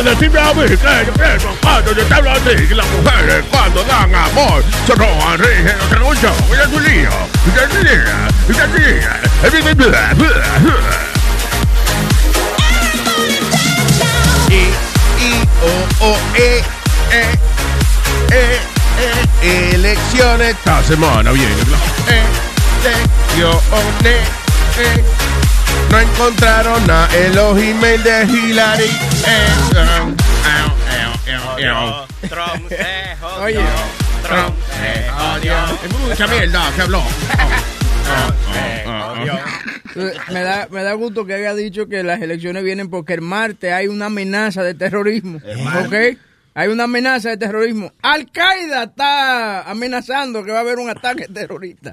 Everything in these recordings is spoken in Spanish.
¿Cómo que te decime a mí que yo pienso cuando yo te hablo que las mujeres cuando dan amor se roban, rigen, se escuchan, mira tu lío, mira tu lío, mira tu lío, I, O, O, E, E, E, E, elecciones. Esta semana viene elecciones, no encontraron a en los emails de Hillary. Trump se jodió. Oye. Trump se jodió. Es mucha mierda que habló. Me da, me da gusto que haya dicho que las elecciones vienen porque el martes hay una amenaza de terrorismo. ¿Ok? Hay una amenaza de terrorismo. Al Qaeda está amenazando que va a haber un ataque terrorista.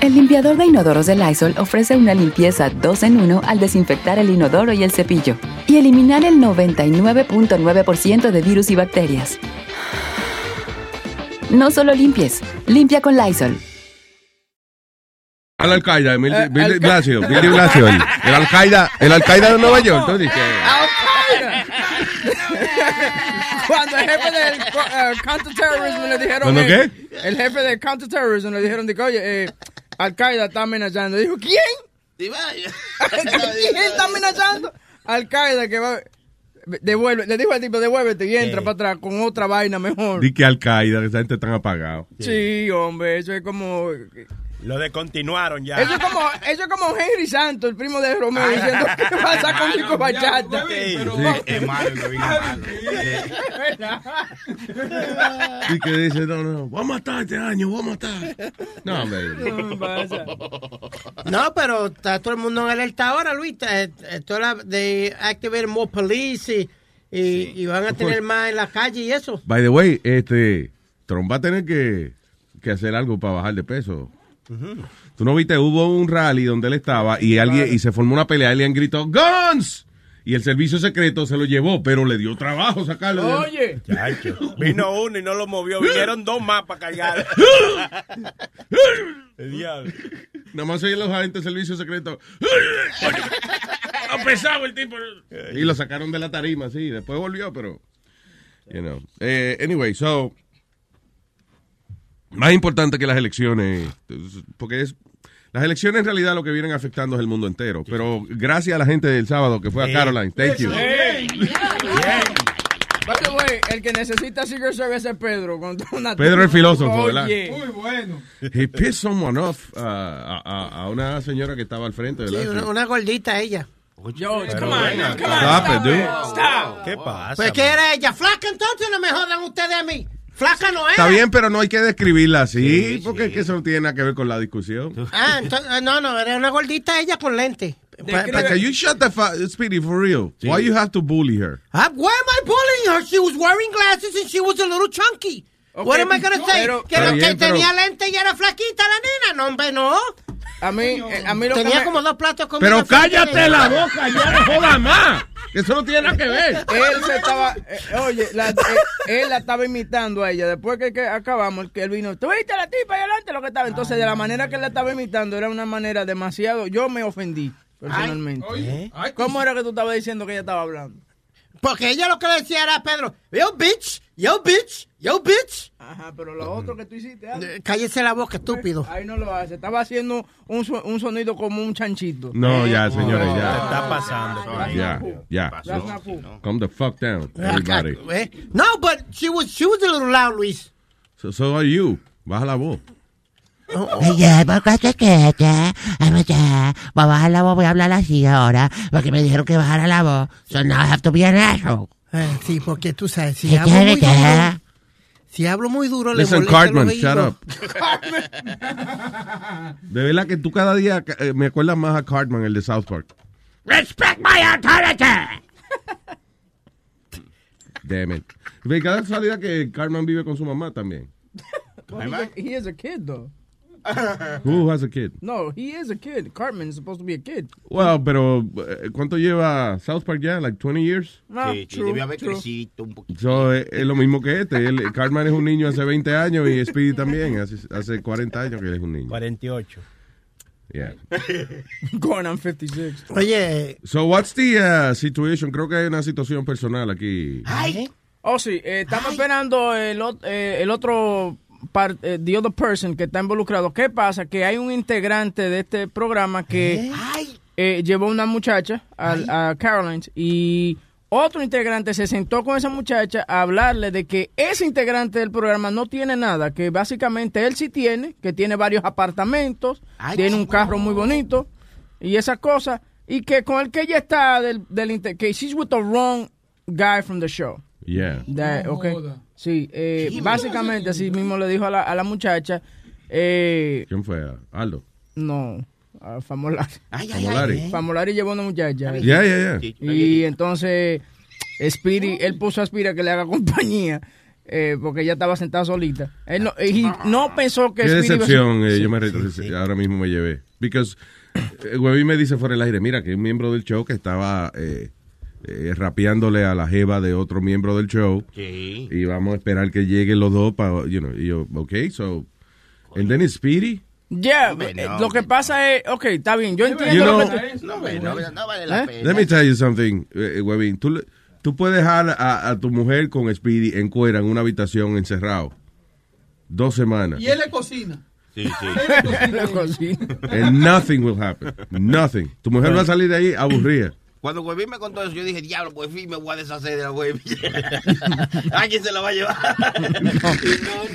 El limpiador de inodoros de Lysol ofrece una limpieza 2 en 1 al desinfectar el inodoro y el cepillo y eliminar el 99.9% de virus y bacterias. No solo limpies, limpia con Lysol. Al Al-Qaeda, Bill Eh, Bill de Al- Blasio, Bill de Blasio, el, el Al-Qaeda, el Al-Qaeda de Nueva York, tú dices. Cuando el jefe del co- eh, counterterrorism le dijeron. ¿Cuándo eh, qué? El jefe del counterterrorism le dijeron, dijo, oye, eh, Al Qaeda está amenazando. Dijo, ¿quién? ¿Quién está amenazando? Al Qaeda que va. Devuelve, le dijo al tipo, devuélvete y entra para atrás con otra vaina mejor. Di que Al-Qaeda, que esa gente tan apagado. Sí, hombre, eso es como. Lo descontinuaron ya. Eso es como, eso es como Henry Santos, el primo de Romeo, diciendo que pasa con Chico Bachata. Sí, Es malo. Y que dice, no, no, voy a matar este año, voy a matar. No, hombre. No, pero está todo el mundo en alerta ahora, Luis. Eh, la- de activar more police y, y, y van a tener más en la calle y eso. By the way, este, Trump va a tener que, que hacer algo para bajar de peso. Tú no viste, hubo un rally donde él estaba y alguien y se formó una pelea y alguien gritó ¡Guns! Y el servicio secreto se lo llevó, pero le dio trabajo sacarlo. Oye, Chacho. Vino uno y no lo movió. Vinieron dos más para cargar. El diablo. Nada más oye los agentes del servicio secreto. Pesado el tipo. Y lo sacaron de la tarima, sí. Después volvió, pero. You know. Eh, anyway, so. Más importante que las elecciones. Porque es. Las elecciones en realidad lo que vienen afectando es el mundo entero. Pero gracias a la gente del sábado que fue a Sí. Caroline. Thank you. by the way, el que necesita Secret Service es Pedro. Con una Pedro el filósofo, ¿verdad? Oye. Muy bueno. He pissed someone off uh, a, a- a una señora que estaba al frente. Sí, ¿verdad? una, una gordita ella. George, come on, come on, Stop it, dude. Stop. ¿Qué pasa? Pues que era ella. Flaca, entonces no me jodan ustedes a mí. Flaca no era. Está bien, pero no hay que describirla así, porque es que eso no tiene nada que ver con la discusión. Ah, entonces, ah, no, no, era una gordita ella con lente. Like, you shut the fuck, Speedy, for real. Why you have to bully her? Ah, why am I bullying her? She was wearing glasses and she was a little chunky. What am I gonna say? pero- que Está que bien, pero- tenía lente y era flaquita la nena. No, hombre, no. A mí, eh, a mí lo que Tenía como dos platos comida Pero cállate de- la boca, ya no jodas más. Eso no tiene nada que ver. Él se estaba, eh, oye, la- eh, él la estaba imitando a ella. Después que, que acabamos, que él vino, ¿tú viste a la tipa ahí adelante lo que estaba? Entonces, de la manera que él la estaba imitando, era una manera demasiado. Yo me ofendí, personalmente. Oye, ay, ¿Cómo era que tú estabas diciendo que ella estaba hablando? Porque ella lo que le decía era a Pedro, yo, bitch, yo, bitch, yo, bitch. Ajá, pero lo otro que tú hiciste. ah, Eh, Cállese la boca, estúpido. Ahí no lo hace. Estaba haciendo un, su- un sonido como un chanchito. No, ya, señores, Se ya. está pasando. Ya, ya. Cool. Calm the fuck down, everybody. Eh, No, but she was, she was a little loud, Luis. So, so are you. Baja la voz. Oye, ¿por qué te quedas? Voy a bajar la voz, voy a hablar así ahora, porque me dijeron que bajara la voz. So now I have to be an asshole. Eh, sí, porque tú sabes, si ¿Qué hablo muy duro, si hablo muy duro, le Listen, Cartman, shut up. De verdad que tú cada día eh, me acuerdas más a Cartman, el de South Park. Respect my authority. Damn it. Ve, cada casualidad que Cartman vive con su mamá también. Well, he is a kid, though. Who has a kid? No, he is a kid. Cartman is supposed to be a kid. Well, pero eh, ¿cuánto lleva South Park ya? Like 20 years? No, Sí, sí, true, debió haber true. crecido un poquito. So, eh, es lo mismo que este. Él- Cartman es un niño hace 20 años y Speedy también. Hace, hace 40 años que él es un niño. 48. Yeah. Going on 56. Oye, So, what's the uh, situation? Creo que hay una situación personal aquí. Oh, sí. eh, estamos esperando el, eh, el otro the other person que está involucrado. ¿Qué pasa? Que hay un integrante de este programa que eh, llevó una muchacha al- a, Caroline y otro integrante se sentó con esa muchacha a hablarle de que ese integrante del programa no tiene nada, que básicamente él sí tiene, que tiene varios apartamentos, tiene un carro muy bonito y esas cosas, y que con el que ella está del, del que she's with the wrong guy from the show. Yeah. Da- ok. Sí, eh, básicamente así mismo le dijo a la, a la muchacha, eh, ¿Quién fue? Aldo. no, a Famolari. Famolari. Famolari llevó a una muchacha. Ya, ya, ya. Y entonces, Speedy, él puso a Speedy a que le haga compañía, eh, porque ella estaba sentada solita. Él no, y no pensó que Qué Speedy iba a- decepción, eh, Sí. yo me retrocedí, ahora mismo me llevé. Because eh, Webby me dice fuera del aire, mira, que un miembro del show que estaba eh, eh, rapeándole a la jeva de otro miembro del show. Sí. Y vamos a esperar que lleguen los dos para, you know, y yo, ok, so, and then it's Speedy. Hombre, eh, no, lo que pasa es, ok, está bien, yo entiendo You lo know- que tú- No, vale, no, no vale la ¿Eh? pena. Let me tell you something, eh. Tú, le- tú puedes dejar a, a tu mujer con Speedy en cuera en una habitación encerrado. Dos semanas. Y él le cocina. Sí, sí. la cocina. And nothing will happen. Nothing. Tu mujer va a salir de ahí aburrida. Cuando Webby me contó eso, yo dije, diablo, Webby, me voy a deshacer de la Webby. ¿A quién se la va a llevar?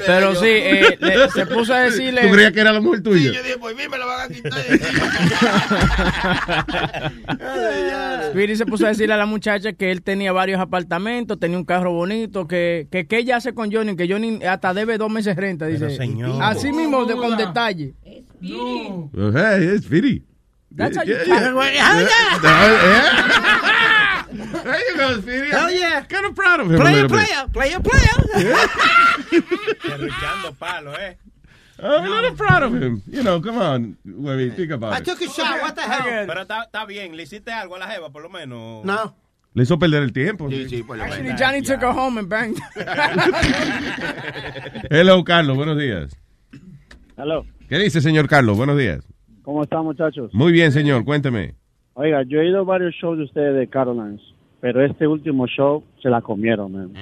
Pero sí, eh, le- se puso a decirle... ¿Tú creías que era la mujer Sí, tuya? yo dije, Webby, me la van a quitar. Speedy se puso a decirle a la muchacha que él tenía varios apartamentos, tenía un carro bonito, que, que, que ella hace con Johnny, que Johnny hasta debe dos meses de renta, dice. señor. Así mismo, de, con detalle. No. Hey, it's Speedy. That's how you Yeah, talk. yeah. oh, yeah. There you go, Speedy. Hell yeah. Kind of proud of him a Player, bit. player, player, player. Derrichando palo, eh. I'm a little proud of him. You know, come on, Webby, think about I it. took a shot. What the hell? Pero está bien, le hiciste algo a la jeva, por lo menos. No. Le hizo perder el tiempo. Sí, sí, por lo Actually, menos. Johnny took her home and banged. Hello, Carlos, buenos días. Aló, ¿Qué dice, señor Carlos? Buenos días. ¿Cómo están muchachos? Muy bien, señor, cuénteme. Oiga, yo he ido a varios shows de ustedes de Carolines, pero este último show se la comieron, man.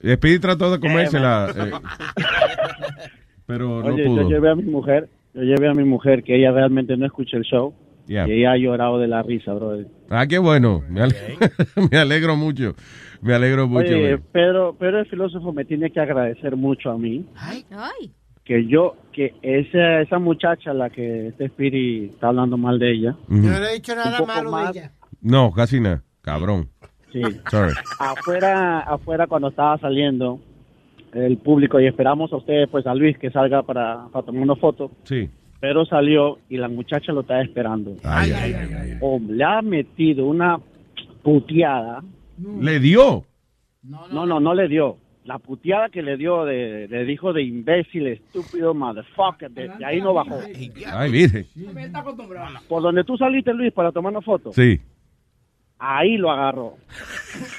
Speedy trató de comérsela, eh, pero no Oye, pudo. yo llevé a mi mujer, yo llevé a mi mujer que ella realmente no escucha el show Yeah. y ella ha llorado de la risa, brother. Ah, qué bueno. Me, ale- me alegro mucho. Me alegro mucho. Oye. Pedro, Pedro el filósofo me tiene que agradecer mucho a mí Ay. Que yo, que esa, esa muchacha la que este Spiri está hablando mal de ella, Ujú. Yo no he dicho nada malo más. de ella. No, casi nada. Cabrón. sí, Sorry. afuera, afuera cuando estaba saliendo el público y esperamos a ustedes, pues a Luis que salga para, para tomar una foto, Sí. pero salió y la muchacha lo estaba esperando. Ay, ay, ay, ay. O le ha metido una puteada. Le dio. No, no, no le dio. La puteada que le dio, de, le dijo de imbécil, estúpido, motherfucker, de, de ahí no bajó. Ay, virgen. Por donde tú saliste, Luis, para tomar una foto, Sí. ahí lo agarró.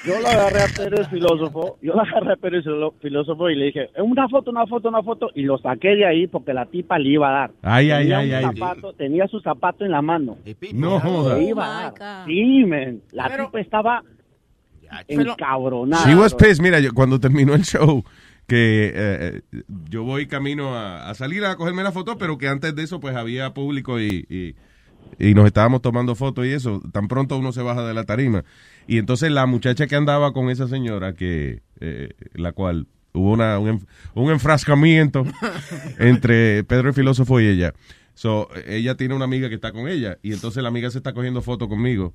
Yo lo agarré a el filósofo, yo lo agarré a filo- filósofo y le dije, una foto, una foto, una foto, y lo saqué de ahí porque la tipa le iba a dar. Ay, ay, tenía ay, ay. zapato, tenía su zapato en la mano. No joda. Le iba a dar. Sí, men. La tipa estaba encabronada. She was pissed. Mira, yo, cuando terminó el show, que eh, eh, yo voy camino a, a salir a cogerme la foto, pero que antes de eso, pues había público y, y, y nos estábamos tomando fotos y eso. Tan pronto uno se baja de la tarima. Y entonces la muchacha que andaba con esa señora, que eh, la cual hubo una, un, un enfrascamiento entre Pedro el filósofo y ella. So, ella tiene una amiga que está con ella y entonces la amiga se está cogiendo fotos conmigo,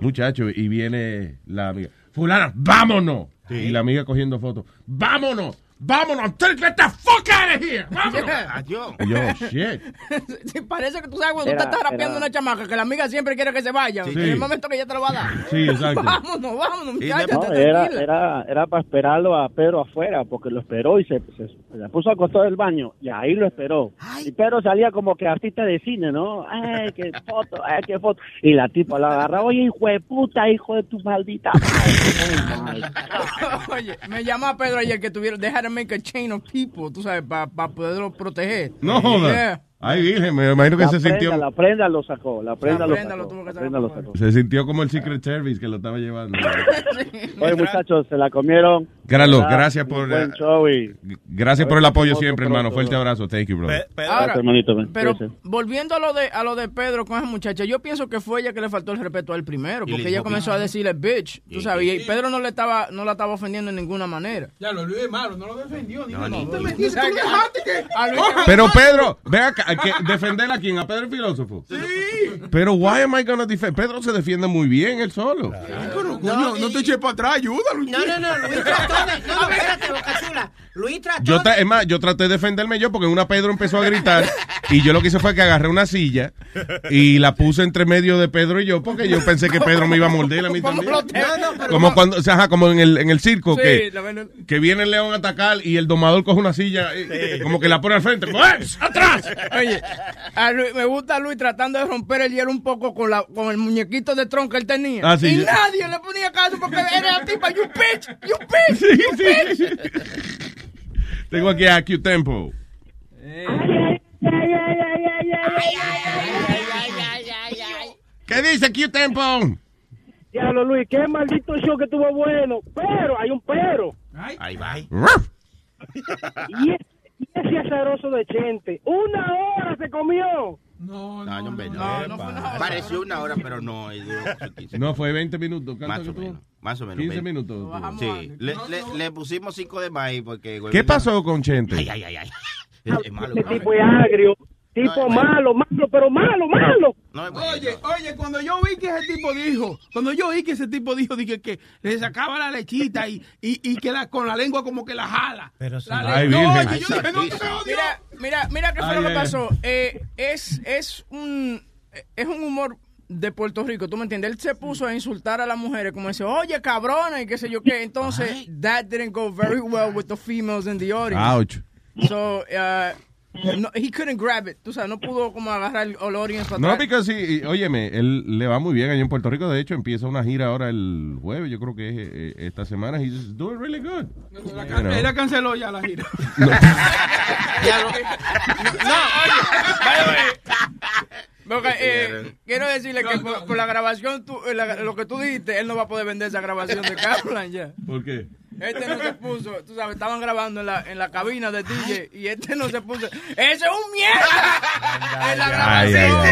muchacho, y viene la amiga, fulana, vámonos. Y la amiga cogiendo fotos, vámonos, vámonos, get the fuck out of here, vámonos. Y yo, shit. Sí, parece que tú sabes cuando Era- tú estás rapeando era- una chamaca, que la amiga siempre quiere que se vaya. Sí. En el momento que ella te lo va a dar. Sí, exacto. Vámonos, vámonos, muchachos. No, era, era, era para esperarlo a Pedro afuera, porque lo esperó y se, se, se puso al costado del baño, y ahí lo esperó. Y Pedro salía como que artista de cine, ¿no? Ay, qué foto, ay, qué foto. Y la tipa la agarra, oye, hijo de puta, hijo de tu maldita madre. Oye, me llamó Pedro ayer que tuvieron, had to make a chain of people, tú sabes, para poderlo proteger. No joda. Yeah. Ay, virgen, me imagino que La se prenda, sintió, la prenda lo sacó, la prenda, La lo prenda sacó. lo tuvo que la prenda lo sacó. se sintió como el Secret Service que lo estaba llevando. Oye, muchachos, se la comieron. Gracias por, buen eh, show y... Gracias por el apoyo siempre, hermano. Fuerte abrazo. Thank you, brother. Ahora, Gracias, hermanito, ven, pero volviendo a lo de a lo de Pedro con esa muchacha, yo pienso que fue ella que le faltó el respeto a él primero, porque ella dijo comenzó a decirle bitch, tú sabes, y- Pedro no le estaba no la estaba ofendiendo en ninguna manera. Ya, lo Luis es malo, no lo defendió. Ni No, no, Pero Pedro, ve acá, ¿a qué- ¿defender a quién? ¿A Pedro el filósofo? Sí. Pero why am I gonna defend? Pedro se defiende muy bien él solo. Pero, coño, no, te eches para atrás, ayúdalo. No, no, no, Luis trató de... No, no, espérate, Boca Chula. Luis trató Yo, de... ta- es más, yo traté de defenderme yo porque una Pedro empezó a gritar y yo lo que hice fue que agarré una silla y la puse entre medio de Pedro y yo porque yo pensé que Pedro me iba a morder a mí también. No, no, pero... Como cuando, o sea, ajá, como en el, en el circo Sí, que, la que viene el león a atacar y el domador coge una silla y- como que la pone al frente. como, ¡Eh, ¡Atrás! Oye, a Luis- me gusta a Luis tratando de romper el hielo un poco con la con el muñequito de tron que él tenía. Ah, sí. y nadie le ponía caso porque era la tipa, you bitch, you bitch, Sí, you sí. bitch. Tengo aquí a Q Tempo. ¿Qué dice Q Tempo? Diablo, Luis, qué maldito show que estuvo bueno. Pero, hay un pero. Ahí va. Y, es- y ese azaroso de gente, una hora se comió. No, No, no, hombre, no. No, no fue. Pareció una hora, pero no. y duró sus 15 No, fue 20 minutos. ¿Cuánto Más o menos. Más o menos. 15 veinte. minutos. Sí, le, le, le pusimos 5 de maíz porque... ¿Qué pasó con Chente? Ay, ay, ay, ay. Es, es malo. Ese tipo es agrio, tipo No, es bueno. malo, malo, pero malo, malo. No. Oye, oye, cuando yo vi que ese tipo dijo, cuando yo vi que ese tipo dijo, dije que le sacaba la lechita y, y, y que la, con la lengua como que la jala. Pero sí. La Ay, virgen. oye, yo dije, no te odio. Mira, mira, mira qué fue Ay, lo que ay, pasó. Eh, es, es un es un humor de Puerto Rico, ¿tú me entiendes? Él se puso a insultar a las mujeres como dice, oye, cabrona, y qué sé yo qué. Entonces, that didn't go very well with the females in the audience. Ouch. So, uh, no, he couldn't grab it. Tú sabes, no pudo como agarrar el, audience para No, sí, y, óyeme, él le va muy bien allá en Puerto Rico. De hecho, empieza una gira ahora el jueves, yo creo que es eh, esta semana. He's doing really good. La can- know. Ella canceló ya la gira. Porque, eh, quiero decirle que por, por la grabación, tú- eh, la- lo que tú dijiste, él no va a poder vender esa grabación de Caroline ya. ¿Por qué? Este no se puso, tú sabes, estaban grabando en la, en la cabina de DJ y este no se puso. ¡Ese es un mierda! En la grabación.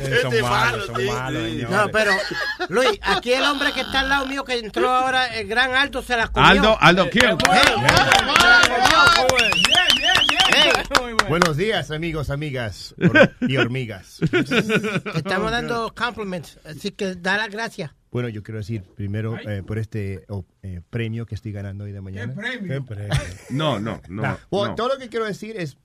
Este es malo, sí, sí. No, pero, Luis, aquí el hombre que está al lado mío que entró ahora, el gran Aldo, se la comió. Aldo, Aldo, ¿quién? Buenos días, amigos, amigas y hormigas. Te estamos dando compliments, así que da las gracias. Bueno, yo quiero decir primero eh, por este oh, eh, premio que estoy ganando hoy de mañana. premio? No, no, no. Nah. Well, no. todo lo que quiero decir es,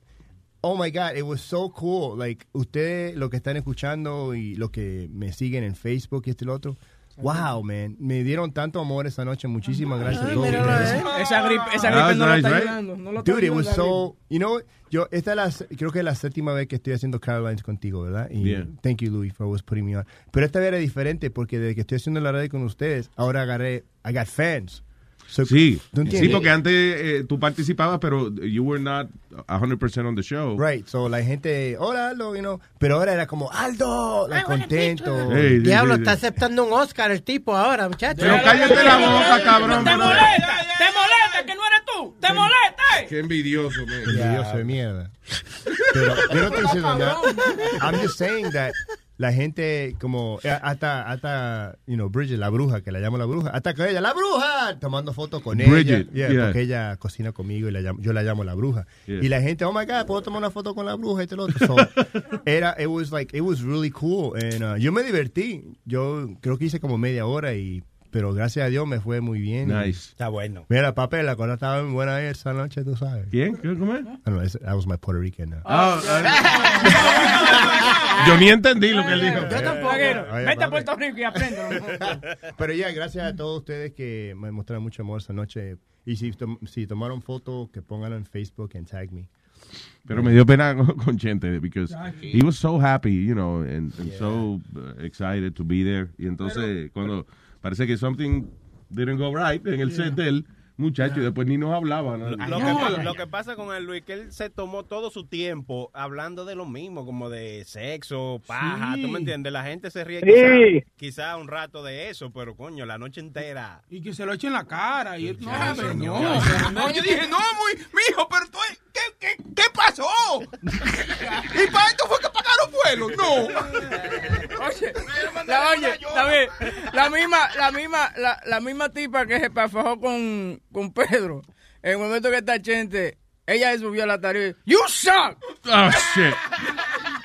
oh my God, it was so cool. Like, ustedes, lo que están escuchando y lo que me siguen en Facebook y este y lo otro. Wow, man. Me dieron tanto amor esta noche. Muchísimas gracias a todos eh. Esa gripe, esa That gripe no lo nice, está right? ayudando. No lo está Dude, it was so, you know, yo, esta es la, creo que es la séptima vez que estoy haciendo Carolines contigo, ¿verdad? Y Bien. thank you, Louis, for always putting me on. Pero esta vez era diferente porque desde que estoy haciendo la radio con ustedes, ahora agarré, I got fans. Sí, ¿tú sí, entiendes? porque antes eh, tú participabas, pero you were not 100% on the show. Right, so la gente, hola Aldo, you know, pero ahora era como Aldo, like, contento. Hey, sí, Diablo, sí, está sí. aceptando un Oscar el tipo ahora, muchacho. Pero cállate la boca, cabrón. ¿Te molesta? ¿Te molesta que no eres tú? ¿Te molesta? eh? Qué envidioso, man. Envidioso de mierda. Pero yo no estoy diciendo nada. I'm just saying that la gente como eh, hasta hasta you know Bridget la bruja que la llamo la bruja hasta que ella la bruja tomando fotos con Bridget, ella Yeah, yeah. porque ella cocina conmigo y la llamo- yo la llamo la bruja. Yeah. y la gente oh my god puedo tomar una foto con la bruja y todo lo otro. So, era it was like it was really cool. And uh, yo me divertí. Yo creo que hice como media hora y pero gracias a Dios me fue muy bien Nice. Está bueno. Mira, papel, la cosa estaba muy buena esa noche, tú sabes. ¿Quién? ¿Qué- ¿Cómo es? I don't know, that was my Puerto Rican. uh, Ah, Yo ni entendí lo que él dijo. Yo tampoco. Oye, Vete a. Puerto Rico y aprende. Pero ya, gracias a todos ustedes que me mostraron mucho amor esa noche. Y si, tom- si tomaron foto, que pónganlo en Facebook and tag me. Pero me dio pena con, Chente because he was so happy, you know, and, and so uh, excited to be there. Y entonces cuando parece que something didn't go right en el set del muchacho y después ni nos hablaba. ¿no? Lo que, lo que pasa con el Luis que él se tomó todo su tiempo hablando de lo mismo, como de sexo, paja, Sí. ¿tú me entiendes? La gente se ríe Sí. quizá, quizá un rato de eso, pero coño, la noche entera. Y que se lo echen en la cara. Y él, no, señor. No, yo dije, no, muy, mijo, pero tú, ¿qué, qué, qué pasó? ¿Y para esto fue que pagaron vuelo? No. Oye, la, oye, David, la misma, la misma, la, la misma tipa que se pasó con, con Pedro, en el momento que está Chente, ella se subió a la tarea y, You suck! Oh, shit.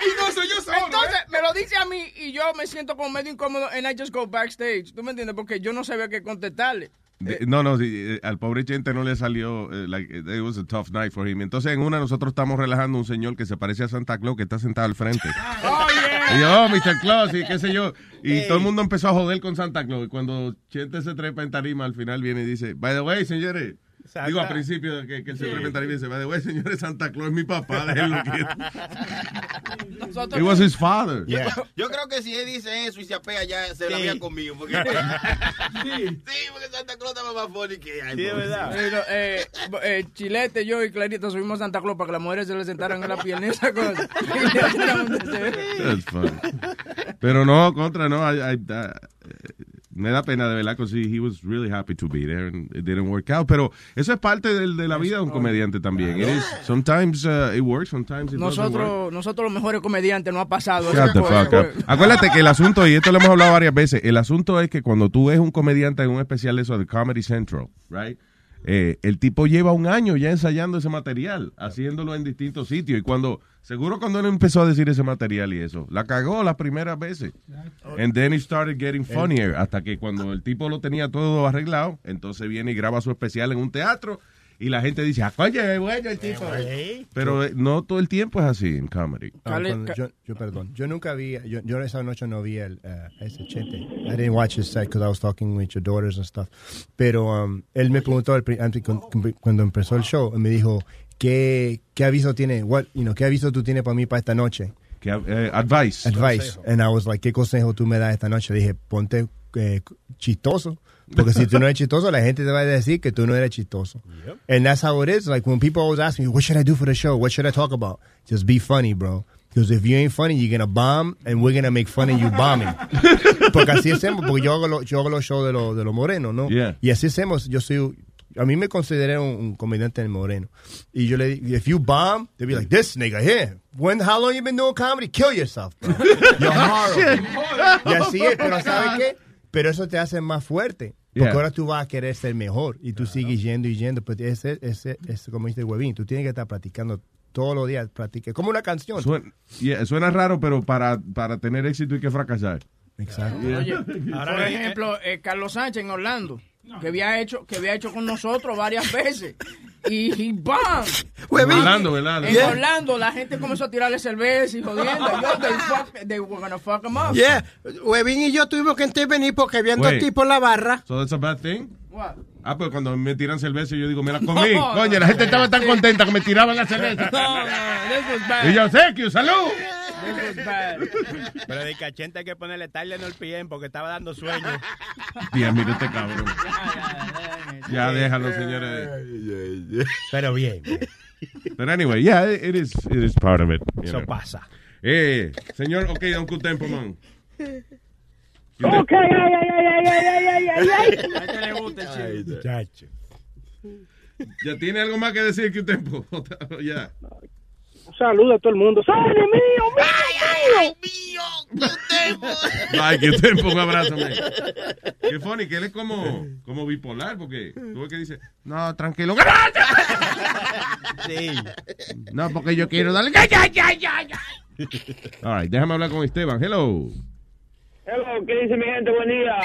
Y no soy yo solo. Entonces, ¿eh? me lo dice a mí y yo me siento como medio incómodo and I just go backstage. ¿Tú me entiendes? Porque yo no sabía qué contestarle. De- No, no, sí, eh, al pobre Chente no le salió, eh, like, it was a tough night for him. Entonces, en una, nosotros estamos relajando a un señor que se parece a Santa Claus, que está sentado al frente. Y yo, oh, Mr. Claus, y qué sé yo. Y todo el mundo empezó a joder con Santa Claus. Y cuando Chente se trepa en tarima, al final viene y dice, by the way, señores. Santa- Digo, al principio de que, que él se trepa en tarima y dice, by the way, señores, Santa Claus es mi papá, déjenlo quieto. Nosotros- It was his father. Yeah. Yo creo que si él dice eso y se apea ya se la había conmigo. Porque... sí. porque Santa Claus estaba más funny que ay, Sí, es verdad. Pero, eh, eh, Chilete, yo y Clarita subimos a Santa Claus para que las mujeres se le sentaran en la piel y esa cosa. De That's funny. Pero no, contra, no. I- I- I- me da pena de verdad, because he, was really happy to be there and it didn't work out. Pero eso es parte del- de la vida de un comediante también. It is- sometimes uh, it works, sometimes it doesn't work. Nosotros, nosotros los mejores comediantes no ha pasado. Shut the fuck up. Acuérdate que el asunto, y esto lo hemos hablado varias veces, el asunto es que cuando tú ves un comediante en un especial de eso de Comedy Central, right? Eh, el tipo lleva un año ya ensayando ese material, haciéndolo en distintos sitios. Y cuando, seguro cuando él empezó a decir ese material y eso, la cagó las primeras veces. And then it started getting funnier. Hasta que cuando el tipo lo tenía todo arreglado, entonces viene y graba su especial en un teatro. Y la gente dice, ah, es bueno el tipo. Pero eh, no todo el tiempo es así en comedy. Ah, cuando yo, yo, perdón, yo nunca vi, yo, yo esa noche no vi el, uh, ese chente. I didn't watch his set because I was talking with your daughters and stuff. Pero um, él me preguntó cu- cuando empezó el show, me dijo, ¿qué, qué aviso tiene? What, you know, ¿Qué aviso tú tienes para mí para esta noche? ¿Qué, eh, advice. Advice. And I was like, ¿qué consejo tú me das esta noche? Le dije, ponte eh, chistoso. Porque si tú no eres chistoso, la gente te va a decir que tú no eres chistoso. And that's how it is. Like when people always ask me, what should I do for the show? What should I talk about? Just be funny, bro. Because if you ain't funny, you're going to bomb and we're going to make fun of you bombing. Porque así hacemos, porque yo hago, lo- yo hago los shows de los de los morenos, ¿no? Yeah. Y así hacemos. Yo soy, a mí me consideré un, un comediante del moreno. Y yo le digo, if you bomb, they'll be like, this nigga here. When, how long you been doing comedy? Kill yourself, bro. You're horrible. Y así es, pero ¿sabes qué? Pero eso te hace más fuerte. Porque Yeah. ahora tú vas a querer ser mejor. Y tú sigues yendo y yendo. Pues ese, ese, ese, como dice Huevín, tú tienes que estar practicando todos los días. Practique. Como una canción. Suena, yeah, suena raro, pero para, para tener éxito hay que fracasar. Exacto. Oye, Ahora por le- ejemplo, eh, Carlos Sánchez en Orlando, que había hecho, que había hecho con nosotros varias veces. Y, y ¡bam! En Orlando, ¿verdad? En Orlando la gente comenzó a tirarle cerveza y jodiendo. Yo, they, fuck, they were gonna fuck him up. Yeah, Webin y yo tuvimos que intervenir porque habían dos tipos en la barra. So that's a bad thing? What? Ah, pues cuando me tiran cerveza yo digo, me la comí. Coño, la gente estaba tan contenta que me tiraban la cerveza. No, no, this was bad. Y yo, thank you, salud. Pero de cachente hay que ponerle tarde en el pie porque estaba dando sueño. Tía, mira este cabrón. Ya déjalo, señores. Pero bien. But anyway, yeah, it is, it is part of it. Eso know. pasa. Eh, señor, ok, don Cutempo, man. Ok, ay, ay, ay, ay, ay, ay, ay, ay, ay. A este le gusta el chile. Chacho. ¿Ya tiene algo más que decir Cutempo? ya. Un saludo a todo el mundo. ¡Sale, mío, mío, mío! Ay, Cutempo, un abrazo, man. Qué funny, que él es como, como bipolar, porque tú ves que dice, no, tranquilo. Sí. No, porque yo quiero darle. ¡Ya, ya, ya, ya, ya! All right, déjame hablar con Esteban. Hello. Hello, ¿qué dice mi gente? Buen día.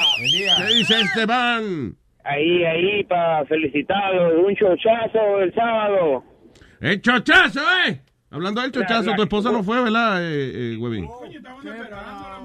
¿Qué dice Esteban? Ahí, ahí, para felicitarlo. Un chochazo el sábado. ¡El chochazo, eh! Hablando del chochazo, tu esposa no fue, ¿verdad, eh, eh, Huevín?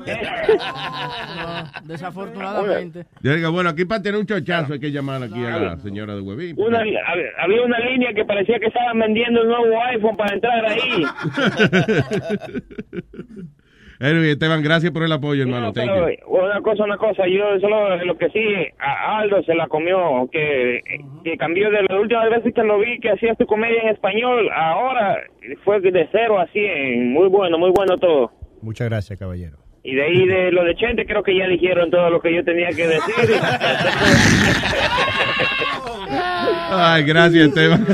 No, desafortunadamente. Yo digo, bueno, aquí para tener un chochazo hay que llamar aquí a la señora de Huevín. Una, había- había una línea que parecía que estaban vendiendo el nuevo iPhone para entrar ahí. Anyway, Esteban, gracias por el apoyo, hermano. Thank Pero, you. una cosa, una cosa, yo solo lo que sí, a Aldo se la comió, que, que cambió de las últimas veces que lo vi que hacías tu comedia en español, ahora fue de cero a cien, muy bueno, muy bueno todo. Muchas gracias, caballero. Y de ahí de lo de Chente creo que ya dijeron todo lo que yo tenía que decir. Ay, gracias, Esteban.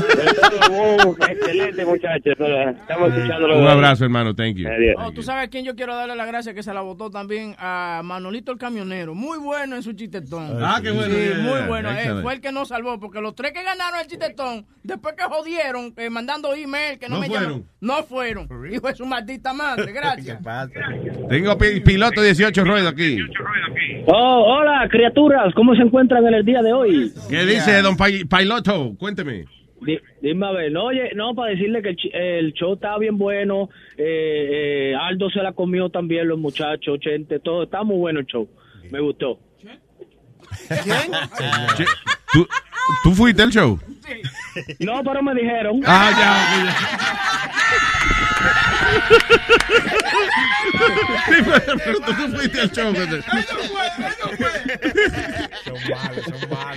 Uh, excelente muchachos, estamos escuchándolo. Un abrazo, hermano. Thank you. Oh, tú sabes a quién yo quiero darle la gracia que se la votó también a Manolito el camionero. Muy bueno en su chistetón. Ah, qué bueno, Sí, yeah, muy yeah, bueno. Eh, fue el que nos salvó porque los tres que ganaron el chistetón, después que jodieron, eh, mandando email, que no, No me fueron. llaman, no fueron. Hijo de su maldita madre, gracias. Tengo pi- piloto 18 ruedas aquí. Oh, hola, criaturas, ¿cómo se encuentran en el día de hoy? ¿Qué dice don Piloto? Cuénteme. Di- Dime a ver, no, oye, no, para decirle que el, show está bien bueno, eh, eh, Aldo se la comió también, los muchachos, Chente, todo, está muy bueno el show, me gustó. Che, ¿Tú, ¿Tú fuiste al show? No, pero me dijeron. Ah, ya, Sí, pero, pero tú no fuiste al show. ¿verdad?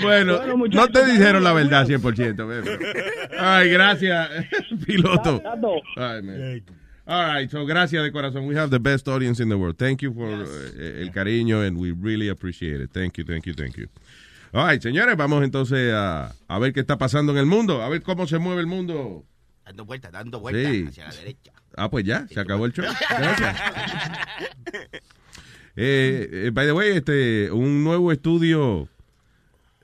Bueno, no te dijeron la verdad 100%. bebé. Ay, gracias, piloto. Ay, man. All right, so gracias de corazón. We have the best audience in the world. Thank you for eh, el cariño and we really appreciate it. Thank you, thank you, thank you. Right, señores, vamos entonces a, a ver qué está pasando en el mundo, a ver cómo se mueve el mundo. Dando vueltas, dando vueltas Sí. hacia la derecha. Ah, pues ya, se acabó el show. Gracias. Eh, eh, by the way, este, un nuevo estudio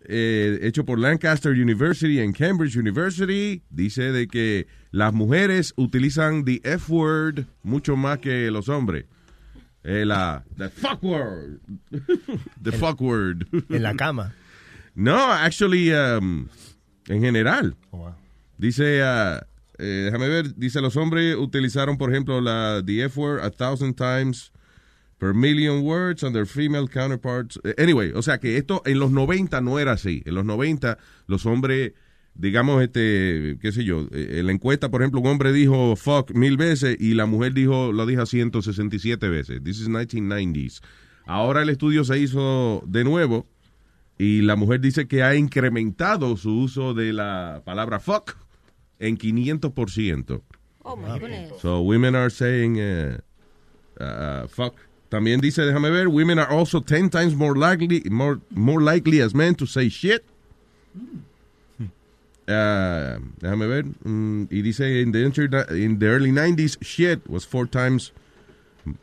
eh, hecho por Lancaster University en Cambridge University dice de que las mujeres utilizan the F word mucho más que los hombres. Eh, la the fuck word. the fuck word. En la cama. No, actually, um, en general. Dice, ah, eh, déjame ver, dice los hombres utilizaron, por ejemplo, la the F word a thousand times per million words and their female counterparts. Eh, Anyway, o sea que esto en los 90 no era así. En los 90 los hombres, digamos, este, qué sé yo, eh, en la encuesta, por ejemplo, un hombre dijo fuck mil veces y la mujer dijo, lo dijo 167 veces. This is 1990s. Ahora el estudio se hizo de nuevo y la mujer dice que ha incrementado su uso de la palabra fuck en 500%. Oh, my goodness. So women are saying uh, uh, fuck. También dice, déjame ver, women are also 10 times more likely more more likely as men to say shit. Uh, déjame ver. mm, y dice in the, in the early 90s shit was four times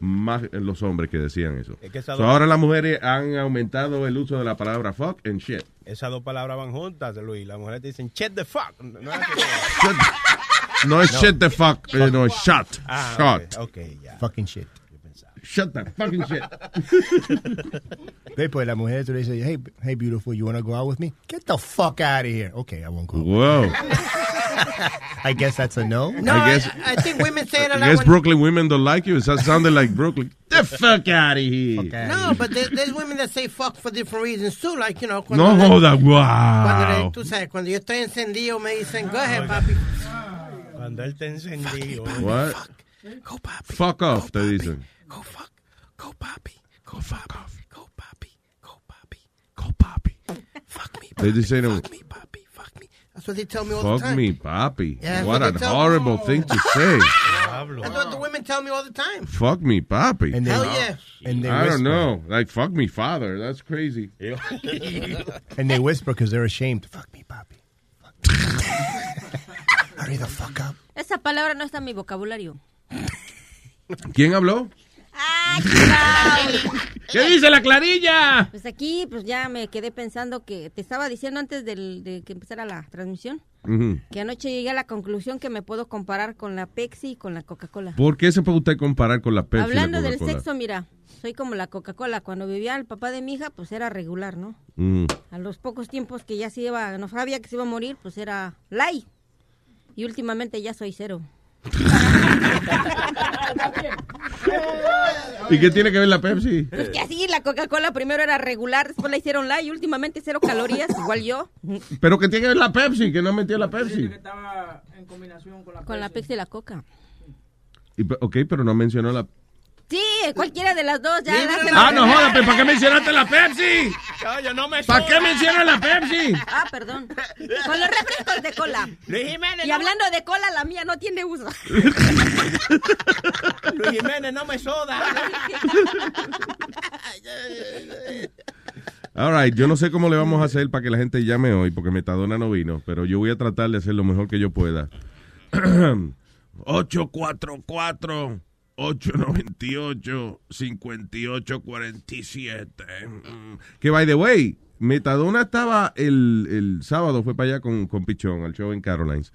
más en los hombres que decían eso. Es que So, ahora las mujeres han aumentado el uso de la palabra fuck and shit. Esas dos palabras van juntas, Luis. Las mujeres te dicen, check the fuck. No, es No No. shit the fuck, eh, no es shut. Ah, shut. ok, ok, ya. Fucking shit. Shut the fucking shit. Ve, pues la mujer tú le dice, hey, hey, beautiful, you want to go out with me? Get the fuck out of here. Okay, I won't go. Whoa. I guess that's a no. No, I I, guess- I think women say it a I lot. guess Brooklyn women don't like you. It sounded like Brooklyn. The fuck out of here. No, but there, there's women that say fuck for different reasons too. Like, you know, No le- joda, Cuando le- wow. tú sabes, cuando yo estoy encendido me dicen, go ahead, papi. Cuando él te encendió. What? Go papi. Fuck off, te dicen. Go fuck. Go papi. Go fuck off. Go papi. Go papi. Go They just say no, That's what they tell me all the fuck time. me, papi. Yeah, that's what what a they tell me. horrible thing to say. That's what the women tell me all the time. fuck me, papi. And they- Hell yeah. And they I don't know. Like, fuck me, father. That's crazy. And they whisper because they're ashamed. Fuck me, papi. Hurry the fuck up. Esa palabra no está en mi vocabulario. ¿Quién habló? Ah, ¡Ay, cuidado! ¿Qué dice la clarilla? Pues aquí, pues ya me quedé pensando que te estaba diciendo antes del- de que empezara la transmisión, que anoche llegué a la conclusión que me puedo comparar con la Pepsi y con la Coca-Cola. ¿Por qué se puede usted comparar con la Pepsi y la Hablando del sexo, mira, soy como la Coca-Cola. Cuando vivía el papá de mi hija, pues era regular, ¿no? Mm. A los pocos tiempos que ya se iba, no sabía que se iba a morir, pues era light. Y últimamente ya soy cero. ¿Y qué tiene que ver la Pepsi? Pues que así la Coca-Cola primero era regular, después la hicieron light y últimamente cero calorías, igual yo. ¿Pero qué tiene que ver la Pepsi? Que no metió la Pepsi. Estaba en combinación con la Con la Pepsi y la Coca. Y ok, pero no mencionó la... Sí, cualquiera de las dos, ya. Ah, no joda, pero ¿para qué mencionaste la Pepsi? No, no me ¿Para qué mencionas la Pepsi? Ah, perdón. Con los refrescos de cola. Luis Jiménez. Y hablando de cola, la mía no tiene uso. Luis Jiménez, no me soda. All right, yo no sé cómo le vamos a hacer para que la gente llame hoy, porque Metadona no vino, pero yo voy a tratar de hacer lo mejor que yo pueda. 844 898-5847. Mm. Que, by the way, Metadona estaba el, el sábado, fue para allá con, con Pichón, al show en Carolines.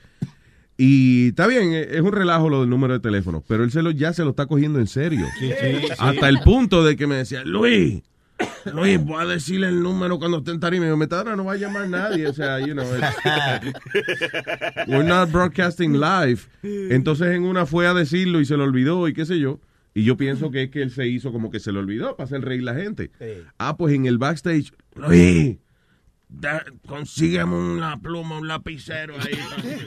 Y está bien, e, es un relajo lo del número de teléfono, pero él se lo, ya se lo está cogiendo en serio. Hasta el punto de que me decía, Luis, Luis, voy a decirle el número cuando esté en tarima. Y Metadona, no va a llamar nadie. O sea, you know, we're not broadcasting live. Entonces en una fue a decirlo y se lo olvidó y qué sé yo. Y yo pienso que es que él se hizo como que se le olvidó para hacer reír la gente. Ah, pues en el backstage, Luis, consígueme una pluma, un lapicero ahí.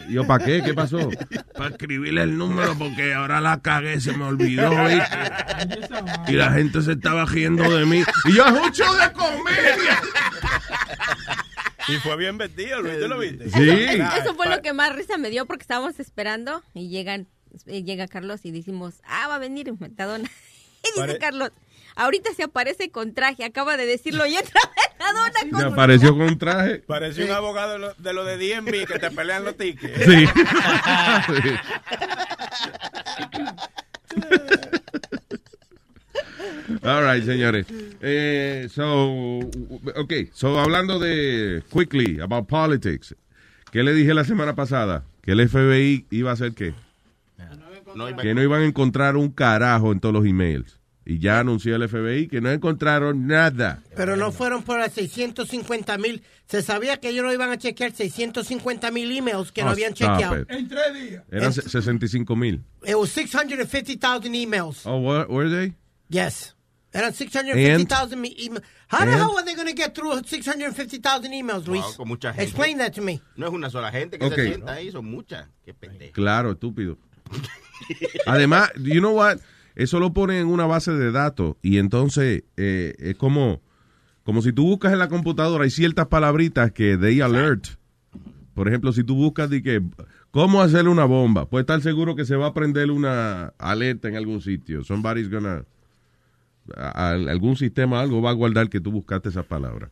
Yo, ¿para qué? ¿Qué pasó? Para escribirle el número porque ahora la cagué, se me olvidó. Y la gente se estaba riendo de mí. Y yo, es un show de comedia. Y fue bien vestido, Luis, ¿tú lo viste? Sí. Eso fue lo que más risa me dio porque estábamos esperando y llegan, eh, llega Carlos y decimos, ah, va a venir Metadona. Y dice Pare- Carlos, ahorita se aparece con traje, acaba de decirlo y Metadona Me con apareció con un traje. Pareció un abogado de lo, de lo de DMV que te pelean los tickets. Sí. All right, señores. Eh, so, okay, so hablando de quickly about politics. ¿Qué le dije la semana pasada? Que el FBI iba a hacer qué? No Que no iban a encontrar un carajo en todos los emails. Y ya anunció el FBI que no encontraron nada. Pero no fueron por las 650 mil. Se sabía que ellos no iban a chequear 650 mil emails que no Oh, habían chequeado. it. En tres días. Eran 65 mil. It was 650,000 emails. Oh, what, were they? Yes. Eran 650,000 me- emails. How the hell are they going to get through 650,000 emails, Luis? Wow, con mucha gente. Explain that to me. No es una sola gente que Ok. se sienta ahí, son muchas. Qué pendejo. Claro, estúpido. Además, you know what? Eso lo ponen en una base de datos y entonces eh, es como, como si tú buscas en la computadora, hay ciertas palabritas que they alert. Por ejemplo, si tú buscas de que cómo hacer una bomba, puedes estar seguro que se va a prender una alerta en algún sitio. Somebody's gonna a- a- algún sistema algo va a guardar que tú buscaste esas palabras.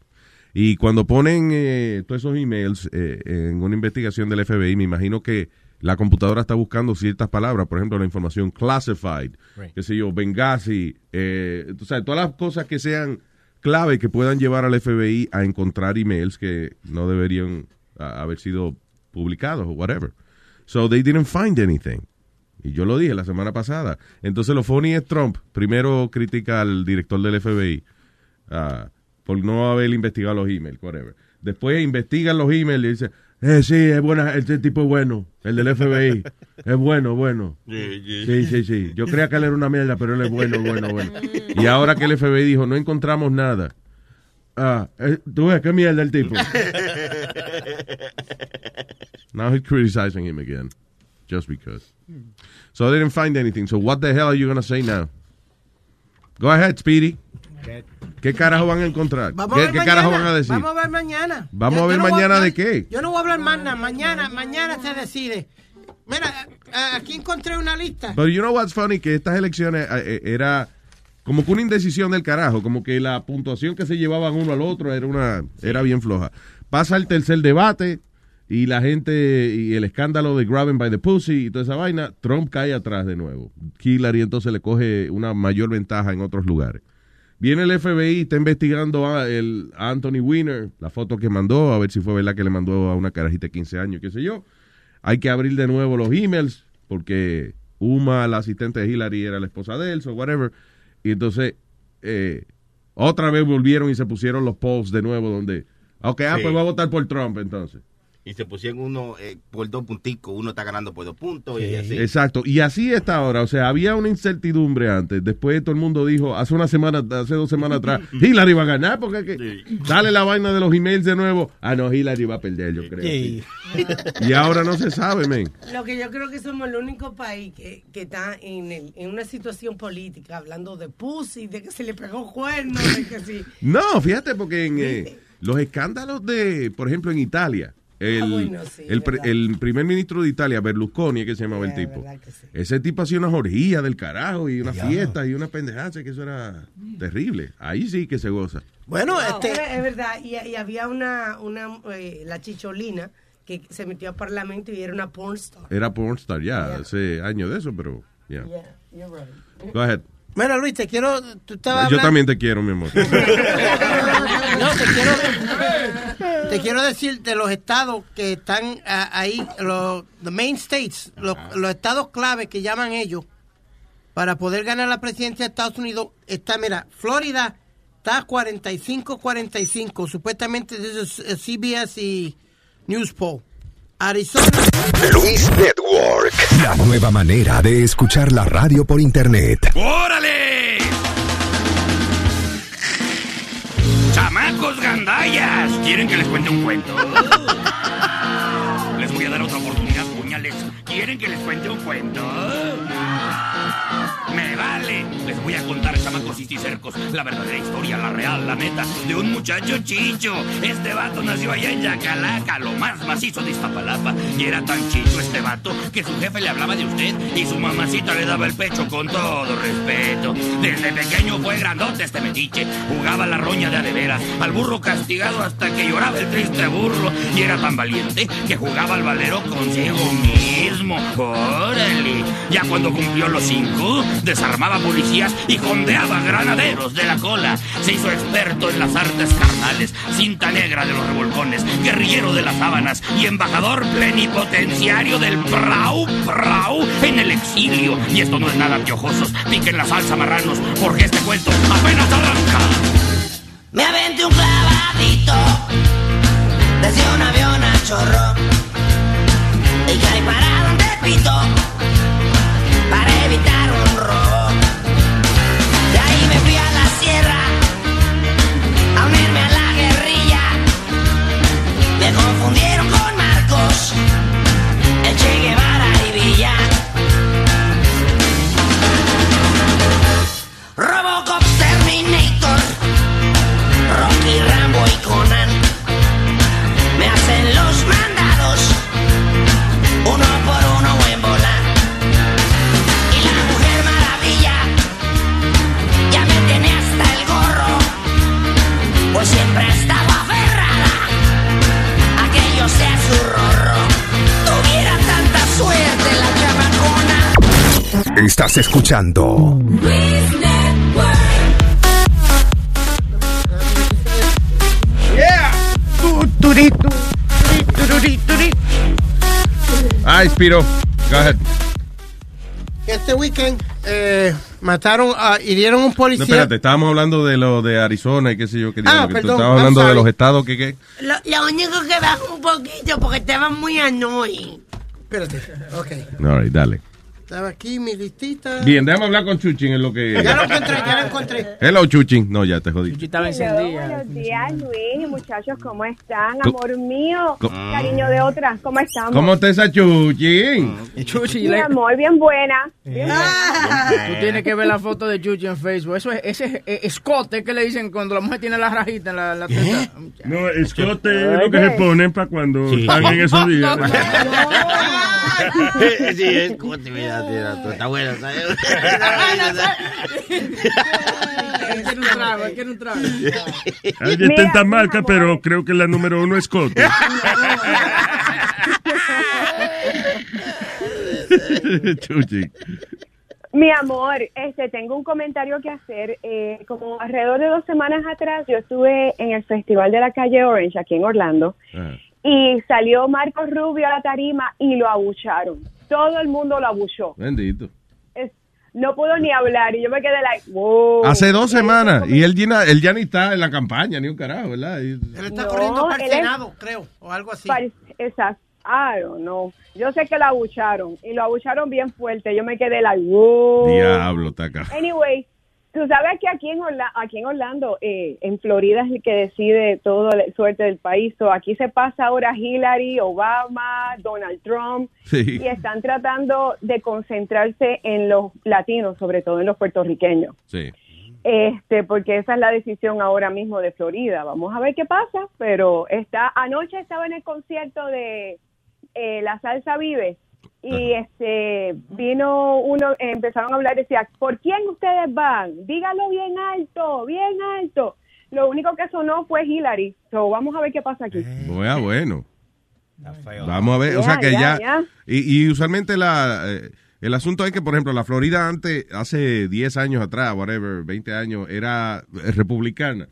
Y cuando ponen eh, todos esos emails eh, en una investigación del FBI, me imagino que la computadora está buscando ciertas palabras, por ejemplo, la información classified, Right. qué sé yo, Benghazi, eh, sabes, todas las cosas que sean clave que puedan llevar al FBI a encontrar emails que no deberían haber sido publicados o whatever. So they didn't find anything. Y yo lo dije la semana pasada. Entonces lo funny es Trump. Primero critica al director del FBI ah, por no haber investigado los emails, whatever. Después investigan los emails y dice, eh, sí, es buena, este tipo es bueno, el del FBI. es bueno, bueno. Sí, sí, sí. Yo creía que él era una mierda, pero él es bueno, bueno, bueno. Y ahora que el FBI dijo, no encontramos nada. Ah, eh, tú ves, qué mierda el tipo. Now he's criticizing him again. Just because. So they didn't find anything. So what the hell are you going to say now? Go ahead, Speedy. ¿Qué carajo van a encontrar? Vamos a ¿Qué, ver qué mañana. carajo van a decir? Vamos a ver mañana. Vamos Yo- a ver no mañana de qué. Yo no voy a hablar más nada. Mañana, mañana se decide. Mira, aquí encontré una lista. Pero you know what's funny? Que estas elecciones eh, era como que una indecisión del carajo, como que la puntuación que se llevaban uno al otro era una era bien floja. Pasa el tercer debate y la gente y el escándalo de grabbing by the pussy y toda esa vaina, Trump cae atrás de nuevo. Hillary entonces le coge una mayor ventaja en otros lugares. Viene el FBI, está investigando a, el, a Anthony Weiner, la foto que mandó, a ver si fue verdad que le mandó a una carajita de 15 años, qué sé yo. Hay que abrir de nuevo los emails, porque Uma, la asistente de Hillary, era la esposa de él, so whatever. Y entonces, eh, otra vez volvieron y se pusieron los polls de nuevo, donde, ok, ah, Sí. pues voy a votar por Trump entonces. Y se pusieron uno eh, por dos punticos, uno está ganando por dos puntos y así. Exacto, y así está ahora, o sea, había una incertidumbre antes, después todo el mundo dijo, hace una semana, hace dos semanas atrás, Hillary va a ganar, porque que sale la vaina de los emails de nuevo, ah, no, Hillary va a perder, yo creo. Sí. Y ahora no se sabe, men. Lo que yo creo que somos el único país que, que está en, el- en una situación política hablando de pussy, de que se le pegó cuerno, de que sí. No, fíjate, porque en eh, los escándalos de, por ejemplo, en Italia, el, Ah, bueno, sí, el, pre- verdad. el primer ministro de Italia, Berlusconi, que se llamaba el tipo, ese tipo hacía unas orgías del carajo y una fiesta y una pendejada, que eso era terrible. Ahí sí que se goza. Bueno, este... Es verdad, y, y había una, una eh, la chicholina que se metió al parlamento y era una porn star. Era pornstar ya, hace años de eso, pero ya. Yeah, right. Go ahead. Mira, Luis, te quiero. Tú estabas Yo hablando- también te quiero, mi amor. No, te quiero, te quiero decir de los estados que están ah, ahí, los the main states, los, los estados clave que llaman ellos para poder ganar la presidencia de Estados Unidos. Está, mira, Florida está 45-45, supuestamente desde CBS y News Poll. Arizona. Luis Network, la nueva manera de escuchar la radio por internet. ¡Órale! ¡Chamacos gandallas! ¿Quieren que les cuente un cuento? Les voy a dar otra oportunidad, puñales. ¿Quieren que les cuente un cuento? Me vale. Les voy a contar, chamacos y cercos, la verdadera historia, la real, la neta, de un muchacho chicho. Este vato nació allá en Yacalaca, lo más macizo de Iztapalapa. Y era tan chicho este vato que su jefe le hablaba de usted y su mamacita le daba el pecho con todo respeto. Desde pequeño fue grandote este metiche, jugaba la roña de a de veras, al burro castigado hasta que lloraba el triste burro. Y era tan valiente que jugaba al valero consigo mismo. Órale. Ya cuando cumplió los cinco, desarmaba y jondeaba granaderos de la cola. Se hizo experto en las artes carnales, cinta negra de los revolcones, guerrillero de las sábanas y embajador plenipotenciario del Prau Prau en el exilio. Y esto no es nada piojosos, piquen la salsa marranos, porque este cuento apenas arranca. Me aventé un clavadito desde un avión a chorro y caí parado en Tepito para evitar un robo. Marcos, Estás escuchando Yeah. Ay, Spiro. Go ahead. Este weekend eh, mataron, a, hirieron un No, policía. espérate, estábamos hablando de lo de Arizona y qué sé yo. Qué Ah, que tú perdón, estabas I'm hablando de los estados que qué. Lo, lo único que bajó un poquito porque estaba muy annoying. Espérate, ok. All right, dale. Estaba aquí mi listita. Bien, déjame hablar con Chuchin en lo que... Ya lo encontré, ya lo encontré. Hello, Chuchin. No, ya te jodí. estaba Hello, buenos días, Luis muchachos, ¿cómo están? Amor mío, cariño de otras, ¿cómo estamos? ¿Cómo está esa Chuchin? Chuchi, Mi amor, bien buena. Bien Tú tienes que ver la foto de Chuchi en Facebook. Eso es, ese es eh, escote que le dicen cuando la mujer tiene la rajita en la, la teta. No, escote es lo que se ponen para cuando están en esos días. sí, es como te mira, mira, tú está bueno, ¿sabes? Él quiere un trago, él quiere un trago. Hay distintas marcas, pero creo que la número uno es escote. Chuchin. Mi amor, este, tengo un comentario que hacer. Eh, como alrededor de dos semanas atrás, yo estuve en el Festival de la Calle Orange, aquí en Orlando, Ah. y salió Marcos Rubio a la tarima y lo abucharon. Todo el mundo lo abuchó. Bendito. Es- no puedo ni hablar y yo me quedé like, wow. Hace dos semanas. Y él, él ya ni está en la campaña, ni un carajo, ¿verdad? Y- Él está No, corriendo para el él es- Senado, creo, o algo así. Exacto. I don't know. Yo sé que lo abucharon y lo abucharon bien fuerte. Yo me quedé like, wow. Diablo, está acá. Anyway, tú sabes que aquí en, Orla- aquí en Orlando, eh, en Florida es el que decide toda la suerte del país. So, aquí se pasa ahora Hillary, Obama, Donald Trump Sí. y están tratando de concentrarse en los latinos, sobre todo en los puertorriqueños. Sí. Este, porque esa es la decisión ahora mismo de Florida. Vamos a ver qué pasa, pero está anoche estaba en el concierto de eh, La Salsa Vive y este vino uno eh, empezaron a hablar decía, ¿por quién ustedes van? Dígalo bien alto, bien alto. Lo único que sonó fue Hillary. So, vamos a ver qué pasa aquí. Bueno, bueno. Vamos a ver, o sea que ya. Y, y usualmente la, eh, el asunto es que, por ejemplo, la Florida antes, hace 10 años atrás, whatever, 20 años, era eh, republicana.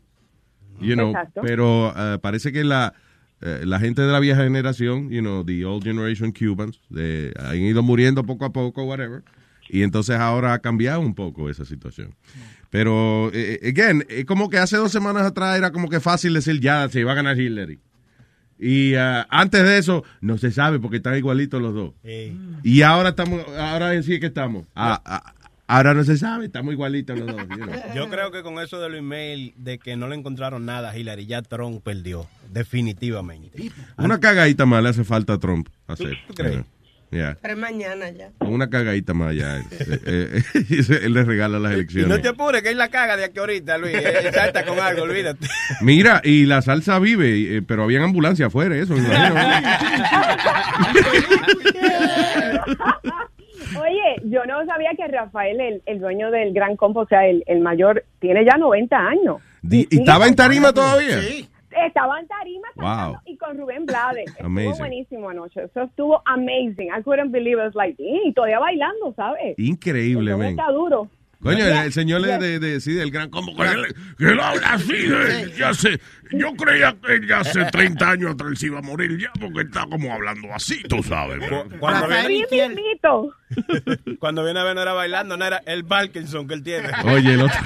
You know, Exacto. pero eh, parece que la, eh, la gente de la vieja generación, you know, the old generation Cubans, de, han ido muriendo poco a poco, whatever. Y entonces ahora ha cambiado un poco esa situación. Pero, eh, eh, again, es como que hace dos semanas atrás era como que fácil decir ya se iba a ganar Hillary. Y ah, antes de eso, no se sabe porque están igualitos los dos. Y ahora estamos, ahora sí que estamos. Ah, ah, ahora no se sabe, estamos igualitos los dos. you know. Yo creo que con eso de los emails de que no le encontraron nada a Hillary, ya Trump perdió, definitivamente. Una cagadita más le hace falta a Trump hacer. ¿Tú crees? Yeah. Yeah. Pero es mañana ya. Una cagadita más ya. él, eh, eh, él le regala las Y no elecciones. te apures, que él la caga de aquí ahorita, Luis. Él salta con algo, olvídate. Mira, y la salsa vive, eh, pero habían ambulancia afuera, eso. me imagino. Oye, yo no sabía que Rafael, el, el dueño del Gran Compo, o sea, el, el mayor, tiene ya 90 años. Di- ¿Y estaba en tarima todavía? Estaba en tarima Wow. y con Rubén Blades. Estuvo Amazing. buenísimo anoche. Eso estuvo amazing. I couldn't believe it. It's like, y todavía bailando, ¿sabes? Increíble, está duro. Coño, el, señor ya. de, de, de- sí, del gran combo. Que él, que él habla así, eh, ya sé. Yo creía que ya hace 30 años atrás se iba a morir ya porque está como hablando así, tú sabes. Cuando viene, cuando viene a ver no era bailando, no era el Parkinson que él tiene. Oye, el otro.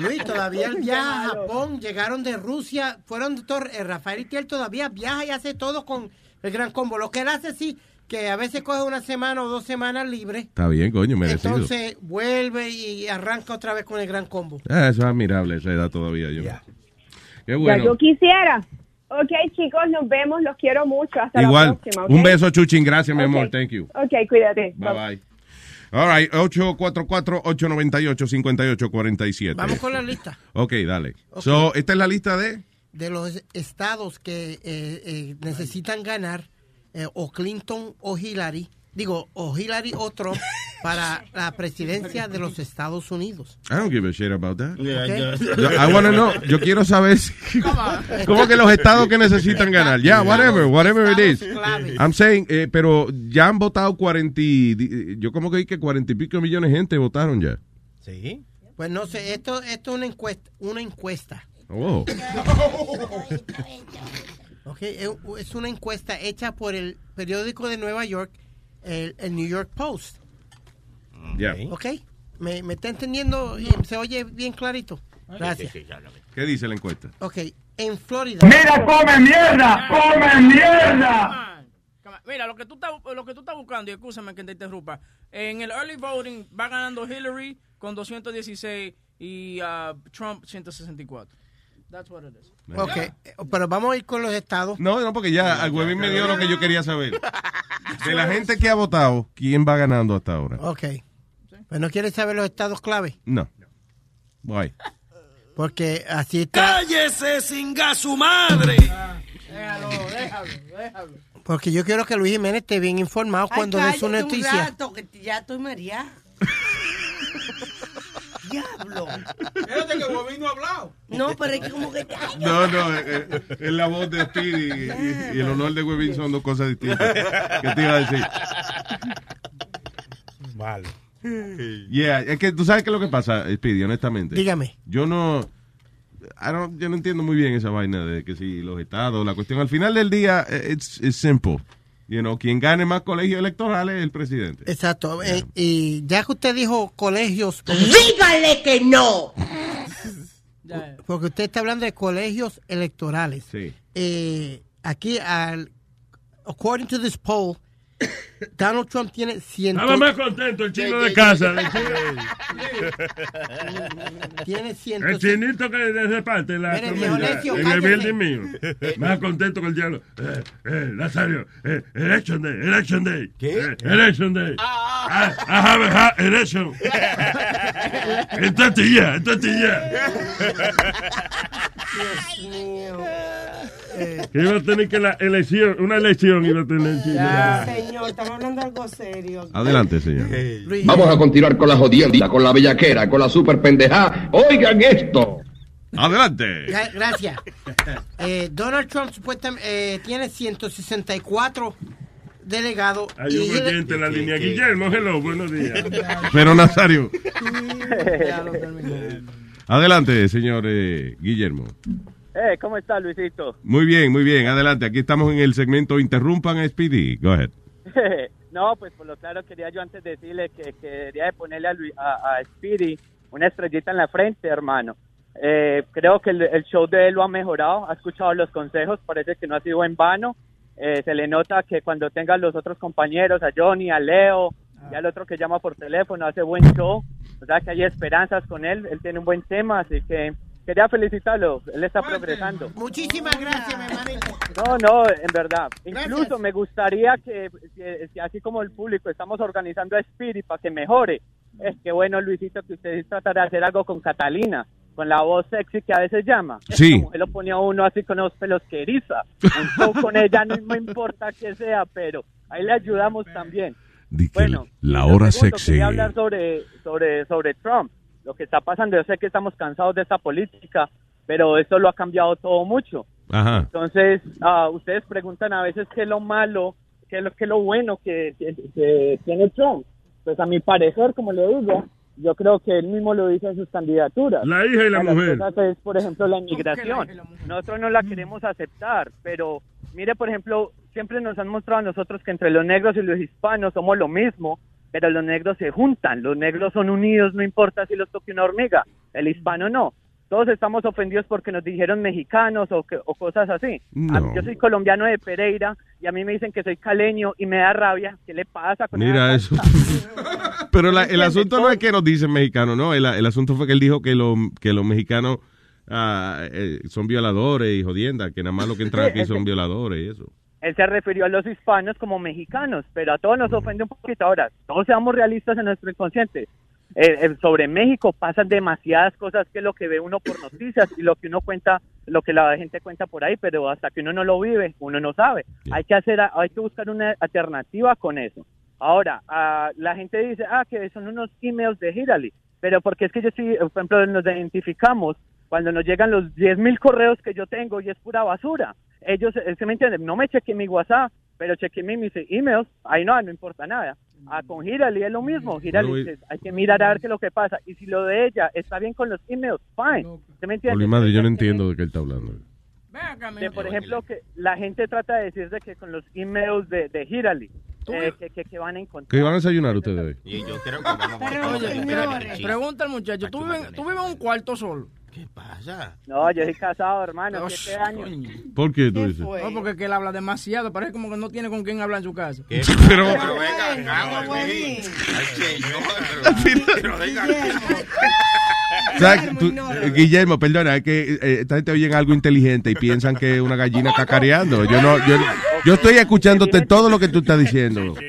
Luis, todavía él viaja a Japón, llegaron de Rusia, fueron de Tor- eh, Rafael Itiel todavía viaja y hace todo con el gran combo. Lo que él hace sí, que a veces coge una semana o dos semanas libre, Está bien, coño, merecido. entonces vuelve y arranca otra vez con el gran combo. Ah, eso es admirable, esa edad todavía. Yo. Qué Ya bueno. yo quisiera. Ok, chicos, nos vemos. Los quiero mucho. Hasta Igual. la próxima. ¿ok? Un beso, Chuchín. Gracias, mi amor. Thank you. Ok, cuídate. Bye bye. All right, 844-898-5847. Vamos con la lista Ok, dale. So, esta es la lista de. de los estados que eh, eh, necesitan ganar eh, o Clinton o Hillary, digo, o Hillary o Trump para la presidencia de los Estados Unidos. I don't give a shit about that. Yeah, yeah. Yo, I wanna know. Yo quiero saber si- cómo que los estados que necesitan ganar. Ya, whatever, whatever it is. I'm saying, eh, pero ya han votado 40, y- di- yo como que vi que 40 y pico millones de gente votaron ya. Sí. Pues no sé, esto, esto es una encuesta. Una encuesta. Oh. Ok, es es una encuesta hecha por el periódico de Nueva York, el, el New York Post. Ya. Ok, ¿Me, me está entendiendo? Y ¿Se oye bien clarito? Gracias. ¿Qué dice la encuesta? Ok, en Florida. ¡Mira, come mierda! ¡Come mierda! mira, lo que tú estás, lo que tú estás buscando, y escúchame que te interrumpa, en el early voting va ganando Hillary con 216 y uh, Trump 164. That's what it is. Ok, pero vamos a ir con los estados. No, no, porque ya al Huevín me dio lo que yo quería saber. De la gente que ha votado, ¿quién va ganando hasta ahora? Ok. Pues no quieres saber los estados clave, No. Guay. porque así está. ¡Cállese, singa su madre! Déjalo, déjalo, déjalo. Porque yo quiero que Luis Jiménez esté bien informado cuando dé su cállate un noticia. rato, que ya estoy mareada. Diablo. Espérate que Bobín no ha hablado. No, pero es que como que... No, no, eh, eh, es la voz de Speedy y, y- y el honor de Huevín son dos cosas distintas. ¿Qué te iba a decir? Vale. Yeah, es que tú sabes qué es lo que pasa, Speedy, honestamente. Dígame. Yo no, I don't- yo no entiendo muy bien esa vaina de que si los estados, la cuestión al final del día, eh, it's, it's simple. You know, quien gane más colegios electorales es el presidente. Exacto. eh, y ya que usted dijo colegios. Dígale que no. Porque usted está hablando de colegios electorales. Sí. Eh, aquí, al, according to this poll, Donald Trump tiene 100. Estaba más contento el chino de casa. el chino- Tiene 100. El chinito que se parte la comida Dionisio, en el cállese. building mío. Más contento que el diablo. Eh, eh, Nazario, eh, election day, election day. ¿Qué? election day. I, I have a election. Dios mío. Que iba a tener que la elección, una elección iba a tener. Señor, estamos hablando de algo serio. Adelante, señor. Vamos a continuar con la jodienda, con la bellaquera, con la super pendejada. Oigan esto. Adelante. Gra- Gracias. Eh, Donald Trump supuestamente eh, tiene 164 delegados. Hay y un oyente en la línea. Guillermo, hello, buenos días. Pero Nazario. Adelante, señor eh, Guillermo. Eh, ¿cómo está Luisito? Muy bien, muy bien. Adelante. Aquí estamos en el segmento Interrumpan a Speedy. Go ahead. no, pues por lo claro quería yo antes decirle que, que de ponerle a, Luis- a, a Speedy una estrellita en la frente, hermano. Eh, creo que el, el show de él lo ha mejorado, ha escuchado los consejos, parece que no ha sido en vano. Eh, se le nota que cuando tenga los otros compañeros, a Johnny, a Leo, y al otro que llama por teléfono, hace buen show. O sea que hay esperanzas con él, él tiene un buen tema, así que quería felicitarlo, él está progresando. Muchísimas gracias, mi hermanito. No, no, en verdad. Incluso me gustaría que, que- que así como el público, estamos organizando a Spirit para que mejore. Es que bueno, Luisito, que usted tratará de hacer algo con Catalina, con la voz sexy que a veces llama. Sí. Mujer lo pone a uno así con los pelos que eriza. Un show con ella no, no importa que sea, pero ahí le ayudamos también. Bueno, La hora segundo, sexy. Quería hablar sobre, sobre, sobre Trump. Lo que está pasando, yo sé que estamos cansados de esta política, pero esto lo ha cambiado todo mucho. Ajá. Entonces, ah, ustedes preguntan a veces qué es lo malo, qué es lo, qué es lo bueno que, que- que tiene Trump. Pues a mi parecer, como le digo, yo creo que él mismo lo dice en sus candidaturas. La hija y la de mujer. es, por ejemplo, la inmigración. Nosotros no la queremos aceptar, pero mire, por ejemplo, siempre nos han mostrado a nosotros que entre los negros y los hispanos somos lo mismo, pero los negros se juntan, los negros son unidos, no importa si los toque una hormiga, el hispano no. Todos estamos ofendidos porque nos dijeron mexicanos o, que- o cosas así. Mí- yo soy colombiano de Pereira y a mí me dicen que soy caleño y me da rabia. ¿Qué le pasa con Mira eso. Pero la- el asunto no es que nos dicen mexicanos, no. El, el asunto fue que él dijo que, lo- que los mexicanos eh, son violadores y jodienda, que nada más los que entran aquí son violadores y eso. Él se refirió a los hispanos como mexicanos, pero a todos nos ofende un poquito. Ahora, todos seamos realistas en nuestro inconsciente. Eh, eh, sobre México pasan demasiadas cosas que lo que ve uno por noticias y lo que uno cuenta, lo que la gente cuenta por ahí, pero hasta que uno no lo vive, uno no sabe. Hay que hacer, hay que buscar una alternativa con eso. Ahora, ah, la gente dice, ah, que son unos emails de Hillary, pero porque es que yo sí, por ejemplo, nos identificamos cuando nos llegan los 10 mil correos que yo tengo y es pura basura. Ellos, eh, se me entienden, no me chequeé mi WhatsApp, pero chequeé mi- mis emails, ahí no, no importa nada. Ah, con Hillary es lo mismo, dice, hay que mirar a ver qué es lo que pasa. Y si lo de ella está bien con los emails, fine. ¿Se me entiende? Madre, yo no entiendo de qué él está hablando. De, por ejemplo, que la gente trata de decir de que con los emails de, de Hillary, eh, que, que, que van a encontrar. ¿Qué van a desayunar ustedes hoy? Y yo creo que vamos Oye, pre- pregunta al muchacho, ¿tú vives, tú vives en un cuarto solo? ¿Qué pasa? No, yo soy casado, hermano, siete años. ¿Por qué tú dices? No, porque es que él habla demasiado. Parece como que no tiene con quién hablar en su casa. Pero- Pero venga güey. Ay, señor, pero- pero venga acá. O sea, tú- eh, Guillermo, perdona, es que eh, esta gente oye algo inteligente y piensan que es una gallina cacareando. Yo no, yo, yo estoy escuchándote todo lo que tú estás diciendo.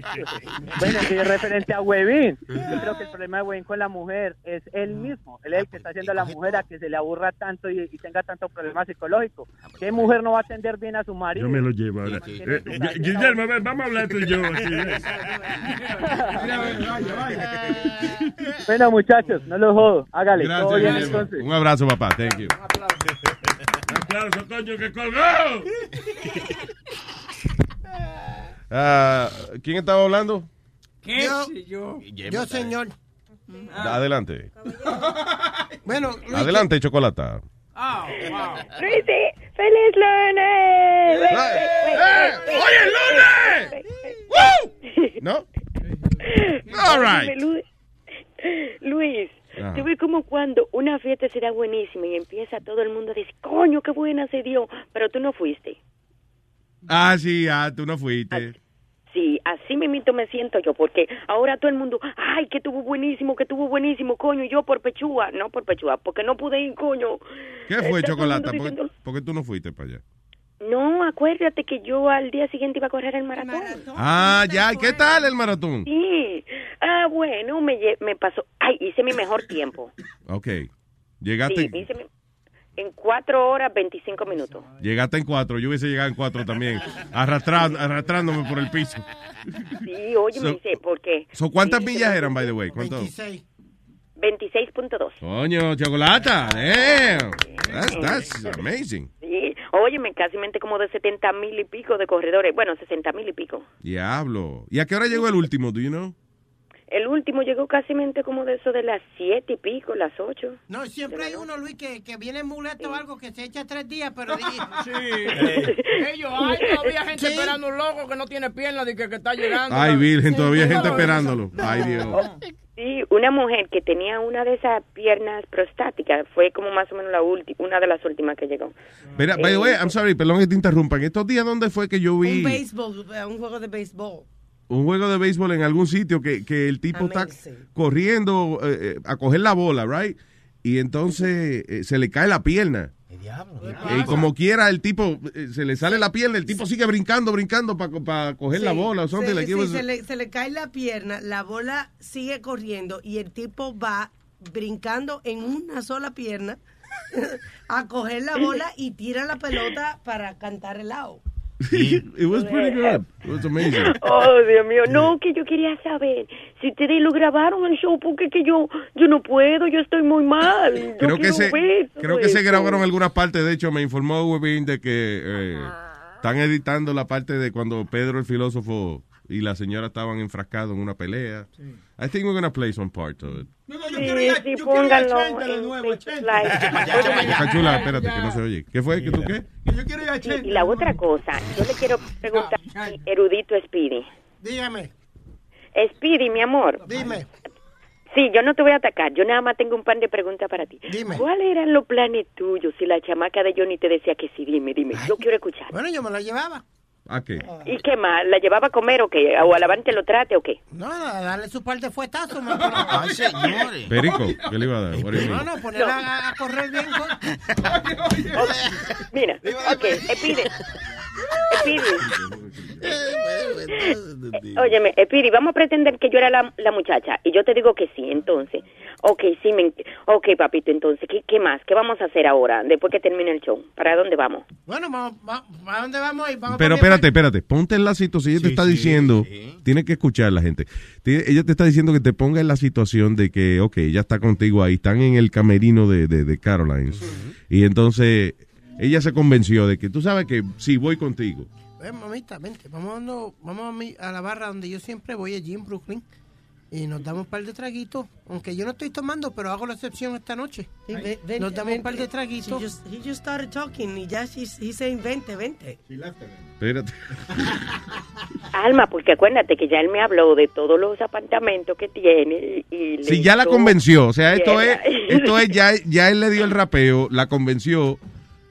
Bueno, sí, referente a Webin, yo creo que el problema de Webin con la mujer es él mismo. Él es el que está haciendo a la mujer a que se le aburra tanto y, y tenga tantos problemas psicológicos. ¿Qué mujer no va a atender bien a su marido? Yo me lo llevo ahora. Sí, sí. Eh, Gu- Guillermo, ven, vamos a hablar tú y yo. ¿eh? Bueno, muchachos, no los jodo. Hágale. todo Gracias, bien, Guillermo. entonces. Un abrazo, papá. Thank you. Aplauso, coño, que colgó. Ah, ¿Quién estaba hablando? ¿Qué? Yo, yo, señor. Adelante. Bueno, Luis, Adelante, Chocolata. Luisi, feliz lunes. ¡Oye, lunes! ¿No? All right. Luis, Luis, Ajá. tú ves como cuando una fiesta será buenísima y empieza todo el mundo a decir, coño, qué buena se dio, pero tú no fuiste. Ah, sí, ah, tú no fuiste. Sí, así mismito me siento yo, porque ahora todo el mundo, ay, que tuvo buenísimo, que tuvo buenísimo, coño, y yo por pechúa, no por pechúa, porque no pude ir, coño. ¿Qué fue, Chocolata? ¿Por, diciendo, por qué tú no fuiste para allá? No, acuérdate que yo al día siguiente iba a correr el maratón. Ah, ya. ¿Qué tal el maratón? Sí. Ah, bueno, me, me pasó. Ay, hice mi mejor tiempo. Ok. Sí, Llegaste, hice mi- en cuatro horas, 25 minutos. llegaste en cuatro. Yo hubiese llegado en cuatro también. Arrastrando, arrastrándome por el piso. Sí, oye, me So- dice, ¿por qué? So, ¿Cuántas Sí, millas eran, by the way? ¿Cuánto? 26.2. Coño, Chocolata. Damn. That's, that's amazing. Sí, óyeme, casi mente como de 70 mil y pico de corredores. Bueno, 60 mil y pico. Diablo. ¿Y a qué hora llegó el último? ¿Do you know? El último llegó casi mente como de eso de las 7 y pico, las 8. No, siempre hay uno, Luis, que, que viene en muleta o algo que se echa tres días, pero... Sí. Ellos, hay todavía gente esperando un loco que no tiene piernas de que, que está llegando. Ay, Virgen, todavía hay Sí. gente esperándolo. Ay, Dios. Sí, una mujer que tenía una de esas piernas prostáticas fue como más o menos la última, una de las últimas que llegó. Mira, by the way, I'm sorry, perdón que te interrumpa. En estos días, ¿dónde fue que yo vi Un béisbol, eh, un juego de béisbol. Un juego de béisbol en algún sitio que, que el tipo está corriendo eh, eh, a coger la bola, right? Y entonces eh, se le cae la pierna. Y como quiera, el tipo, eh, se le sale la pierna, el tipo sigue brincando, brincando para coger la bola o sí, like it sí, was- se, le, se le cae la pierna, la bola sigue corriendo y el tipo va brincando en una sola pierna a coger la bola y tira la pelota para cantar el out. It was pretty good. It was amazing. Oh, Dios mío, no, que yo quería saber si ustedes lo grabaron el show, porque que yo yo no puedo, yo estoy muy mal. Yo Creo que se, creo que se grabaron algunas partes. De hecho, me informó Webin de que eh, están editando la parte de cuando Pedro el filósofo y la señora estaban enfrascados en una pelea. I think we're gonna play some part of it. Sí, sí, pónganlo en Facebook Live. Cachula, espérate, que no se oye. ¿Qué fue? ¿Que tú qué? Sí, y la otra cosa, yo le quiero preguntar a mi erudito Speedy. Dígame, Speedy, mi amor. dime. Sí, yo no te voy a atacar, yo nada más tengo un par de preguntas para ti. Dime. ¿Cuáles eran los planes tuyos si la chamaca de Johnny te decía que sí? Dime, dime, yo quiero escuchar. Bueno, yo me la llevaba. ¿A qué? ¿Y qué más? ¿La llevaba a comer o qué? ¿O a lavarte lo trate o qué? No, darle su par de fuetazos. me- Ay, señores. Perico, ¿qué le iba a dar? No, no, ponerla a, a correr bien. con- Mira, ok, Speedy. Speedy. Óyeme, vamos a pretender que yo era la, la muchacha y yo te digo que sí, entonces. Ok, sí, me, ok, papito, entonces, ¿qué, ¿qué más? ¿Qué vamos a hacer ahora, después que termine el show? ¿Para dónde vamos? Bueno, vamos, va- ¿a dónde vamos? Vamos Pero espérate, espérate. Ponte en la situación. Ella te está diciendo, tiene que escuchar la gente. Tiene- Ella te está diciendo que te ponga en la situación de que, ok, ella está contigo ahí, están en el camerino de, de, de Carolines. Y entonces ella se convenció de que tú sabes que sí, voy contigo. Ven, mamita, vente. Vamos, no, vamos a, mi- a la barra donde yo siempre voy allí en Brooklyn. y nos damos un par de traguitos. Aunque yo no estoy tomando, pero hago la excepción esta noche. Sí, nos damos un par de vente. traguitos. He just, he just started talking y ya she's, he's saying vente, vente. Espérate. Alma, porque acuérdate que ya él me habló de todos los apartamentos que tiene y, Si ya la convenció, o sea, esto es, esto es ya, ya él le dio el rapeo, la convenció.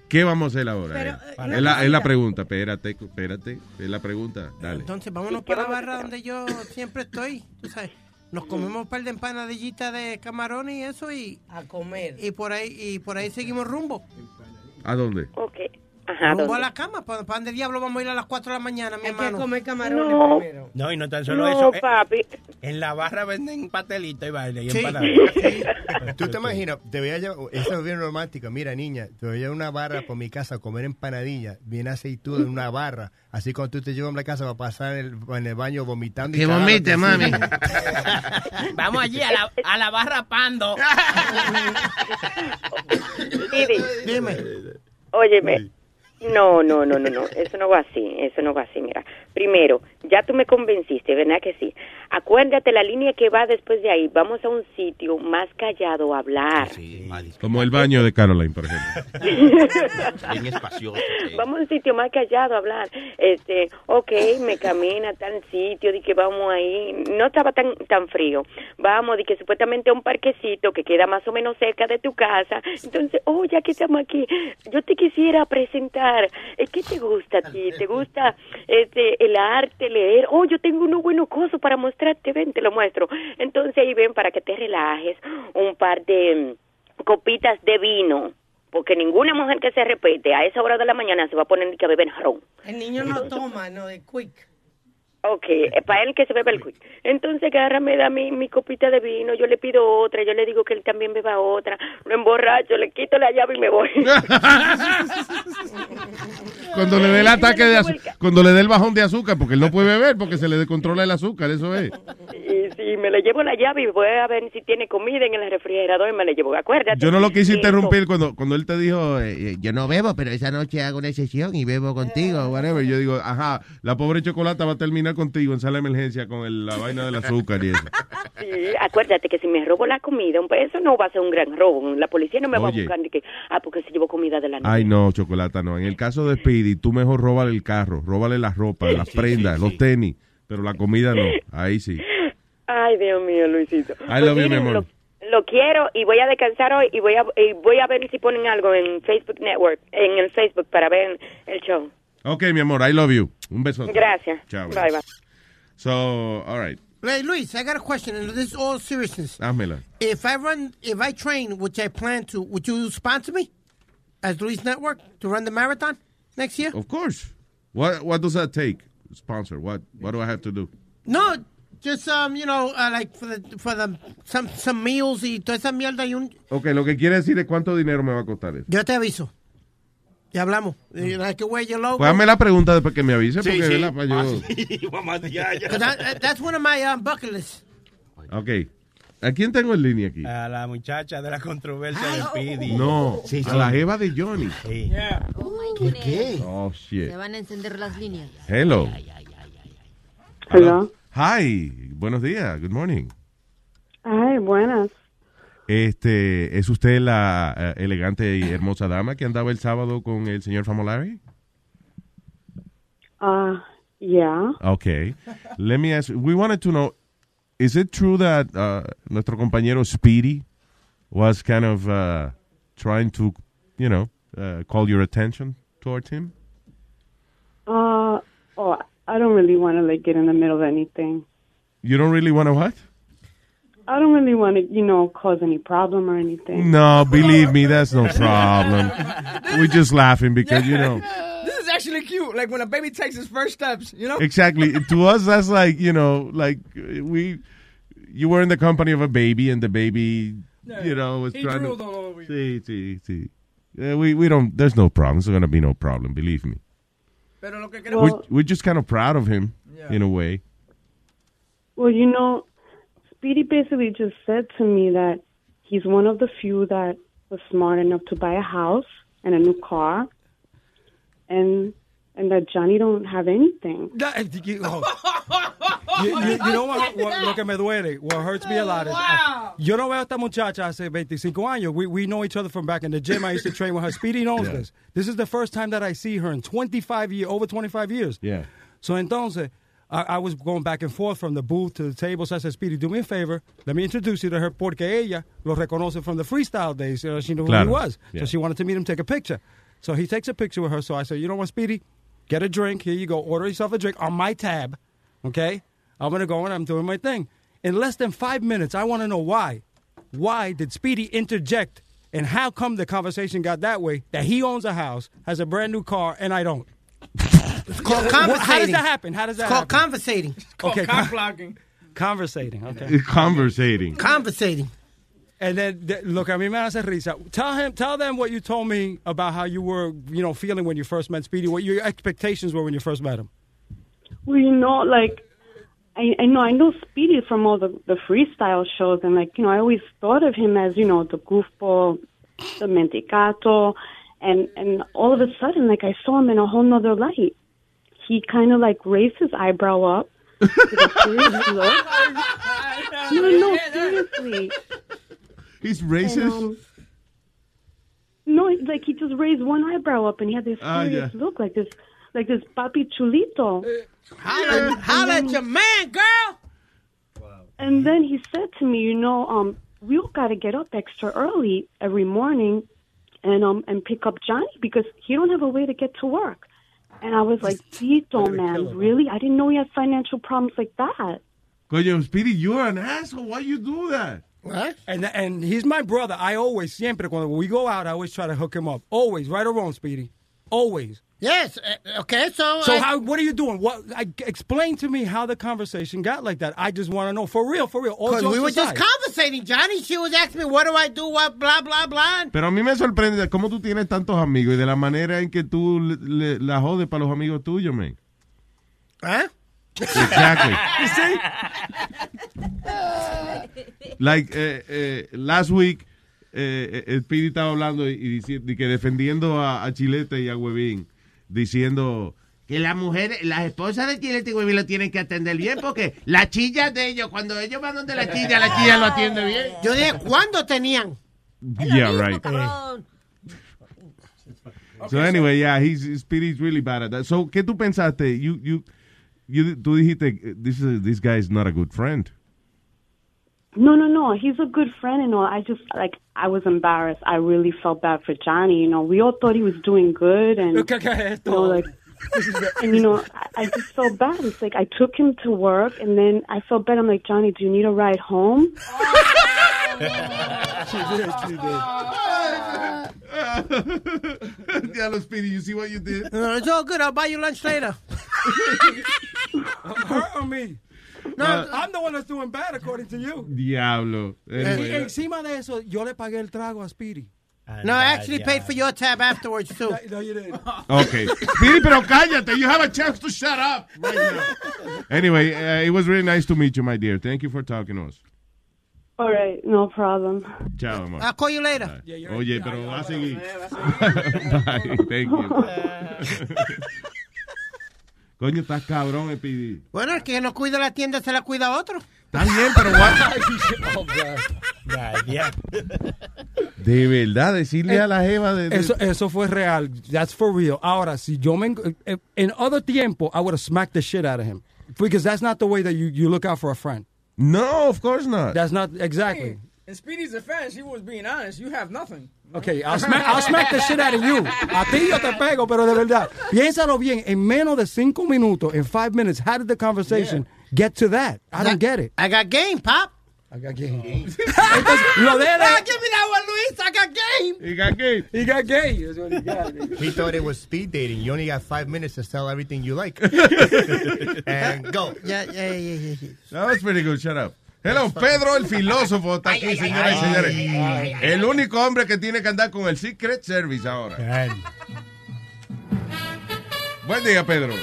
¿Qué vamos a hacer ahora? Pero, Eh, eh, es, la, es la pregunta, espérate, espérate, es la pregunta, dale. Entonces, vámonos para la barra donde yo siempre estoy. Tú sabes, nos comemos un par de empanadillitas de camarón y eso y a comer. Y por ahí y por ahí seguimos rumbo. ¿A dónde? Ok. Ajá, rumbo ¿dónde? a la cama. ¿Para, dónde diablo vamos a ir a las 4 de la mañana, mi hermano? comer camarones No. primero. No, y no tan solo No, eso. eh, papi. en la barra venden pastelitos y baile y Sí. empanadas. Tú te imaginas, te voy a llevar, eso es bien romántico. Mira, niña, te voy a llevar una barra por mi casa a comer empanadilla, bien aceituda en una barra. Así cuando tú te llevas a la casa va a pasar en el, en el baño vomitando. y Que vomite, mami. Vamos allí a la, a la barra Pando. Dime. óyeme. No, no, no, no, no, eso no va así, eso no va así, mira. Primero, ya tú me convenciste, ¿verdad que sí? Acuérdate la línea que va después de ahí, vamos a un sitio más callado a hablar. Como el baño de Caroline, por ejemplo. Bien espacioso. Vamos a un sitio más callado a hablar. Este, ok, me camina a tal sitio, di que vamos ahí. No estaba tan tan frío. Vamos, di que supuestamente a un parquecito que queda más o menos cerca de tu casa. Entonces, oh, ya que estamos aquí, yo te quisiera presentar. ¿Qué te gusta a ti? ¿Te gusta este el arte, leer? Oh, yo tengo unos buenos cosas para mostrarte. Ven, te lo muestro. Entonces ahí ven para que te relajes. Un par de mm, copitas de vino. Porque ninguna mujer que se repite a esa hora de la mañana se va a poner que a beber ron. El niño no toma, no, de quick. Ok, eh, para él que se bebe el quick. Entonces agarra, me da mi, mi copita de vino, yo le pido otra, yo le digo que él también beba otra, lo emborracho, le quito la llave y me voy. Cuando le dé el ataque de azúcar, cuando le dé el bajón de azúcar, porque él no puede beber porque se le descontrola el azúcar, eso es. y si me le llevo la llave y voy a ver si tiene comida en el refrigerador y me la llevo, acuérdate. Yo no lo quise interrumpir cuando, cuando él te dijo, eh, Eh, Yo no bebo, pero esa noche hago una sesión y bebo contigo. whatever. Yo digo, ajá, la pobre chocolata va a terminar contigo en sala de emergencia con el- la vaina del azúcar y eso. Sí, acuérdate que si me robo la comida, eso no va a ser un gran robo. La policía no me va a buscar ni que, ah, porque se llevó comida de la noche. Ay, no, chocolata, no. En el caso de Speedy, tú mejor róbale el carro, róbale la ropa, las prendas, los tenis, pero la comida no. Ahí sí. Ay, Dios mío, Luisito. Mi amor. Lo quiero y voy a descansar hoy y voy a y voy a ver si ponen algo en Facebook Network, en el Facebook para ver el show. Ok, mi amor, I love you. Un beso. Gracias. Chao. Bye, bye. So, all right, Hey, Luis, I got a question, and this is all seriousness. házmela. If I run, if I train, which I plan to, would you sponsor me as Luis Network to run the marathon next year? Of course. What What does that take? Sponsor. What What do I have to do? No, just um, you know, uh, like for the for the some some meals y toda esa mierda y un. Ok, lo que quiere decir es cuánto dinero me va a costar eso. Yo te aviso. Ya hablamos. Pues hazme la pregunta después que me avise, Sí, porque sí. ¿verdad? Pa' yo- Ah, that- that's one of my um, bucket lists. Ok. ¿A quién tengo en línea aquí? A la muchacha de la controversia de Speedy. No, a la jeva de Johnny. Sí. ¿Qué qué? Oh, shit. Se van a encender las líneas. Hello. Hello. Hi. Buenos días. Good morning. Ay, buenas. Este, ¿es usted la eh, elegante y hermosa dama que andaba el sábado con el señor Famolari? Uh, yeah. Okay. Let me ask, we wanted to know, is it true that uh, nuestro compañero Speedy was kind of uh, trying to, you know, uh, call your attention towards him? Uh, oh, I don't really want to like get in the middle of anything. You don't really want to what? I don't really want to, you know, cause any problem or anything. No, believe me, that's no problem. We're just laughing because, you know, This is actually cute. Like when a baby takes his first steps, you know? exactly. To us, that's like, you know, like we, you were in the company of a baby and the baby, you know, was He trying drooled to. all over you. Sí, sí, sí. Yeah, we, we don't, there's no problem. There's going to be no problem, believe me. Pero lo que We're, we're just kind of proud of him, in a way. Well, you know, Speedy basically just said to me that he's one of the few that was smart enough to buy a house and a new car, and and that Johnny don't have anything. Oh. You, you- you know what, what- lo que me duele, what hurts me a lot is, Wow. yo no veo a esta muchacha hace 25 años. We, we know each other from back in the gym. I used to train with her. Speedy knows Yeah. this. This is the first time that I see her in 25 years, over 25 years. Yeah. So entonces, I, I was going back and forth from the booth to the table. So I said, Speedy, do me a favor. Let me introduce you to her porque ella lo reconoce from the freestyle days. You know, she knew who Claro. he was. Yeah. So she wanted to meet him, take a picture. So he takes a picture with her. So I said, you know what, Speedy? Get a drink. Here you go. Order yourself a drink on my tab. Okay? I'm going to go and I'm doing my thing. In less than five minutes, I want to know why. Why did Speedy interject? And how come the conversation got that way that he owns a house, has a brand new car, and I don't? It's called What- How does that happen? How does that? It's that called happen? conversating. Okay, Cock con- blocking. conversating. Okay. Conversating. Conversating. And then, th- look, a mí me hace risa. Tell him, tell them what you told me about how you were, you know, feeling when you first met Speedy. What your expectations were when you first met him. Well, you know, like I, I know I know Speedy from all the the freestyle shows, and like you know, I always thought of him as you know the goofball, the mendicato, and and all of a sudden, like I saw him in a whole nother light. He kind of like raised his eyebrow up with a serious look. No, no, seriously. He's And, racist. um, no, like he just raised one eyebrow up, and he had this Ah, serious yeah. look, like this, like this papi chulito. Holla, holla at your man, girl. And then he said to me, you know, um, we all got to get up extra early every morning, and um, and pick up Johnny because he don't have a way to get to work. And I was like, Tito, man, really? I didn't know he had financial problems like that. Coño, Speedy, you're an asshole. Why you do that? What? And and he's my brother. I always, siempre, cuando we go out, I always try to hook him up. Always, right or wrong, Speedy. Always. Yes. uh, Okay. So. So I- how? What are you doing? What? I, explain to me how the conversation got like that. I just want to know for real, for real. All Because we were just aside. conversating, Johnny. She was asking me, what do I do? What, blah, blah, blah. Pero a mí me sorprende cómo tú tienes tantos amigos y de la manera en que tú le, le- la jodes para los amigos tuyos, man. ¿Eh? Exactly. You see? Like, eh, eh, last week, eh, eh, Speedy estaba hablando y, y y que defendiendo a, a Chilete y a Huevín, diciendo... Que las mujeres, las esposas de Chilete y Huevín lo tienen que atender bien porque la chilla de ellos, cuando ellos van donde la chilla, la chilla lo atiende bien. Yo dije, ¿cuándo tenían? Yeah, right. So anyway, yeah, he's Speedy's really bad at that. So, ¿qué tú pensaste? You, you, you, tú dijiste, this, is, this guy is not a good friend. No, no, no. He's a good friend and all. I just like I was embarrassed. I really felt bad for Johnny. You know, we all thought he was doing good, and ¿Qué, qué es you know, like, and you know, I, I just felt bad. It's like I took him to work, and then I felt bad. I'm like, Johnny, do you need a ride home? she did, she did. Diablo, Speedy, you see what you did? No, it's all good. I'll buy you lunch later. Her or me? No, Uh, I'm the one that's doing bad according to you. Diablo. Y encima de eso, yo le pagué el trago a Speedy. No, I actually paid for your tab afterwards, too. No, you didn't. Okay. Speedy, pero cállate. You have a chance to shut up right now. Anyway, uh, it was really nice to meet you, my dear. Thank you for talking to us. All right, no problem. Chao, amor. I'll call you later. Oye, pero va a seguir. Bye. Thank you. Coño, estás cabrón, Speedy. Bueno, el que no cuida la tienda se la cuida a otro. Está bien, pero De verdad, decirle a la jeva de... de- Eso, eso fue real. That's for real. Ahora, si yo me... eh, En other tiempo, I would have smacked the shit out of him. Because that's not the way that you, you look out for a friend. No, of course not. That's not... Exactly. In Speedy's defense, he was being honest. You have nothing. Okay, I'll smack, I'll smack the shit out of you. A ti yo te pego, pero de verdad. Piénsalo bien. En menos de cinco minutos, in five minutes, how did the conversation get to that? I don't get it. I got game, Pop. I got game. Entonces, lo de él Ah, give me that one, Luis. I got game. He got gay. He got gay. That's what he got. He thought it was speed dating. You only got five minutes to sell everything you like. and go. Yeah, yeah, yeah, yeah. yeah. That was pretty good. Shut up. Hello, Pedro el filósofo está aquí, señoras y señores. El único hombre que tiene que andar con el Secret Service ahora. Buen día, Pedro.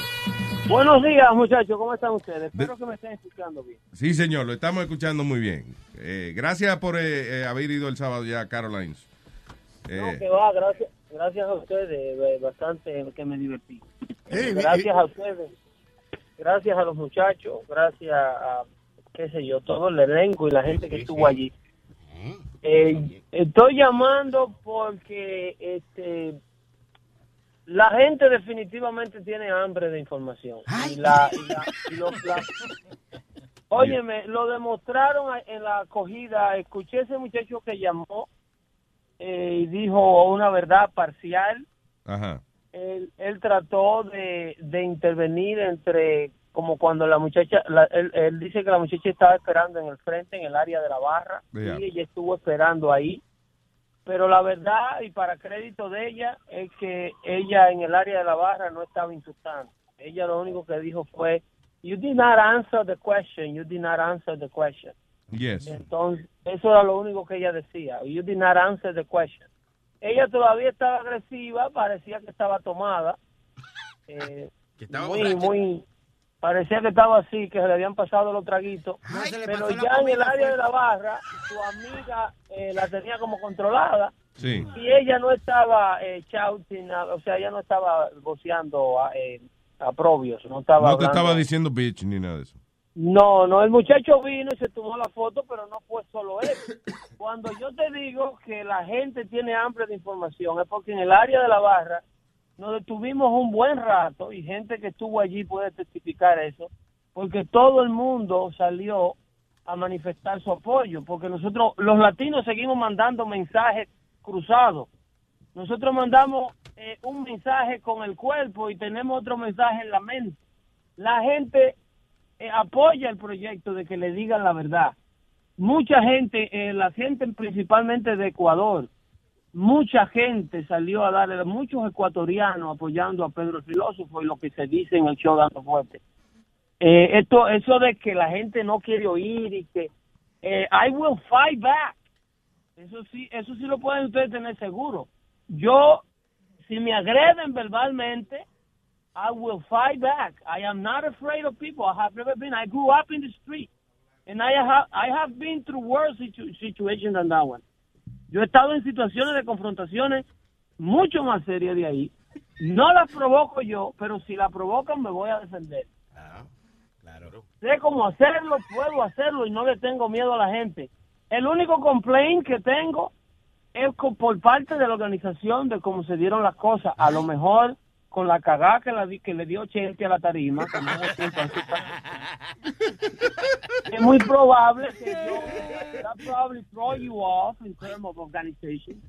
Buenos días, muchachos. ¿Cómo están ustedes? Espero que me estén escuchando bien. Sí, señor, lo estamos escuchando muy bien. Eh, gracias por eh, eh, haber ido el sábado ya a Carolines. Eh, No, que va, gracias, gracias a ustedes, eh, bastante que me divertí. Hey, gracias eh, a ustedes. gracias a los muchachos, gracias a, qué sé yo, todo el elenco y la gente que estuvo allí. Eh, estoy llamando porque este la gente definitivamente tiene hambre de información. Y la, y la- y los- la- Óyeme, lo demostraron en la acogida. Escuché ese muchacho que llamó eh, y dijo una verdad parcial. Ajá. Él, él trató de, de intervenir entre, como cuando la muchacha, la- él, él dice que la muchacha estaba esperando en el frente, en el área de la barra, Yeah. y ella estuvo esperando ahí. Pero la verdad, y para crédito de ella, es que ella en el área de la barra no estaba insultando. Ella lo único que dijo fue, you did not answer the question, you did not answer the question. Yes. Entonces, eso era lo único que ella decía. You did not answer the question. Ella todavía estaba agresiva, parecía que estaba tomada. Eh, estaba muy, borracha. muy, parecía que estaba así, que se le habían pasado los traguitos. Pero ya en el área fue. de la barra, su amiga eh, la tenía como controlada. Sí. Y ella no estaba eh, shouting, o sea, ella no estaba voceando a, eh, aprobios, no estaba No te hablando- estaba diciendo bitch ni nada de eso. no, no, el muchacho vino y se tomó la foto, pero no fue solo él. Cuando yo te digo que la gente tiene hambre de información, es porque en el área de la barra nos detuvimos un buen rato y gente que estuvo allí puede testificar eso, porque todo el mundo salió a manifestar su apoyo, porque nosotros, los latinos, seguimos mandando mensajes cruzados. Nosotros mandamos eh, un mensaje con el cuerpo y tenemos otro mensaje en la mente. La gente eh, apoya el proyecto de que le digan la verdad. Mucha gente, eh, la gente principalmente de Ecuador, mucha gente salió a darle, muchos ecuatorianos apoyando a Pedro el Filósofo y lo que se dice en el show Dando Fuerte. Eh, esto, eso de que la gente no quiere oír y que eh, I will fight back. Eso sí, eso sí lo pueden ustedes tener seguro. Yo, si me agreden verbalmente, I will fight back. I am not afraid of people. I have never been. I grew up in the street, and I have I have been through worse situ- situations than that one. Yo he estado en situaciones de confrontaciones mucho más serias de ahí. No las provoco yo, pero si la provocan me voy a defender. Sé cómo hacerlo, puedo hacerlo y no le tengo miedo a la gente. El único complaint que tengo es por parte de la organización de cómo se dieron las cosas. A lo mejor con la cagada que, la que le dio Chente a la tarima. que no así tan- es muy probable que yo throw you off in terms of organization.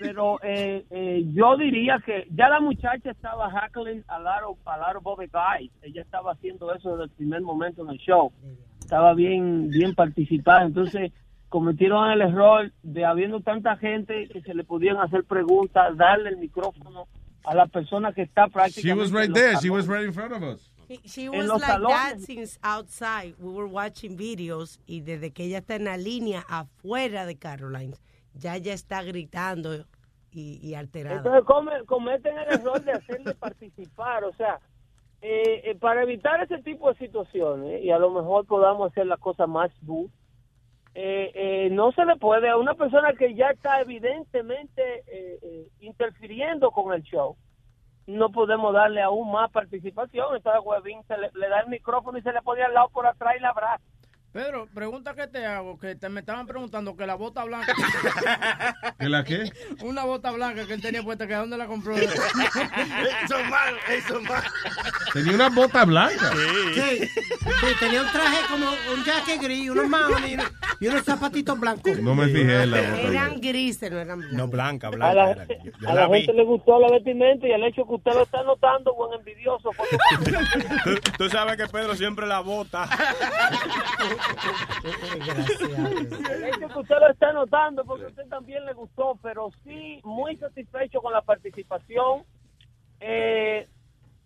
Pero eh, eh, yo diría que ya la muchacha estaba heckling a lot of, a lot guys. Ella estaba haciendo eso desde el primer momento en el show. Estaba bien, bien participada. Entonces cometieron el error de habiendo tanta gente que se le podían hacer preguntas, darle el micrófono a la persona que está She prácticamente. was right there. She was right in front of us. She- She En was los like that salones. since outside. We were watching videos y desde que ella está en la línea afuera de Caroline, ya ella está gritando y, y alterada. Entonces come- cometen el error de hacerle participar, o sea, eh, eh, para evitar ese tipo de situaciones y a lo mejor podamos hacer las cosas más smooth, eh, eh, no se le puede a una persona que ya está evidentemente eh, eh, interfiriendo con el show, no podemos darle aún más participación, entonces Huevín se le, le da el micrófono y se le pone al lado por atrás y la abraza. Pedro, pregunta que te hago, que te me estaban preguntando que la bota blanca. ¿Que la qué? Una bota blanca que él tenía puesta, que dónde la compró. Eso es malo, eso es malo. Tenía una bota blanca. Sí, sí, tenía un traje como un jacket gris, unos maones y unos, zapatitos blancos. No me fijé en la bota. Eran grises, no eran blancos. No, blanca, A blanca. la, era. Yo, yo a la gente le gustó la vestimenta y el hecho que usted lo está notando, buen envidioso. Tú, tú sabes que Pedro siempre la bota. El hecho que usted lo está notando porque a usted también le gustó, pero sí muy satisfecho con la participación. Eh,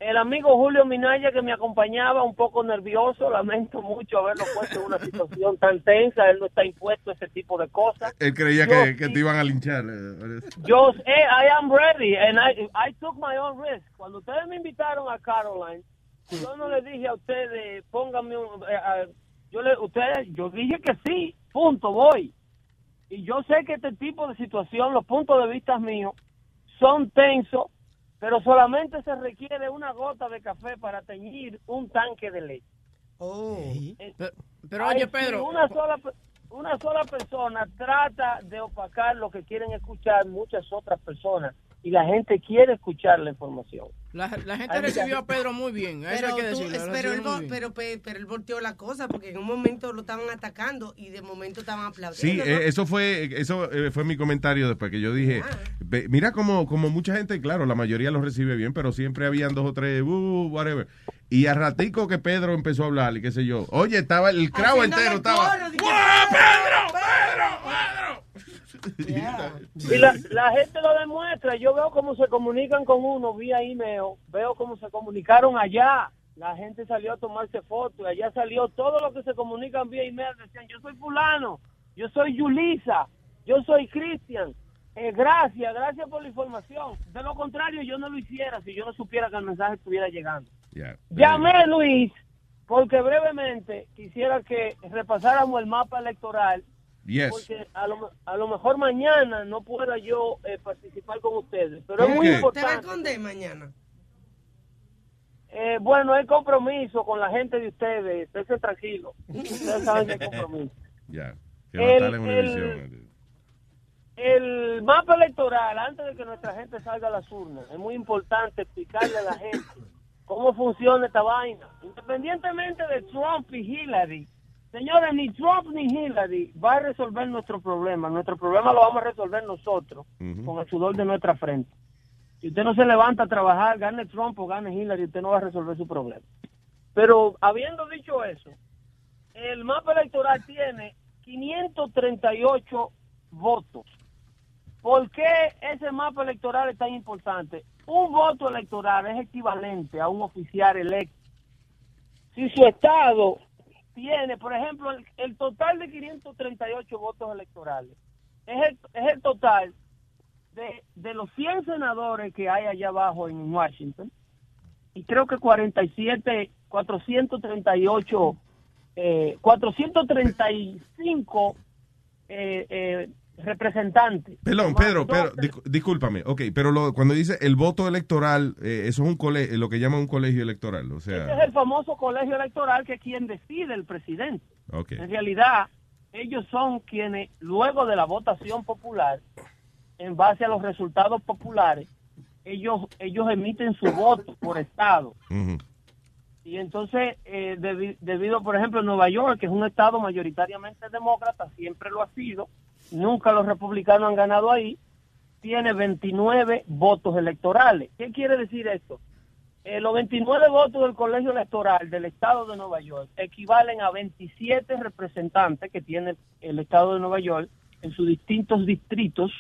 el amigo Julio Minaya que me acompañaba un poco nervioso, lamento mucho haberlo puesto en una situación tan tensa, él no está impuesto a ese tipo de cosas. Él creía Yo que, que te iban a linchar. eh, Yo, eh, I am ready and I, I took my own risk. Cuando ustedes me invitaron a Caroline, yo no le dije a ustedes, pónganme un, eh, eh, yo le, ustedes, yo dije que sí, punto, voy. Y yo sé que este tipo de situación, los puntos de vista míos son tensos, pero solamente se requiere una gota de café para teñir un tanque de leche. Oh. Pero, pero Ay, oye, Pedro. una sola, una sola persona trata de opacar lo que quieren escuchar muchas otras personas y la gente quiere escuchar la información. La, la gente recibió a Pedro muy bien. Eso Pero, hay que tú- decirlo. lo pero, él, recibió muy vo- bien. pero, pe- pero él volteó la cosa porque en un momento lo estaban atacando y de momento estaban Sí, aplaudiendo. ¿no? eh, eso fue eso eh, fue mi comentario después que yo dije, Ah. mira como, como mucha gente, claro, la mayoría lo recibe bien, pero siempre habían dos o tres, uh, whatever. Y a ratico que Pedro empezó a hablar y qué sé yo, oye, estaba el crowd entero, estaba... coro, Y la, la gente lo demuestra. Yo veo cómo se comunican con uno vía email. Veo cómo se comunicaron allá. La gente salió a tomarse fotos. y Allá salió todo lo que se comunican vía email. Decían, yo soy fulano. Yo soy Yulisa. Yo soy Cristian. Eh, gracias, gracias por la información. De lo contrario, yo no lo hiciera si yo no supiera que el mensaje estuviera llegando. Yeah. Llamé, Luis, porque brevemente quisiera que repasáramos el mapa electoral Yes. porque a lo, a lo mejor mañana no pueda yo eh, participar con ustedes, pero es ¿Cómo muy que? ¿Te va a importante. esconder mañana? Eh, bueno, hay compromiso con la gente de ustedes, esténse tranquilos. Ustedes saben que hay compromiso. Ya. Que en El- el- Univision. El mapa electoral, antes de que nuestra gente salga a las urnas, es muy importante explicarle a la gente cómo funciona esta vaina. Independientemente de Trump y Hillary, señores, ni Trump ni Hillary va a resolver nuestro problema. Nuestro problema lo vamos a resolver nosotros, con el sudor de nuestra frente. Si usted no se levanta a trabajar, gane Trump o gane Hillary, usted no va a resolver su problema. Pero habiendo dicho eso, el mapa electoral tiene 538 votos. ¿Por qué ese mapa electoral es tan importante? Un voto electoral es equivalente a un oficial electo. Si su estado tiene, por ejemplo, el, el total de 538 votos electorales, es el, es el total de, de los 100 senadores que hay allá abajo en Washington, y creo que 47, 438, eh, 435 eh, eh, representantes. Perdón, Pedro, Pedro, discúlpame. Ok, pero lo- cuando dice el voto electoral, eh, eso es un colegio, lo que llaman un colegio electoral. O Ese es sea, el famoso colegio electoral que es quien decide el presidente. ok. En realidad, ellos son quienes, luego de la votación popular, en base a los resultados populares, ellos, ellos emiten su voto por estado. Y entonces, eh, debi- debido, por ejemplo, en Nueva York, que es un estado mayoritariamente demócrata, siempre lo ha sido, nunca los republicanos han ganado ahí, tiene 29 votos electorales. ¿Qué quiere decir esto? Eh, los 29 votos del colegio electoral del estado de Nueva York equivalen a 27 representantes que tiene el estado de Nueva York en sus distintos distritos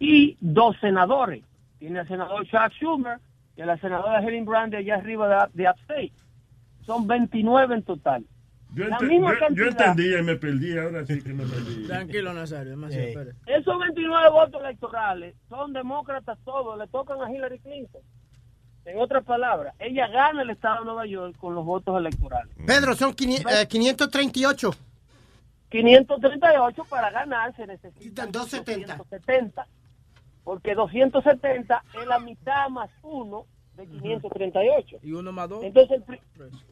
y dos senadores. Tiene al senador Chuck Schumer y a la senadora Helen Brand allá arriba de, de Upstate. Son 29 en total. Yo, misma yo- yo cantidad. entendí y me perdí, ahora sí que me perdí. Tranquilo, Nazario, demasiado. espere. Esos 29 votos electorales son demócratas todos, le tocan a Hillary Clinton. En otras palabras, ella gana el estado de Nueva York con los votos electorales. Pedro, son eh, 538. 538 para ganar se necesitan 270. 270, porque 270 es la mitad más uno de 538. Y uno más dos. Entonces, el, pri-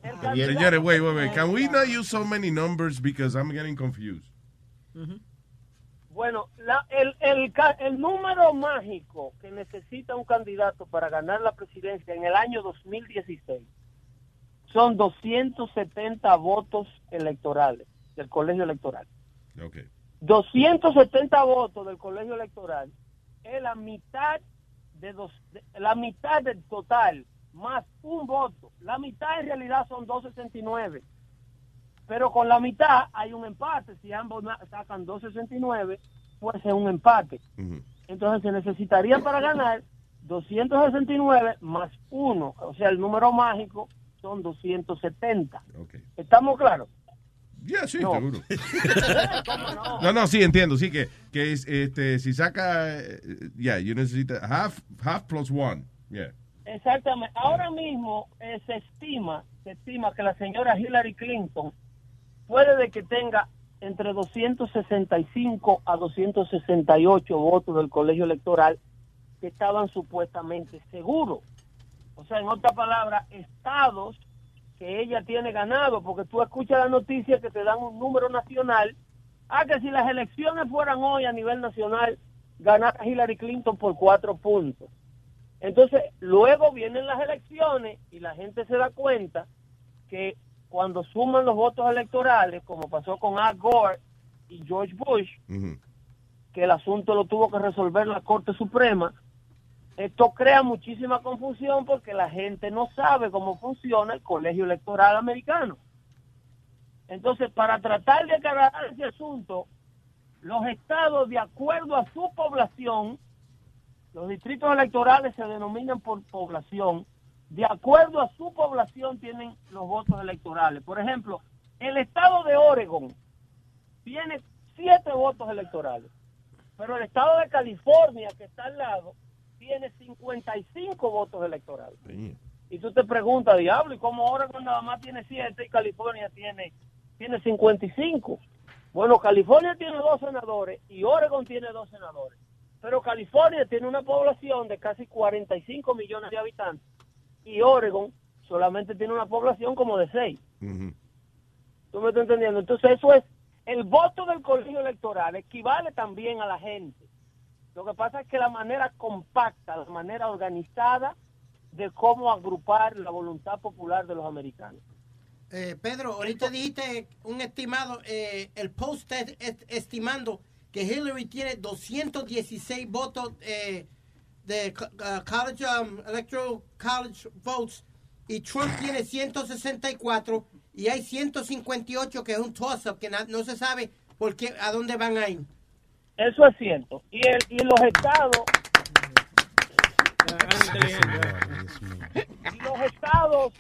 el Señores, wait, wait, wait. Can we not use so many numbers because I'm getting confused? Bueno, la- el, el, ca- el número mágico que necesita un candidato para ganar la presidencia en el año 2016 son 270 votos electorales del colegio electoral. Ok. 270 votos del colegio electoral es la mitad de dos, de- la mitad del total más un voto. La mitad en realidad son 269. Pero con la mitad hay un empate. Si ambos sacan 269, pues es un empate. Entonces se necesitaría para ganar 269 más uno. O sea, el número mágico son 270. ¿Estamos claros? Ya, sí, No. seguro. ¿Cómo no? No, no, sí, entiendo, sí, que, que es, este, si saca, eh, ya, you necesita half, half plus one, yeah. Exactamente. Ahora mismo eh, se estima, se estima que la señora Hillary Clinton puede de que tenga entre 265 a 268 votos del colegio electoral que estaban supuestamente seguros. O sea, en otras palabras, estados que ella tiene ganado, porque tú escuchas la noticia que te dan un número nacional, ah, que si las elecciones fueran hoy a nivel nacional, ganara Hillary Clinton por cuatro puntos. Entonces, luego vienen las elecciones y la gente se da cuenta que cuando suman los votos electorales, como pasó con Al Gore y George Bush, que el asunto lo tuvo que resolver la Corte Suprema, esto crea muchísima confusión porque la gente no sabe cómo funciona el colegio electoral americano. Entonces, para tratar de aclarar ese asunto, los estados, de acuerdo a su población, los distritos electorales se denominan por población, de acuerdo a su población tienen los votos electorales. Por ejemplo, el estado de Oregon tiene siete votos electorales, pero el estado de California, que está al lado, tiene 55 votos electorales. Y tú te preguntas, diablo, ¿y cómo Oregon nada más tiene siete y California tiene, tiene 55? Bueno, California tiene dos senadores y Oregon tiene dos senadores. Pero California tiene una población de casi 45 millones de habitantes y Oregon solamente tiene una población como de 6. ¿Tú me estás entendiendo? Entonces eso es, el voto del colegio electoral equivale también a la gente. Lo que pasa es que la manera compacta, la manera organizada de cómo agrupar la voluntad popular de los americanos. Eh, Pedro, ahorita dijiste un estimado, eh, el Post es- es- estimando que Hillary tiene 216 votos eh, de uh, college um, electoral college votes y Trump tiene 164 y hay 158 que es un toss-up que no se sabe por qué, a dónde van a ir. Eso es cierto. Y, el, y los estados, y los estados,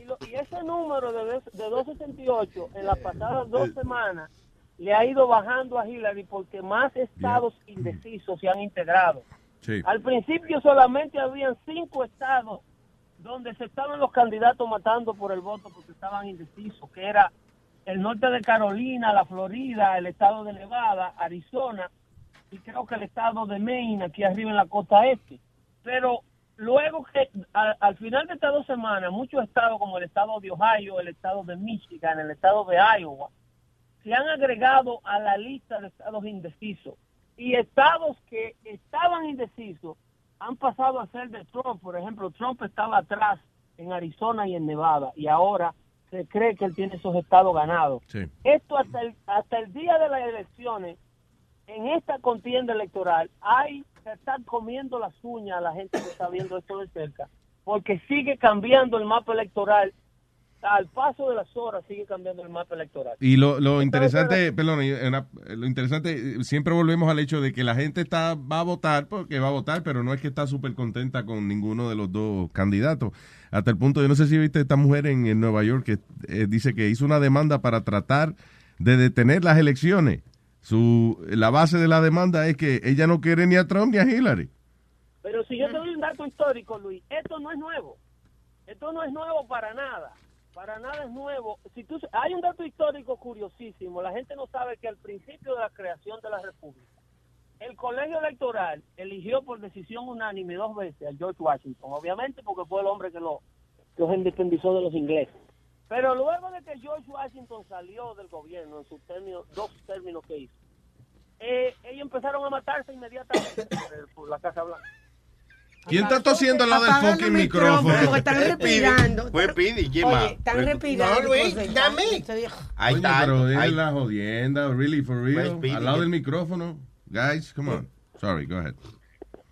y, lo- y ese número de, dos- de 268 en las pasadas dos semanas le ha ido bajando a Hillary porque más estados indecisos se han integrado. Sí. Al principio solamente habían cinco estados donde se estaban los candidatos matando por el voto porque estaban indecisos, que era el norte de Carolina, la Florida, el estado de Nevada, Arizona y creo que el estado de Maine, aquí arriba en la costa este. Pero luego que al final de estas dos semanas, muchos estados como el estado de Ohio, el estado de Michigan, el estado de Iowa, se han agregado a la lista de estados indecisos. Y estados que estaban indecisos han pasado a ser de Trump. Por ejemplo, Trump estaba atrás en Arizona y en Nevada y ahora se cree que él tiene esos estados ganados. Sí. Esto hasta el, hasta el día de las elecciones, en esta contienda electoral, hay que estar comiendo las uñas a la gente que está viendo esto de cerca, porque sigue cambiando el mapa electoral. Al paso de las horas sigue cambiando el mapa electoral. Y lo, lo interesante, perdón, lo interesante, siempre volvemos al hecho de que la gente está va a votar porque va a votar, pero no es que está súper contenta con ninguno de los dos candidatos. Hasta el punto, yo no sé si viste esta mujer en, en Nueva York que eh, dice que hizo una demanda para tratar de detener las elecciones. Su, la base de la demanda es que ella no quiere ni a Trump ni a Hillary. Pero si yo te doy un dato histórico, Luis, esto no es nuevo. Esto no es nuevo para nada. Para nada es nuevo. Si tú, hay un dato histórico curiosísimo. La gente no sabe que al principio de la creación de la República, el colegio electoral eligió por decisión unánime dos veces a George Washington, obviamente porque fue el hombre que, lo, que los independizó de los ingleses. Pero luego de que George Washington salió del gobierno en sus términos, dos términos que hizo, eh, ellos empezaron a matarse inmediatamente por, por la Casa Blanca. ¿Quién está tosiendo al lado del fucking micrófono? porque están respirando. Fue Pidi, ¿quién más? están respirando. No, Luis, dame. Ahí está. pero es la jodienda, really, for real. Al lado del micrófono. Guys, come on. Sorry, go ahead.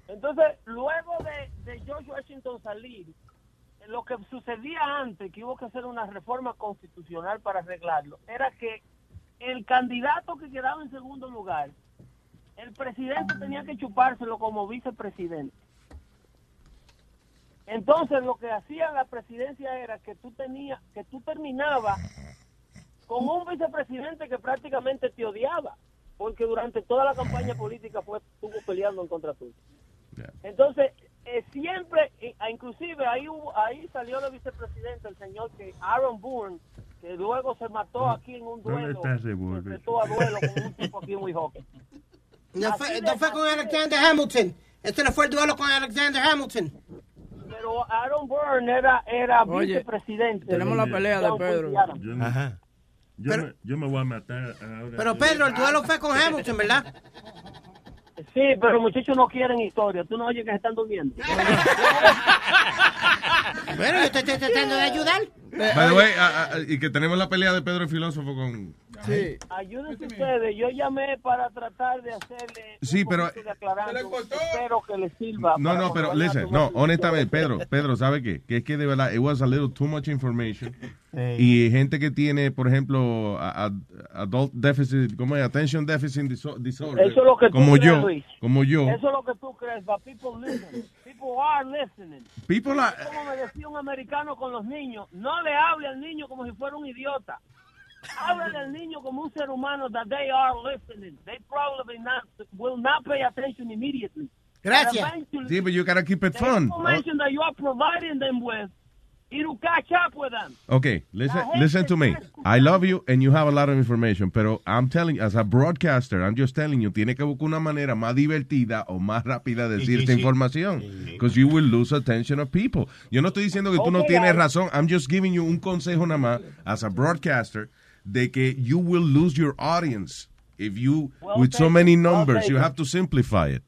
Entonces, luego de, de George Washington salir, lo que sucedía antes, que hubo que hacer una reforma constitucional para arreglarlo, era que el candidato que quedaba en segundo lugar, el presidente tenía que chupárselo como vicepresidente. Entonces, lo que hacía la presidencia era que tú tenías, que tú terminabas con un vicepresidente que prácticamente te odiaba, porque durante toda la campaña política fue estuvo peleando en contra tuyo. Entonces, eh, siempre, ah, inclusive ahí hubo- ahí salió el vicepresidente, el señor que Aaron Bourne, que luego se mató aquí en un ¿Dónde duelo, está ese se Bourne? enfrentó a duelo con un tipo aquí muy joven. No fue, no fue con Alexander Hamilton. Este no fue el duelo con Alexander Hamilton. Pero Aaron Byrne era, era Oye, vicepresidente. tenemos la pelea de Pedro. Yo, no- Ajá. yo, Pero- me, yo me voy a matar ahora. Pero Pedro, el duelo fue con Hamilton, ¿verdad? Sí, pero los muchachos no quieren historia. Tú no oyes que se están durmiendo. Bueno, yo te estoy tratando de ayudar. By the way, y que tenemos la pelea de Pedro el filósofo con... Sí. Ayúdense ustedes. Yo llamé para tratar de hacerle. Sí, pero... Espero que les sirva. No, no, pero listen, no, honestamente, Pedro, Pedro, ¿sabe qué? Que es que de verdad, it was a little too much information. Y gente que tiene, por ejemplo, a- a- adult deficit, ¿cómo es? Attention deficit diso- disorder. Eso es lo que tú como crees, yo, Luis. como yo. Eso es lo que tú crees, but people listen. People are listening. People are- Como me decía un americano con los niños, no le hable al niño como si fuera un idiota. Háblale al niño como un ser humano that they are listening. They probably not, will not pay attention immediately. Gracias. Sí, but you gotta keep it the fun. information that you are providing them with, it'll catch up with them. Okay, listen, listen to me. I love you and you have a lot of information, pero I'm telling you, as a broadcaster, I'm just telling you, tiene que buscar una manera más divertida o más rápida de decir esta información. Because you will lose attention of people. Yo no estoy diciendo que tú no tienes I- razón. I'm just giving you un consejo nada más, as a broadcaster, de que you will lose your audience if you, Well with so many numbers, you have to simplify it.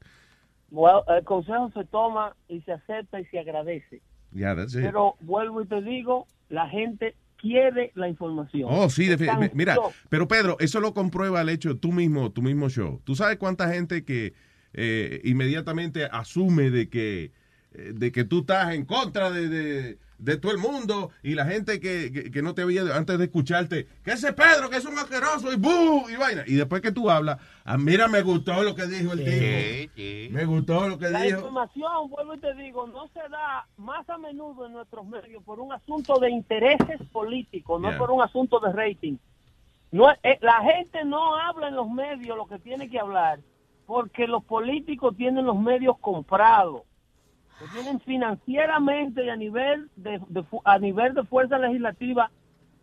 Well, el consejo se toma y se acepta y se agradece. Yeah, that's it. Pero vuelvo y te digo, la gente quiere la información. Oh, sí, defi- Están- mira, pero Pedro, eso lo comprueba el hecho tú mismo, tu mismo show. ¿Tú sabes cuánta gente que eh, inmediatamente asume de que eh, de que tú estás en contra de, de, de todo el mundo y la gente que, que, que no te había antes de escucharte, que ese Pedro, que es un asqueroso y ¡bu! y vaina. Y después que tú hablas, ah, mira, me gustó lo que dijo el tipo. Me gustó lo que La dijo. información, vuelvo y te digo, no se da más a menudo en nuestros medios por un asunto de intereses políticos, no Yeah. por un asunto de rating. No, es- eh, la gente no habla en los medios lo que tiene que hablar porque los políticos tienen los medios comprados. Lo tienen financieramente y a nivel de, a nivel de fuerza legislativa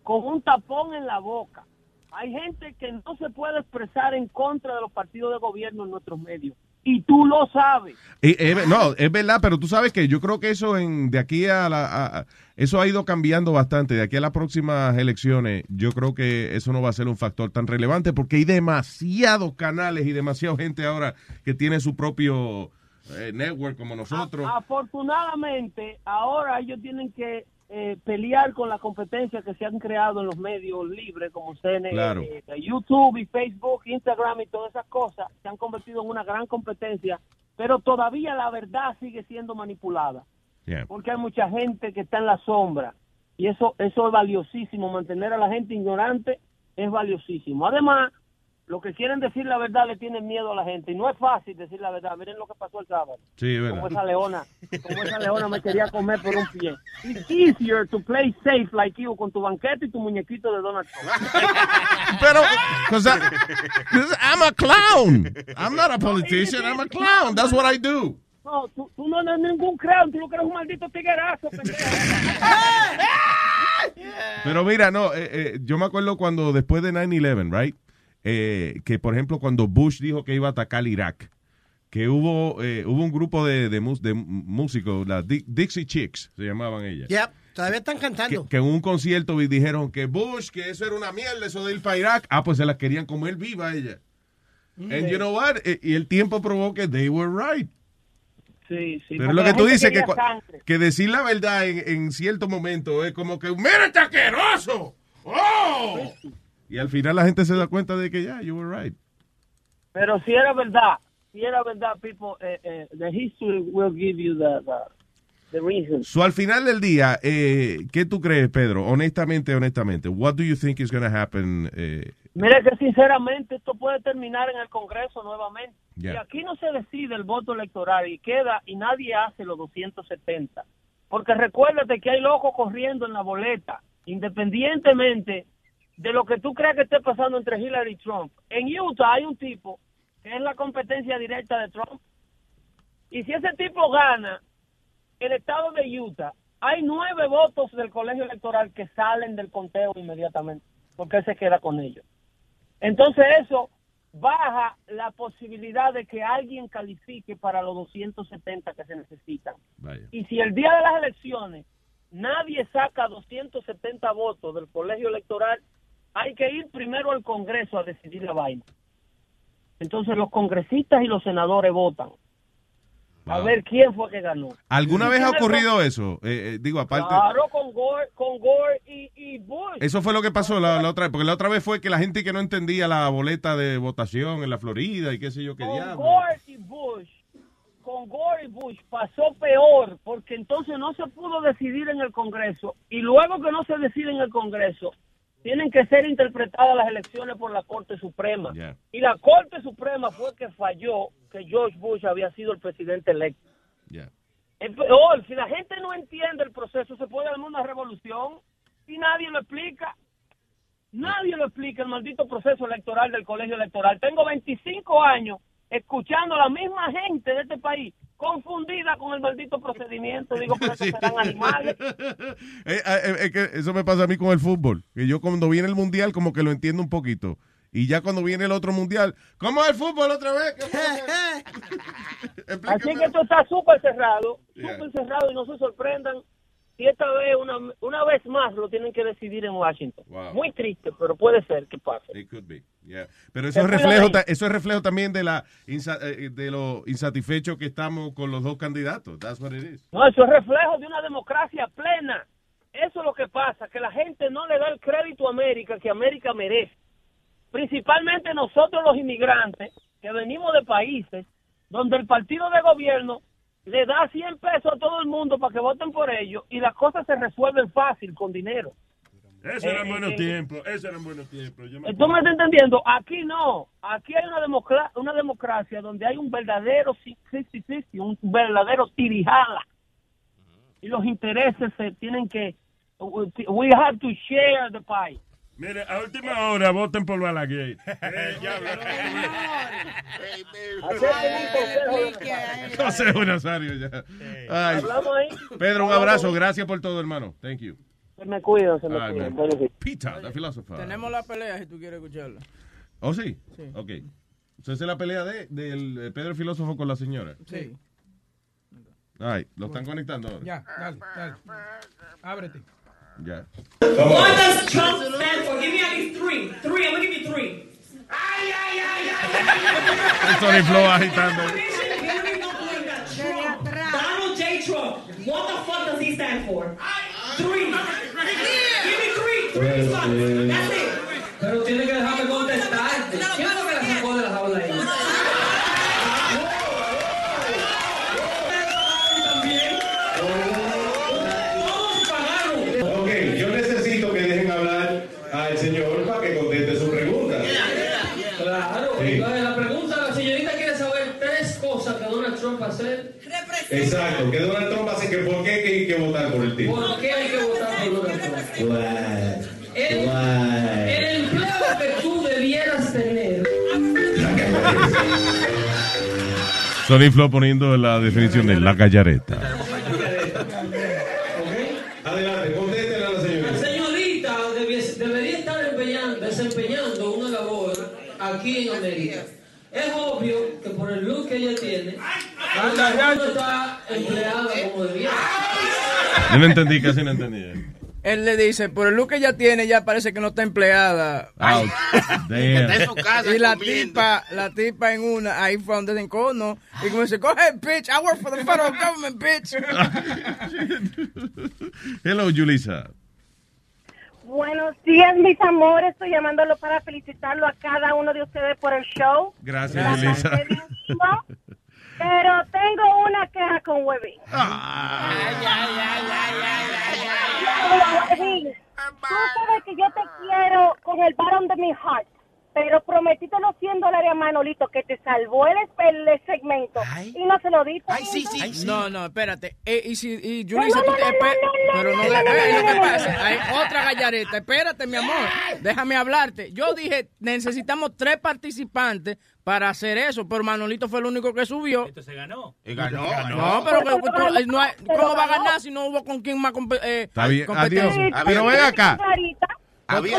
con un tapón en la boca. Hay gente que no se puede expresar en contra de los partidos de gobierno en nuestros medios. Y tú lo sabes. Y, eh, no, es verdad, pero tú sabes que yo creo que eso en, de aquí a la... eso ha ido cambiando bastante. De aquí a las próximas elecciones, yo creo que eso no va a ser un factor tan relevante porque hay demasiados canales y demasiada gente ahora que tiene su propio eh, network como nosotros. Afortunadamente, ahora ellos tienen que eh, pelear con la competencia que se han creado en los medios libres como CNN, Claro. eh, YouTube y Facebook, Instagram y todas esas cosas. Se han convertido en una gran competencia, pero todavía la verdad sigue siendo manipulada. Yeah. porque hay mucha gente que está en la sombra y eso eso es valiosísimo mantener a la gente ignorante es valiosísimo además lo que quieren decir la verdad le tienen miedo a la gente y no es fácil decir la verdad miren lo que pasó el sábado Sí, es como verdad. esa leona como esa leona me quería comer por un pie it's easier to play safe like you con tu banquete y tu muñequito de Donald Trump Pero, because I'm a clown. I'm not a politician. I'm a clown. That's what I do. no tú, tú no eres ningún clown tú lo que eres un maldito tiguerazo. Pero mira, no, eh, eh, yo me acuerdo cuando después de 9-11, right? Eh, que por ejemplo cuando Bush dijo que iba a atacar Irak, que hubo eh, hubo un grupo de, de, músicos, las Di- Dixie Chicks se llamaban ellas. Yep, todavía están Que, cantando. que en un concierto dijeron que Bush, que eso era una mierda, eso de ir para Irak. Ah, pues se las querían comer viva ella. And you know what? Eh, Y el tiempo probó que they were right. sí, sí, Pero lo que tú dices, que, que decir la verdad en, en cierto momento es como que, ¡mira este asqueroso! ¡Oh! Y al final la gente se da cuenta de que ya, you were right. Pero si era verdad, si era verdad, people, eh, eh, the history will give you the, the, the reason. So, al final del día, eh, ¿qué tú crees, Pedro? Honestamente, honestamente, what do you think is going to happen? Mire que sinceramente esto puede terminar en el Congreso nuevamente. Y aquí no se decide el voto electoral y queda y nadie hace los 270. Porque recuérdate que hay locos corriendo en la boleta, independientemente de lo que tú creas que esté pasando entre Hillary y Trump. En Utah hay un tipo que es la competencia directa de Trump. Y si ese tipo gana el estado de Utah, hay nueve votos del colegio electoral que salen del conteo inmediatamente, porque él se queda con ellos. Entonces eso baja la posibilidad de que alguien califique para los 270 que se necesitan. Vaya. Y si el día de las elecciones nadie saca 270 votos del colegio electoral, hay que ir primero al Congreso a decidir la vaina. Entonces los congresistas y los senadores votan. A ver quién fue que ganó. ¿Alguna ¿Y vez ha ocurrido eso? Eh, eh, digo, aparte... Claro, con Gore, con Gore y, y Bush. Eso fue lo que pasó la, la otra vez, porque la otra vez fue que la gente que no entendía la boleta de votación en la Florida y qué sé yo qué con diablo. Gore y Bush, con Gore y Bush pasó peor, porque entonces no se pudo decidir en el Congreso y luego que no se decide en el Congreso, tienen que ser interpretadas las elecciones por la Corte Suprema. Yeah. Y la Corte Suprema fue que falló que George Bush había sido el presidente electo. Yeah. Es peor, si la gente no entiende el proceso, se puede armar una revolución y nadie lo explica. Nadie lo explica el maldito proceso electoral del colegio electoral. Tengo 25 años escuchando a la misma gente de este país confundida con el maldito procedimiento. Digo, pero estos serán animales. Eh, eh, eh, es que eso me pasa a mí con el fútbol. Que yo cuando viene el mundial como que lo entiendo un poquito. Y ya cuando viene el otro mundial, ¿cómo es el fútbol otra vez? Así que esto está súper cerrado, Yeah. súper cerrado y no se sorprendan si esta vez, una, una vez más, lo tienen que decidir en Washington. Wow. Muy triste, pero puede ser que pase. It could be, yeah. Pero eso es, reflejo, eso es reflejo también de la eh, de lo insatisfechos que estamos con los dos candidatos. That's what it is. No, eso es reflejo de una democracia plena. Eso es lo que pasa, que la gente no le da el crédito a América que América merece. Principalmente nosotros los inmigrantes, que venimos de países donde el partido de gobierno le da 100 pesos a todo el mundo para que voten por ellos y las cosas se resuelven fácil con dinero. Ese eran Eh, buenos eh, tiempos, ese eran buenos tiempos. Yo me ¿Tú me estás entendiendo? Aquí no. Aquí hay una, democra- una democracia donde hay un verdadero 50-50, un verdadero tirijala. Y los intereses se tienen que... We have to share the pie. Mire, a última hora voten por Balaguer. José Nazario ya. Ay. Hablamos ahí. Pedro, un abrazo. Gracias por todo, hermano. Thank you. Se me cuida, se me man. Bueno, sí. Peter, the philosopher. Tenemos la pelea si tú quieres escucharla. ¿Oh, sí? Sí. Ok. Entonces es la pelea de, del eh, Pedro el filósofo con la señora. Sí. Ay, lo están conectando ahora. Ya, dale, dale. Ábrete. Ya. What does Trump stand for? Give me at least three. Three. I'm gonna give you three. El Tony Flow agitando. Trump. Donald J. Trump. What the fuck does he stand for? Three. Give me three. Three fucks. Exacto, que Donald Trump hace que por qué hay que votar por el tipo. ¿Por qué hay que votar por Donald Trump? El, el empleo que tú debieras tener. Tony Flow poniendo la definición de la gallareta. Adelante, contéstele a la La señorita. señorita debies- debería estar empeñando- desempeñando una labor aquí en América. Es obvio que por el look que ella tiene, no está empleada como debiera. Yo no entendí, casi no entendí. Él le dice, por el look que ella tiene, ya parece que no está empleada. Ouch. Damn. Está en su casa y la comiendo. tipa, la tipa en una, ahí fue donde se encono. Y como dice, go ahead, bitch, I work for the federal government, bitch. Hello, Julissa. Buenos días, mis amores. Estoy llamándolo para felicitarlo a cada uno de ustedes por el show. Gracias, Julissa. Pero tengo una queja con Webby. Webby, Tú sabes que yo te quiero con el bottom de mi heart. Pero prometiste los 100 dólares a Manolito que te salvó el, el segmento y no se lo diste. No, no, espérate. Eh, y si, y Julissa, No, tú no, no, espe- no, no, pero no, lo que pasa, no. hay otra gallareta. Espérate, mi amor. Déjame hablarte. Yo dije, necesitamos tres participantes para hacer eso, pero Manolito fue el único que subió. Esto se ganó. ganó, No, pero que tú- eh, no hay- ¿cómo va a ganar si no hubo con quién más compe- eh, Está bien, adiós. Pero ven acá. Con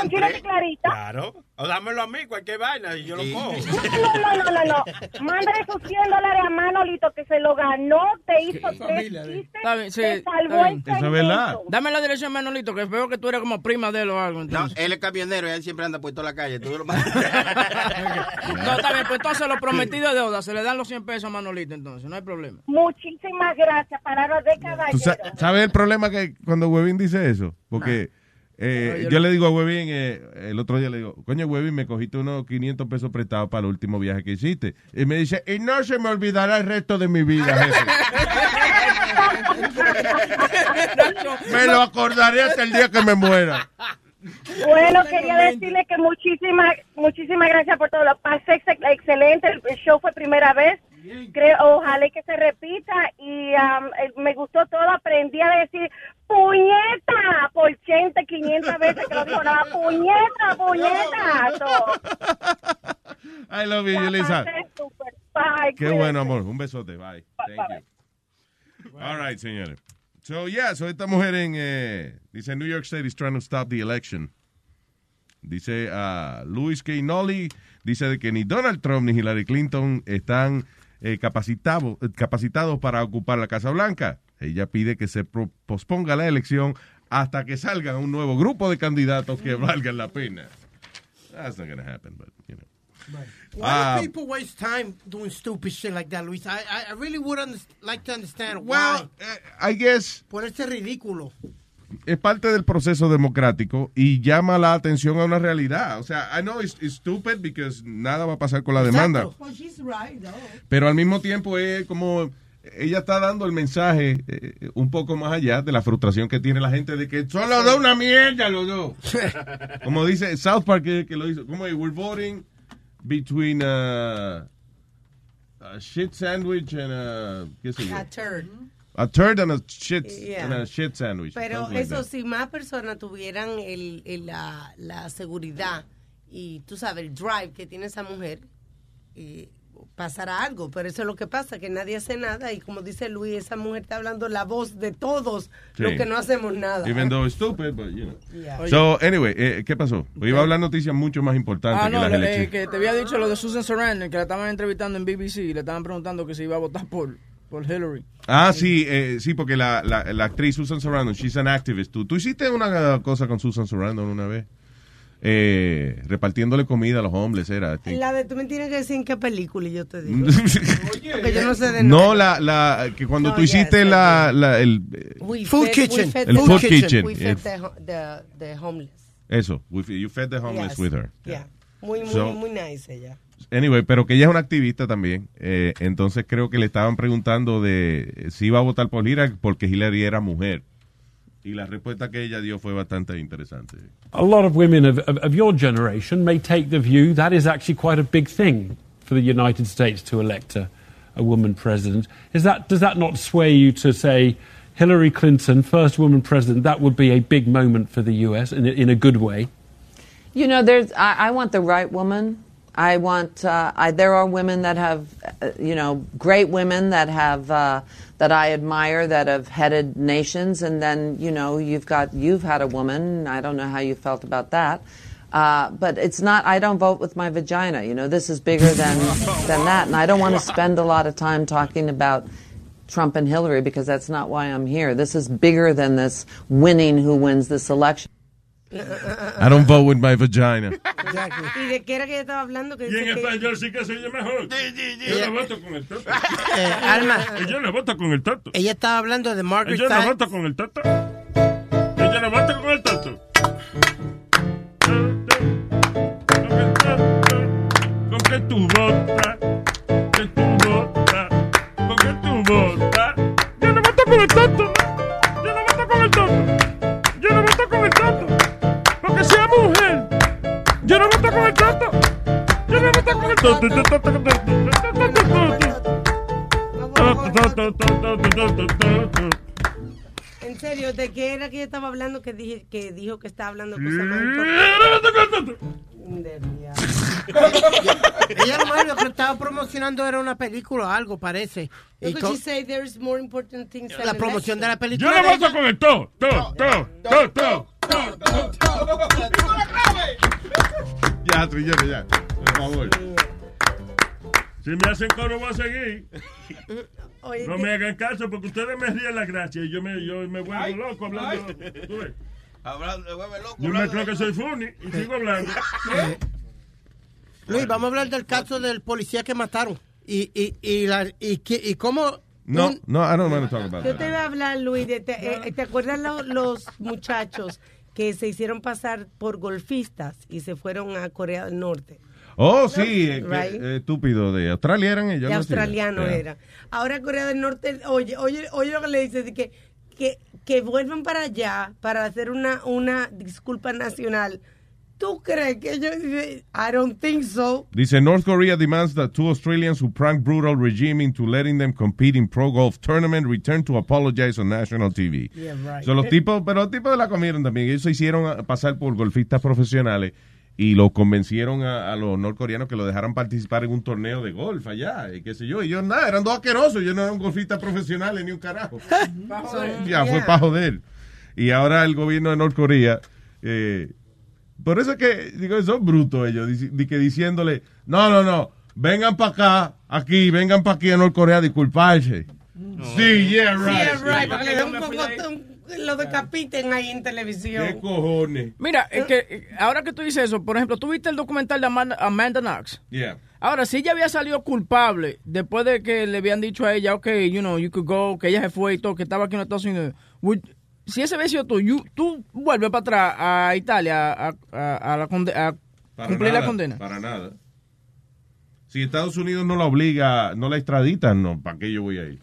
chile de clarita. Claro. O dámelo a mí, cualquier vaina, y yo lo cojo. No, no, no, no, no. Mándale esos 100 dólares a Manolito que se lo ganó, te hizo tres chistes, Está bien, sí. te salvó bien. el segmento. Dame la dirección, Manolito, que veo que tú eres como prima de él o algo. No, Entonces. él es camionero y él siempre anda puesto a la calle. Tú lo No, está bien, pues entonces lo prometido de deuda, se le dan los 100 pesos a Manolito, entonces, no hay problema. Muchísimas gracias, palabras de ¿Tú caballero. sa- sabes el problema que cuando Webin dice eso? Porque eh, yo le digo a Webin, eh, el otro día le digo, coño Webin, me cogiste unos 500 pesos prestados para el último viaje que hiciste. Y me dice, y no se me olvidará el resto de mi vida, jefe. Me lo acordaré hasta el día que me muera. Bueno, quería decirle que muchísimas, muchísimas gracias por todo. Lo pasé ex- excelente. El show fue primera vez. Creo, ojalá que se repita. Y um, me gustó todo. Aprendí a decir puñeta por 80, 500 veces que lo dijo nada. Puñeta, puñeta. I love you, Yulisa. Bye, Qué bueno, amor. Un besote. Bye. Thank you. All right, señores. So, yeah, so esta mujer en, eh, dice, New York State is trying to stop the election. Dice a Louis K. Nolly, dice de que ni Donald Trump ni Hillary Clinton están eh, capacitado- capacitados para ocupar la Casa Blanca. Ella pide que se posponga la elección hasta que salga un nuevo grupo de candidatos que valgan la pena. That's not going to happen, but, you know. Why Ah. do people waste time doing stupid shit like that, Luis? I, I, really would under- like to understand Well, why. I guess Por este ridículo. es parte del proceso democrático y llama la atención a una realidad. O sea, I know it's, it's stupid because nada va a pasar con la demanda, Well, she's right, though. pero al mismo tiempo es como ella está dando el mensaje eh, un poco más allá de la frustración que tiene la gente de que son los dos una mierda los dos. como dice South Park que, que lo hizo, como es, we're voting between a, a shit sandwich and a qué sé yo. A turd. A turd and a shit, Yeah. and a shit sandwich. Pero like eso, that. si más personas tuvieran el, el- la, la seguridad y tú sabes, el drive que tiene esa mujer, eh, pasará algo. Pero eso es lo que pasa, que nadie hace nada. Y como dice Luis, esa mujer está hablando la voz de todos Sí. los que no hacemos nada. Even though it's stupid, but you know. Yeah. So, anyway, eh, ¿qué pasó? Iba a hablar noticias mucho más importantes Ah, que no, las le- elecciones. eh, que te había dicho lo de Susan Sarandon, que la estaban entrevistando en BBC y le estaban preguntando que si iba a votar por, por Hillary. Ah, sí, eh, sí, porque la, la, la actriz Susan Sarandon, she's an activist. ¿Tú, tú hiciste una cosa con Susan Sarandon una vez? Eh, repartiéndole comida a los homeless, era. La de tú me tienes que decir en qué película y yo te digo. Porque yo no sé de No, nada. la, la, que cuando No, tú yes, hiciste la, la, el, We Food fed- kitchen. we fed El food kitchen. We fed the, the, the homeless. eso, we- you fed the homeless Yes. with her. Yeah. Muy, muy, So- muy nice ella. Anyway, pero que ella es una activista también. eh, entonces creo que le estaban preguntando de si iba a votar por Hillary porque Hillary era mujer. Y la respuesta que ella dio fue bastante interesante. A lot of women of, of, of your generation may take the view that is actually quite a big thing for the United States to elect a, a woman president. Is that, does that not sway you to say Hillary Clinton, first woman president, that would be a big moment for the US in a, in a good way? You know, there's. I, I want the right woman. I want. Uh, I, there are women that have, uh, you know, great women that have uh, that I admire that have headed nations, and then you know, you've got you've had a woman. I don't know how you felt about that. Uh, but it's not. I don't vote with my vagina. You know, this is bigger than than that, and I don't want to spend a lot of time talking about Trump and Hillary because that's not why I'm here. This is bigger than this winning who wins this election. I don't vote with my vagina. ¿Y de qué era que ella estaba hablando? Que Y en dice que- español sí que se oye mejor. Yo la voto con el toto. Eh, Alma. Ella la vota con el toto. Ella estaba hablando de Margaret Thatcher. vota con el toto. Ella la vota con el toto. En serio, ¿de qué era que ella estaba hablando que, dije, que dijo que estaba hablando. Ella lo más lo pro- estaba promocionando era una película o algo, parece. Y Look co- what she say, there's more important things than la promoción de la Yo película. con el to, to, to, to, to. Ya, Trillero, ya. Por favor. Si me hacen coro, voy a seguir. Oye, No que- me hagan caso porque ustedes me ríen la gracia y yo me, yo me vuelvo loco hablando. ¿Tú ves? Hablando, vuelve loco. Yo me creo que soy funny y sigo hablando. Luis, vamos a hablar del caso del policía que mataron. Y, y, y, la, y, y cómo... No, un- no, I don't want to talk about Yo that. te iba a hablar, Luis, de te, eh, ¿te acuerdas lo- los muchachos que se hicieron pasar por golfistas y se fueron a Corea del Norte? Oh, sí, eh, Right. estúpido. ¿De Australia eran ellos? De australiano Yeah. era. Ahora Corea del Norte, oye, oye, oye lo que le dice, de que, que, que vuelvan para allá para hacer una, una disculpa nacional. ¿Tú crees que ellos dicen, I don't think so? Dice, North Korea demands that two Australians who pranked brutal regime into letting them compete in pro golf tournament return to apologize on national TV. Yeah, right. So, los tipos, pero los tipos la comieron también. Ellos se hicieron pasar por golfistas profesionales y lo convencieron a, a los norcoreanos que lo dejaran participar en un torneo de golf allá, y qué sé yo. Y ellos nada, eran dos asquerosos. Ellos no eran golfistas profesionales ni un carajo. ya fue para joder. Y ahora el gobierno de Norcorea, eh, por eso es que, digo, son brutos ellos, di que diciéndole, no, no, no, vengan para acá, aquí, vengan para aquí a Norcorea a disculparse. Sí, yeah, right. Yeah, right, para que le den un lo decapiten ahí en televisión. ¿Qué cojones? Mira, es que eh, ahora que tú dices eso, por ejemplo, tú viste el documental de Amanda, Amanda Knox. Yeah. Ahora, si ella había salido culpable después de que le habían dicho a ella, ok, you know, you could go, que ella se fue y todo, que estaba aquí en los Estados Unidos, would- si ese hubiese sido tú, you- tú vuelves para atrás a Italia a, a- a la conde- a cumplir nada, la condena. Para nada. Si Estados Unidos no la obliga, no la extraditan, no, ¿para qué yo voy a ir?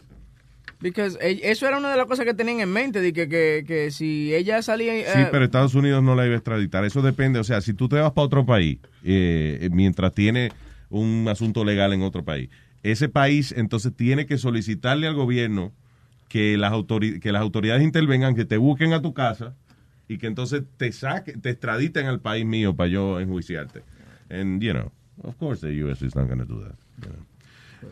Because eh, eso era una de las cosas que tenían en mente, de que, que, que si ella salía... eh, Sí, pero Estados Unidos no la iba a extraditar. Eso depende. O sea, si tú te vas para otro país, eh, mientras tiene un asunto legal en otro país, ese país entonces tiene que solicitarle al gobierno que las, autori- que las autoridades intervengan, que te busquen a tu casa y que entonces te saquen, te extraditen al país mío para yo enjuiciarte. And, you know, of course the U.S. is not going to do that. you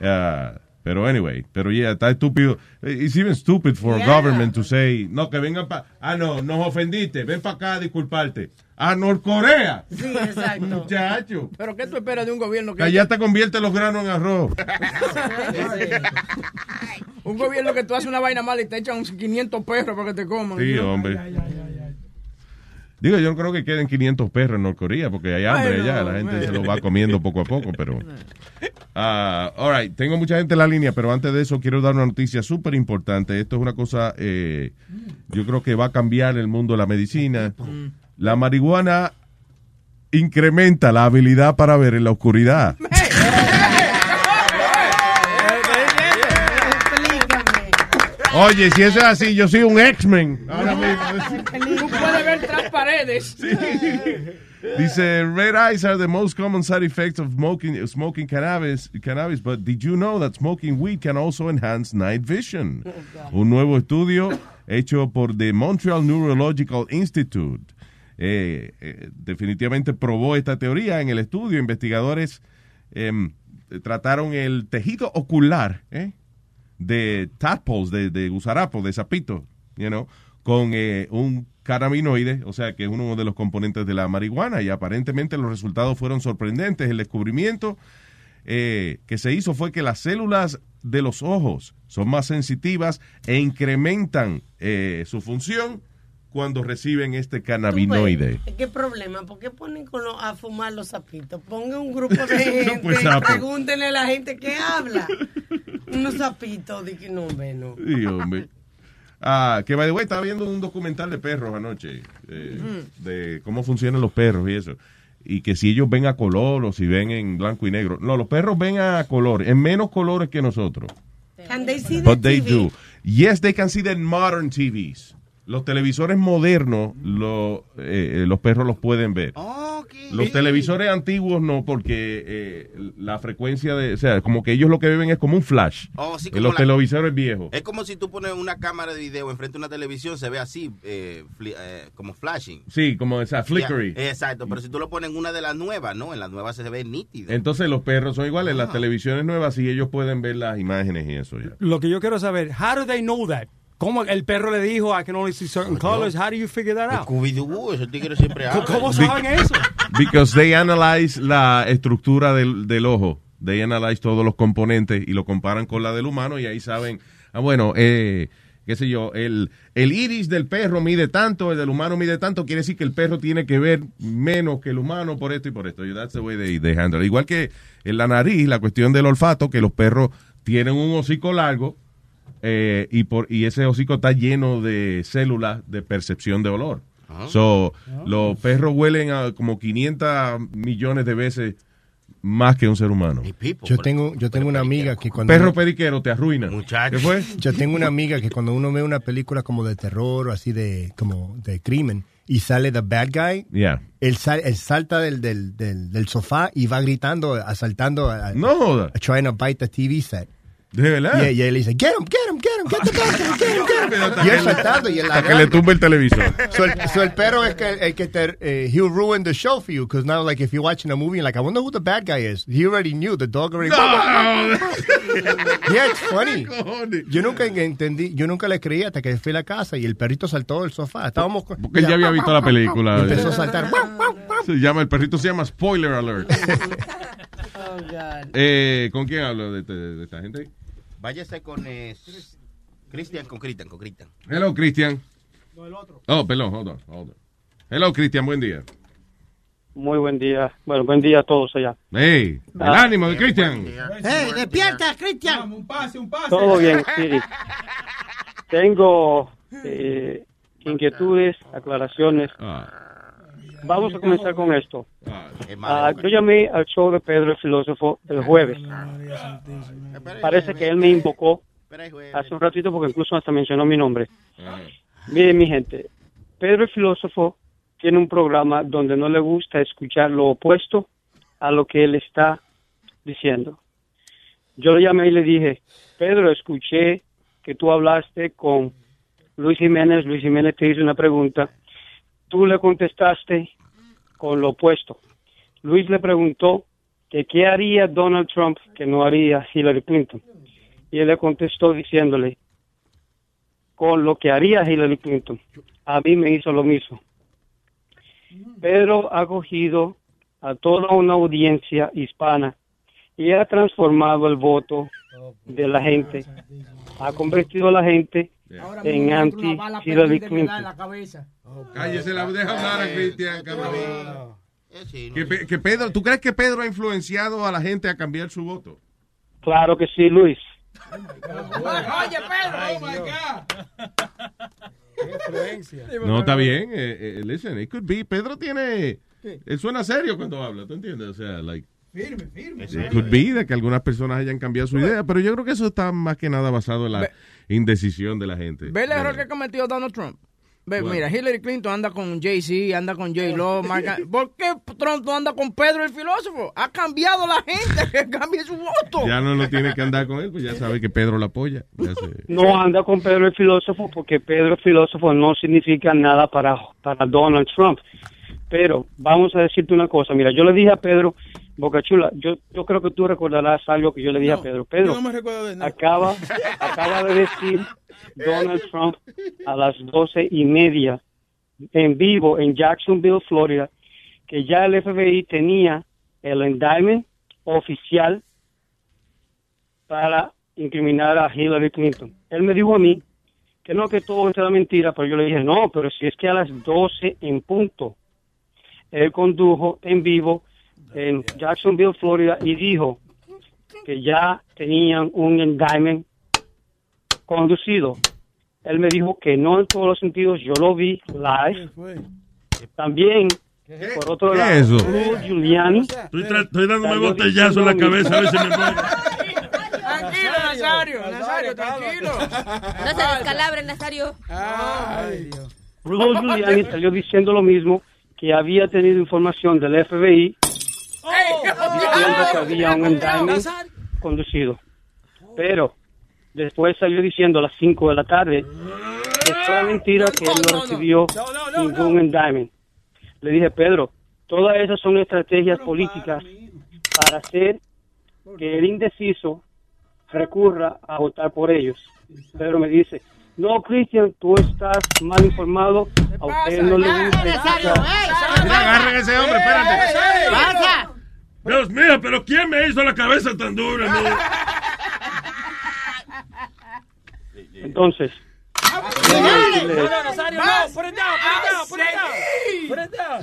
know. Uh, pero anyway, pero yeah, está estúpido. It's even stupid for a Yeah. government to say, no, que vengan para, ah, no, nos ofendiste, ven para acá a disculparte. A Norcorea. Sí, exacto. Muchacho. Pero ¿qué tú esperas de un gobierno que... Que allá te convierte los granos en arroz. un gobierno que tú haces una vaina mala y te echan 500 perros para que te coman. Sí, hombre. Digo, yo no creo que queden 500 perros en Norcorea porque hay hambre Bueno, allá, la gente bueno. se lo va comiendo poco a poco, pero... Ah, all right, tengo mucha gente en la línea, pero antes de eso quiero dar una noticia súper importante. Esto es una cosa, eh, yo creo que va a cambiar el mundo de la medicina. La marihuana incrementa la habilidad para ver en la oscuridad. Oye, si eso es así, yo soy un X-Men. Ahora mismo. Ver tras paredes. Dice, red eyes are the most common side effects of smoking, smoking cannabis, cannabis, but did you know that smoking weed can also enhance night vision? Un nuevo estudio hecho por the Montreal Neurological Institute eh, eh, definitivamente probó esta teoría. En el estudio, investigadores em, trataron el tejido ocular eh, de tadpoles, de, de gusarapos, de sapito, you know, con eh, un cannabinoide, o sea, que es uno de los componentes de la marihuana, y aparentemente los resultados fueron sorprendentes. El descubrimiento eh, que se hizo fue que las células de los ojos son más sensitivas e incrementan eh, su función cuando reciben este cannabinoide. ¿Qué problema? ¿Por qué ponen con los- a fumar los sapitos? Pongan un grupo de gente, pues, pregúntenle a la gente que habla. Unos sapitos, de que no, hombre, no. Sí, hombre. Ah, que by the way, estaba viendo un documental de perros anoche, eh, de cómo funcionan los perros y eso. Y que si ellos ven a color o si ven en blanco y negro. No, los perros ven a color, en menos colores que nosotros. Can they see the But they TV? do. Yes, they can see the modern TVs. Los televisores modernos, lo- eh, eh, los perros los pueden ver. Los televisores antiguos no, porque eh, la frecuencia de, o sea, como que ellos lo que ven es como un flash. Oh, sí, en como los la- televisores viejos. Es como si tú pones una cámara de video enfrente de una televisión, se ve así, eh, fli- eh, como flashing. Sí, como esa flickery. Exacto, pero si tú lo pones en una de las nuevas, ¿no? En las nuevas se ve nítido. Entonces los perros son iguales, las televisiones nuevas y ellos pueden ver las imágenes y eso ya. Lo que yo quiero saber, how do they know that? ¿Cómo el perro le dijo I can only see certain colors? How do you figure that out? Scooby-Doo, esos tigres siempre hablan. ¿Cómo saben eso? Because they analyze la estructura del, del ojo. They analyze todos los componentes y lo comparan con la del humano y ahí saben, ah, bueno, eh, qué sé yo, el, el iris del perro mide tanto, el del humano mide tanto, quiere decir que el perro tiene que ver menos que el humano por esto y por esto. That's the way they, they handle it. Igual que en la nariz, la cuestión del olfato, que los perros tienen un hocico largo eh, y, por, y ese hocico está lleno de células de percepción de olor. So, los perros huelen a como 500 millones de veces más que un ser humano. Yo tengo, yo tengo una amiga que cuando Perro periquero te arruina. ¿Qué fue? Yo tengo una amiga que cuando uno ve una película como de terror o así de como de crimen y sale the bad guy, Yeah. él, sal- él salta del, del, del, del sofá y va gritando, asaltando, a, No joda. trying to bite the TV set. ¿De verdad? Y, y él dice, get him, get him, get him, get the guy, get him, get him. Y él saltando y él Hasta que le tumbe el televisor. So el, so el perro es que, el que te, eh, he'll ruin the show for you, because now, like, if you're watching a movie, like, I wonder who the bad guy is. He already knew, the dog already... yeah, it's funny. Yo nunca entendí, yo nunca le creí hasta que fui a la casa y el perrito saltó del sofá. Estábamos... con- Porque él ya había visto la película. Empezó a saltar. Se llama, el perrito se llama Spoiler Alert. Eh, ¿Con quién hablo de, de- de esta gente? Váyase con eh, Cristian, con Cristian, con Cristian. Hello, Cristian. Oh, perdón, hold on, hold on. Hello, Cristian, buen día. Muy buen día. Bueno, buen día a todos allá. Hey, el Ah. ánimo de Cristian. ¡Hey, despierta, Cristian! Un pase, un pase. Todo bien, sí. Tengo eh, inquietudes, aclaraciones. Vamos a comenzar con esto. Ah, yo llamé al show de Pedro el Filósofo el jueves. Parece que él me invocó hace un ratito porque incluso hasta mencionó mi nombre. Miren, mi gente, Pedro el Filósofo tiene un programa donde no le gusta escuchar lo opuesto a lo que él está diciendo. Yo le llamé y le dije, Pedro, escuché que tú hablaste con Luis Jiménez, Luis Jiménez te hizo una pregunta, tú le contestaste con lo opuesto. Luis le preguntó que qué haría Donald Trump que no haría Hillary Clinton. Y él le contestó diciéndole, con lo que haría Hillary Clinton, a mí me hizo lo mismo. Pedro ha cogido a toda una audiencia hispana y ha transformado el voto de la gente, ha convertido a la gente en anti Hillary Clinton. Cállese, la deja hablar a Cristian, cabrón. Que, Pe- que Pedro, ¿Tú crees que Pedro ha influenciado a la gente a cambiar su voto? Claro que sí, Luis. Oye, Pedro, oh my God. No, está bien. Eh, eh, listen, it could be. Pedro tiene... Él suena serio cuando habla, ¿tú entiendes? O sea, like... Firme, firme. It could be de que algunas personas hayan cambiado su idea, pero yo creo que eso está más que nada basado en la indecisión de la gente. ¿Ve el error que cometió Donald Trump? Ve, Bueno. Mira, Hillary Clinton anda con Jay-Z, anda con J-Lo, ¿Por qué Trump no anda con Pedro el filósofo? Ha cambiado la gente que cambie su voto. Ya no lo tiene que andar con él, pues ya sabe que Pedro la apoya. Ya se- No anda con Pedro el filósofo porque Pedro el filósofo no significa nada para, para Donald Trump. Pero vamos a decirte una cosa. Mira, yo le dije a Pedro, Bocachula, yo, yo creo que tú recordarás algo que yo le dije a Pedro. Pedro, no me recuerdo de nada. acaba, acaba de decir Donald Trump a las doce y media en vivo en Jacksonville, Florida, que ya el FBI tenía el indictment oficial para incriminar a Hillary Clinton. Él me dijo a mí que no, que todo era mentira, pero yo le dije, no, pero si es que a las 12 en punto, él condujo en vivo en Jacksonville, Florida, y dijo que ya tenían un indictment conducido. Él me dijo que no en todos los sentidos, yo lo vi live. También, por otro ¿Qué lado, es eso? Rudy Giuliani. Estoy, tra- estoy dándome botellazo en la cabeza a ver si me muero. Tranquilo, Nazario, Nazario, tranquilo. No se descalabre, Nazario. Rudy Giuliani salió diciendo lo mismo que había tenido información del FBI diciendo que había un indictment conducido. Pero después salió diciendo a las 5 de la tarde que fue mentira que él no recibió ningún indictment. Le dije, Pedro, todas esas son estrategias políticas para hacer que el indeciso recurra a votar por ellos. Pedro me dice, no, Cristian, tú estás mal informado, a usted no le gusta escuchar". Mira, agarren ese hombre, espérate. ¡Pasa! Dios mío, pero ¿quién me hizo la cabeza tan dura? mira? Entonces,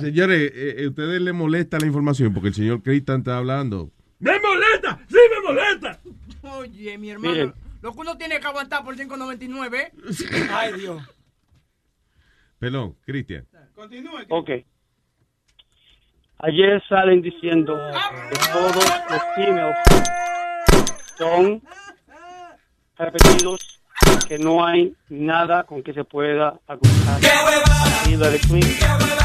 Señores, eh, eh, ustedes le molesta la información porque el señor Cristian está hablando. ¡Me molesta! ¡Sí me molesta! Oye, mi hermano, Miren. lo que uno tiene que aguantar por 5.99. Ay, Dios. Perdón, Cristian. ok. Ayer salen diciendo que todos los females son repetidos, que no hay nada con que se pueda acusar a Hillary Clinton.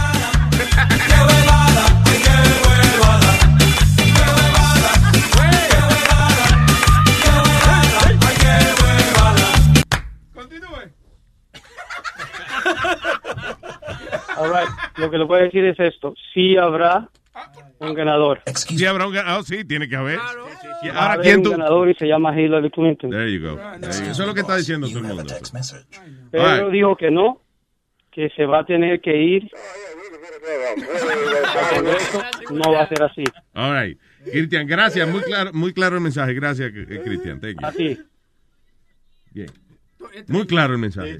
All right. Lo que le voy a decir es esto: sí habrá un ganador. Sí, habrá un ganador. sí, tiene que haber. A Ahora, haber ¿quién un tú? ganador y se llama Hillary Clinton. There you go. There you go. Eso es lo que está diciendo todo el mundo. Pero All right. dijo que no, que se va a tener que ir. No va a ser así. All right. Cristian, gracias. Muy claro, muy claro el mensaje. Gracias, Cristian. Thank you. Así. Bien. Muy claro el mensaje.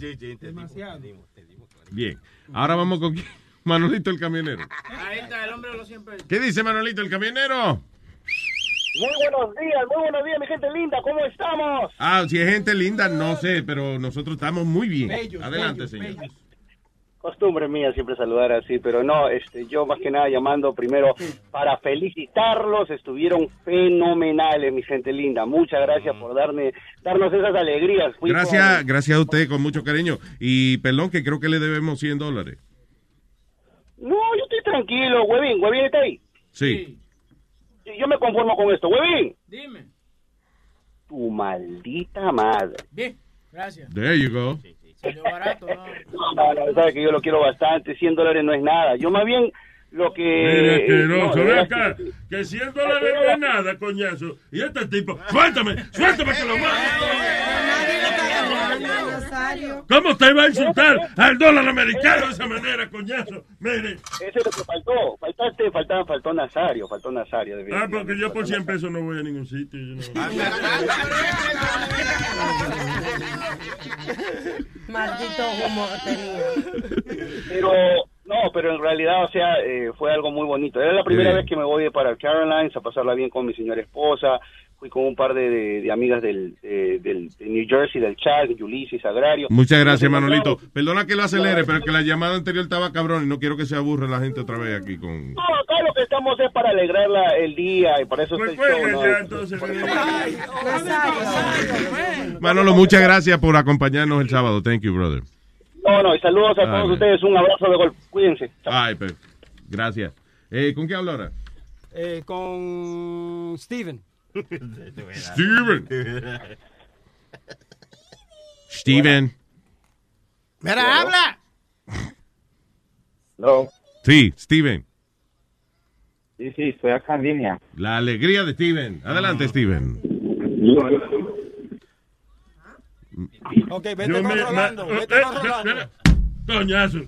Bien. Ahora vamos con quién? Manolito el camionero. Ahí está el hombre de los 100 pesos. ¿Qué dice Manolito el camionero? Muy buenos días, muy buenos días, mi gente linda, ¿cómo estamos? Ah, si es gente linda, no sé, pero nosotros estamos muy bien. Bellos, Adelante, bellos, señor. Costumbre mía siempre saludar así, pero no, este, yo más que nada llamando primero para felicitarlos, estuvieron fenomenales, mi gente linda. Muchas gracias por darme, darnos esas alegrías. Fui Gracias, con- gracias a usted, con mucho cariño. Y perdón, que creo que le debemos 100 dólares. No, yo estoy tranquilo, huevín, huevín está ahí. Sí. Yo me conformo con esto, huevín. Dime. Tu maldita madre. Bien, gracias. There you go. Salió barato, ¿no? No, no, sabe que yo lo quiero bastante, 100 dólares no es nada. Yo más bien lo que... Mire, asqueroso, no, de ven verdad acá, que- que 100 dólares no es nada, coñazo. Y este tipo, suéltame, suéltame que lo mato. ¿Cómo te va a insultar al dólar americano de esa manera, coñazo? Mire. Eso es lo que faltó. Faltaste, faltaba, faltó Nazario, faltó Nazario. Ah, porque yo por 100 pesos no voy a ningún sitio. yo no- Maldito humo tenía. Pero, no, pero en realidad, o sea, eh, fue algo muy bonito. Era la primera Sí. vez que me voy para Carolines a pasarla bien con mi señora esposa. Fui con un par de, de- de amigas del, de, del- de New Jersey, del Chad, Ulysses, Agrario. Muchas gracias, Manolito. Perdona que lo acelere, pero que la llamada anterior estaba cabrón y no quiero que se aburra la gente otra vez aquí con... No, acá lo que estamos es para alegrar la- el día y para eso Pues está el show, cuelgue ¿no? ya, entonces. Manolo, muchas gracias por acompañarnos el sábado. Thank you, brother. No, no, y saludos a todos ustedes. Un abrazo de gol. Cuídense. Ay, pues, gracias. Eh, ¿Con qué hablo ahora? Eh, con Steven. Steven. Steven. Mira, habla. No. Sí, Steven. Sí, sí, estoy acá en línea. La alegría de Steven. Adelante, Steven. Ok, vete Yo me- controlando, ma- vete eh, controlando. espera. Coñazo.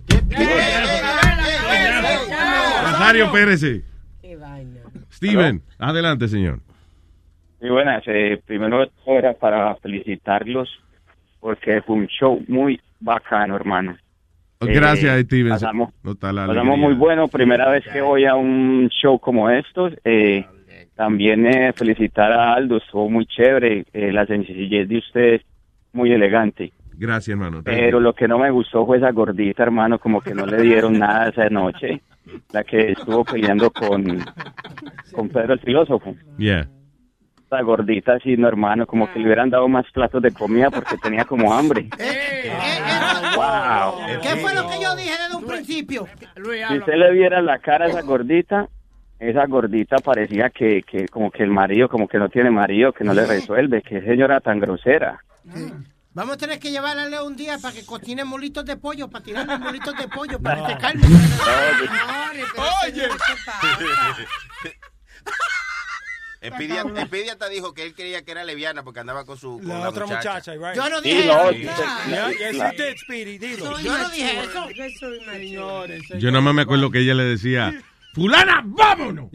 Nazario Pérez. Steven, adelante, señor. Muy buenas. Eh, primero era para felicitarlos porque fue un show muy bacano, hermano. Gracias, Eh, Steven. pasamos- Pasamos muy bueno. Primera vez que voy a un show como estos. Eh, también eh, felicitar a Aldo. Estuvo muy chévere. Eh, la sencillez de ustedes, muy elegante. Gracias, hermano. Pero lo que no me gustó fue esa gordita, hermano, como que no le dieron nada esa noche. La que estuvo peleando con, con Pedro el filósofo. Yeah. Gordita, sí, no, hermano, como que le hubieran dado más platos de comida porque tenía como hambre. ¿Qué fue lo que yo dije de Don un principio. Si usted le viera la cara a esa gordita, esa gordita parecía que, que como que el marido, como que no tiene marido, que no le resuelve, que señora tan grosera. Vamos a tener que llevarle un día para que cocine molitos de pollo, para tirarle molitos de pollo, para este calme. Oye. Espidia, Espidia te dijo que él creía que era leviana porque andaba con su con La otra muchacha, right? Yo no dije eso. Yo no dije eso. Yo nada más me acuerdo que ella le decía, fulana, vámonos.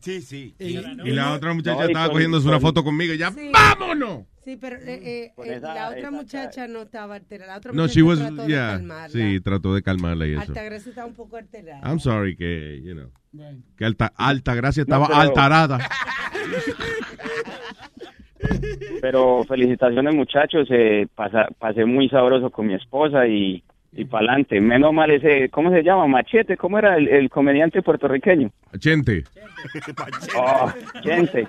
Sí, sí. Y la otra muchacha No, estaba cogiéndose una foto conmigo y ya, Sí. vámonos. Sí, pero eh, eh, Con eh, esa- la otra esa- muchacha no estaba alterada. La otra No, muchacha she was, trató de yeah, calmarla. sí, trató de calmarla y eso. Altagracia estaba un poco alterada. I'm sorry que, you know, que alta, alta gracia estaba pero- altarada. Pero felicitaciones muchachos, eh, pasa- pasé muy sabroso con mi esposa y, y para adelante. Menos mal ese, ¿cómo se llama? Machete, ¿cómo era el, el comediante puertorriqueño? Chente. Oh, gente.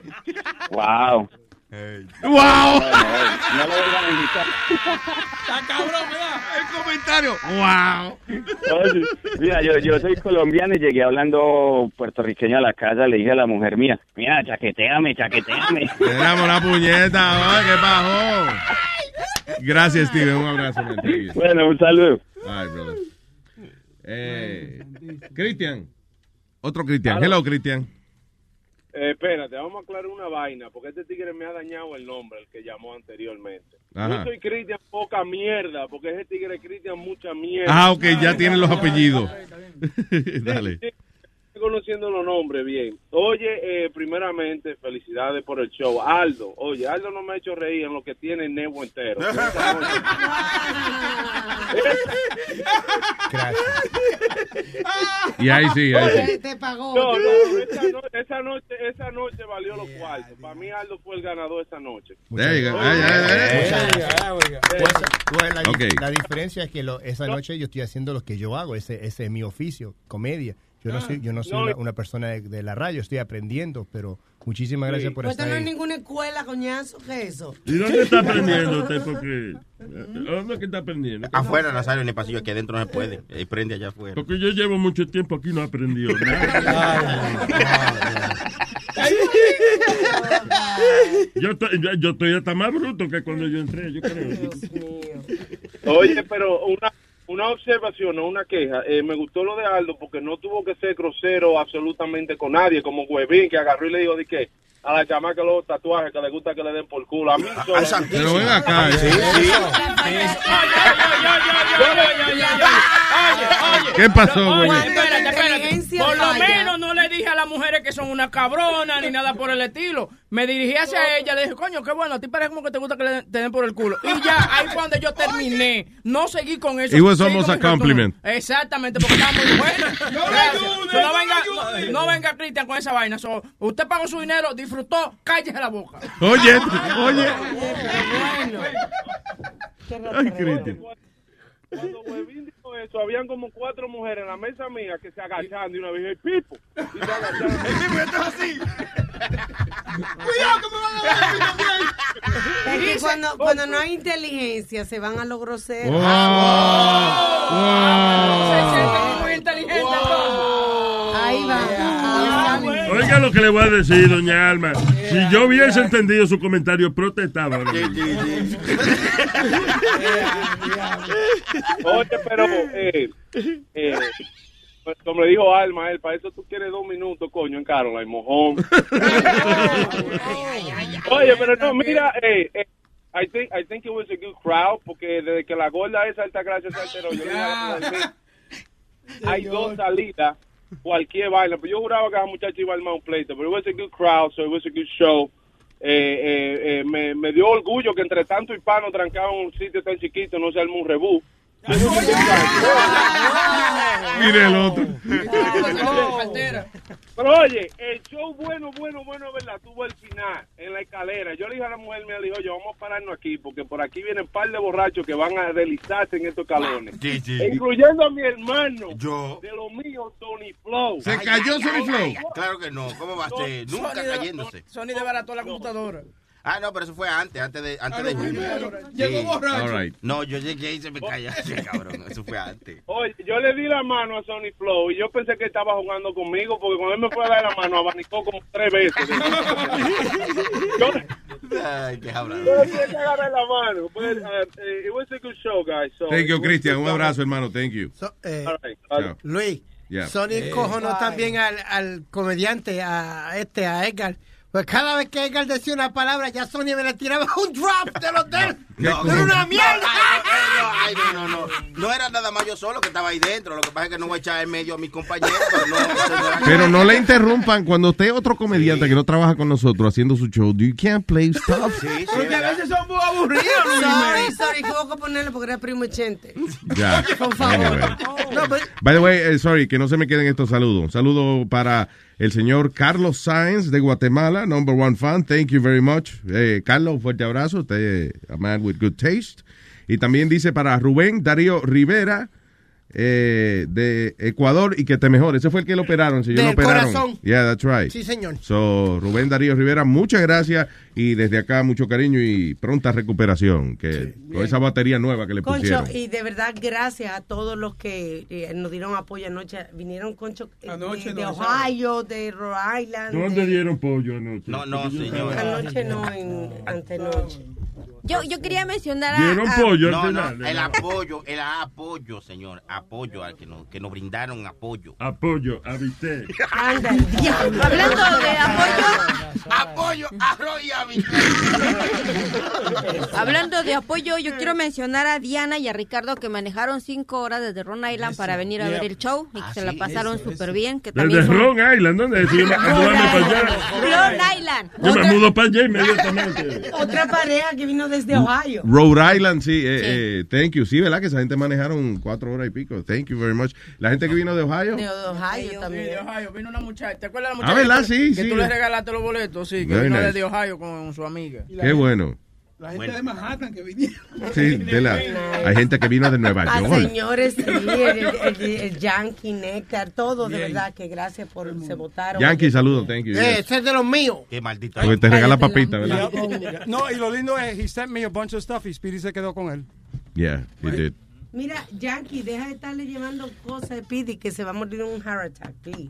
Wow. ¡Wow! No lo vuelvan a invitar. Está cabrón, ¿verdad? El comentario. ¡Wow! Mira, yo, yo soy colombiano y llegué hablando puertorriqueño a la casa, le dije a la mujer mía, mira, chaqueteame, chaqueteame. Damos la puñeta, ay, ¿qué bajó? Gracias, Steven. Un abrazo. Bueno, un saludo. Ay, brother. Eh, Cristian. Otro Cristian. Hello, Cristian. Eh, espérate, vamos a aclarar una vaina, porque este tigre me ha dañado el nombre, el que llamó anteriormente. Ajá. Yo soy Cristian poca mierda, porque ese tigre es Cristian mucha mierda. Ah, ok, ya tienen los apellidos. Dale. Estoy conociendo los nombres bien. Oye, eh, primeramente, felicidades por el show. Aldo, oye, Aldo no me ha hecho reír en lo que tiene el Nebo entero. Y ahí sí, ahí sí. Te pagó. No, no, esa, no- esa noche, esa noche valió los cuartos. Para mí Aldo fue el ganador esa noche. La diferencia es que lo- esa noche yo estoy haciendo lo que yo hago, ese, ese es mi oficio, comedia. Yo no soy, yo no soy No, una, una persona de, de la radio, estoy aprendiendo, pero muchísimas gracias por Pues estar esto no es ahí. ninguna escuela, coñazo, ¿qué es eso? ¿Y dónde está aprendiendo usted? Porque, ¿Dónde es que está aprendiendo? Afuera, Nazario, en el pasillo, aquí adentro no se puede. Ahí prende allá afuera. Porque yo llevo mucho tiempo aquí y no he aprendido yo, estoy, yo, yo estoy hasta más bruto que cuando yo entré, yo creo. Oye, pero una, una observación, no una queja. Eh, me gustó lo de Aldo porque no tuvo que ser grosero absolutamente con nadie, como Huevín, que agarró y le dijo de que a la chamaca los tatuajes que le gusta que le den por culo. A mí solo. Pero ven acá. Sí, sí. Oye, ¿Qué pasó, Oye, güey? espérate, espérate. Por lo menos no le dije a las mujeres que son una cabrona ni nada por el estilo. Me dirigí hacia ella, le dije, coño, qué bueno, a ti parece como que te gusta que le den- te den por el culo. Y ya, ahí fue donde yo terminé. No seguí con eso. It was almost a compliment. Exactamente, porque estaba muy buena. No venga, no, no venga Cristian con esa vaina. So, usted pagó su dinero, disfrutó, cállese la boca. Oye, oye. Ay, Cristian. Cuando Huevín eso, habían como cuatro mujeres en la mesa mía que se agachaban de una vez. El pipo. Y se agachaban. El pipo está así. Cuidado que me van a también. Es que cuando, cuando no hay inteligencia se van a lo grosero. Oh. Muy inteligente. Ahí va. Oiga lo que le voy a decir, doña Alma. Si yo hubiese entendido su comentario, protestaba. Oye, pero, eh, eh, pues, como le dijo Alma, él, para eso tú quieres dos minutos, coño, en Caroline, mojón. Oye, pero no, mira, eh, eh, I think, I think it was a good crowd, porque desde que la gorda esa alta gracia se alteró, yo le dije a la mujer, hay dos salidas, cualquier vaina, pero yo juraba que esa muchacha iba a armar un pleito, pero it was a good crowd, so it was a good show. Eh, eh, eh, me, me dio orgullo que entre tanto hispano trancaban un sitio tan chiquito, no se armó un rebú. Mire el otro. Pero oye, el show bueno, bueno, bueno, ¿verdad? Tuvo el final, en la escalera. Yo le dije a la mujer, me dijo, yo vamos a pararnos aquí, porque por aquí vienen un par de borrachos que van a deslizarse en estos calones. Sí, sí. Incluyendo a mi hermano. Yo. De lo mío, Tony Flow. ¿Se cayó Sony Flow? Claro que no. ¿Cómo va a ser? Nunca Sony de- cayéndose. Sony desbarató la computadora. Ah, no, pero eso fue antes, antes de, antes de junio. Llegó borracho. All right. No, yo llegué y se me callaste, cabrón. Eso fue antes. Oye, yo le di la mano a Sony Flow y yo pensé que estaba jugando conmigo porque cuando él me fue a dar la mano abanicó como tres veces. yo, Ay, qué habla. yo le tuve que agarrar la mano. But, uh, it was a good show, guys. So Thank you, Cristian. Un abrazo, hermano. Thank you. Eh, All right. Chao. Luis, Yeah. Sony Eh. cojonó también al, al comediante, a este, a Edgar. Pues cada vez que Edgar decía una palabra, ya Sony me le tiraba un drop del hotel. No, Era una mierda. Ay, no, no, no. No era nada más yo solo que estaba ahí dentro. Lo que pasa es que no voy a echar en medio a mis compañeros. Pero no, no Pero no le interrumpan cuando usted otro comediante que no trabaja con nosotros haciendo su show. You can't play stuff. Porque a veces son muy aburridos. Sorry, sorry, que hubo que ponerle porque era primo Chente. Ya. Por favor. Anyway. No, pues, By the way, eh, sorry, que no se me queden estos saludos. Un saludo para el señor Carlos Sáenz de Guatemala, number one fan. Thank you very much. Eh, Carlos, fuerte abrazo. A man with good taste. Y también dice para Rubén Darío Rivera eh, de Ecuador y que te mejore. Ese fue el que lo operaron. Si yo lo operaron. corazón. Yeah, that's right. Sí, señor. So, Rubén Darío Rivera, muchas gracias y desde acá mucho cariño y pronta recuperación. Que con esa batería nueva que le Concho, pusieron. y de verdad, gracias a todos los que eh, nos dieron apoyo anoche. Vinieron, Concho, eh, Anoche de, Ohio, de Rhode Island. ¿Dónde de- dieron pollo anoche? No, no, señor. Anoche no, en, antenoche. Yo, yo quería mencionar a... ¿Dieron a- pollo al No, no, final? el apoyo, el apoyo, señor. Apoyo al que nos, que nos brindaron apoyo. Apoyo, diablo. Hablando de apoyo, Apoyo, arroz y hablando de apoyo, yo quiero mencionar a Diana y a Ricardo que manejaron cinco horas desde Rhode Island para venir a ver el show y que se la pasaron súper bien. Que Desde también son- Long Island, ¿dónde es? Yo me mudarme para allá. Rhode Island. Yo me mudo para allá inmediatamente. Otra pareja que vino desde Ohio. Rhode Island, sí, eh, eh, thank you. Sí, ¿verdad? Que esa gente manejaron cuatro horas y pico. Thank you very much. La gente que vino de Ohio. De Ohio también. de Ohio. Vino una muchacha. ¿Te acuerdas de la Ah, muchacha? ¿verdad? que- Sí, que sí. tú le regalaste los boletos, sí. Que Very vino nice. desde Ohio con su amiga. Qué bueno. La gente de Manhattan que vinieron. Sí, de la, hay gente que vino de Nueva A York. señores, sí, el, el, el- el Yankee, Néctar, todo, de verdad, que gracias por se votaron. Yankee, saludos, thank you. Eh, ese es de los míos. Qué maldito. Porque te regala papita, ¿verdad? No, y lo lindo es, he sent me a bunch of stuff y Speedy se quedó con él. Yeah, he did. Mira, Yankee, deja de estarle llevando cosas de Pidi que se va a morir en un heart attack, please.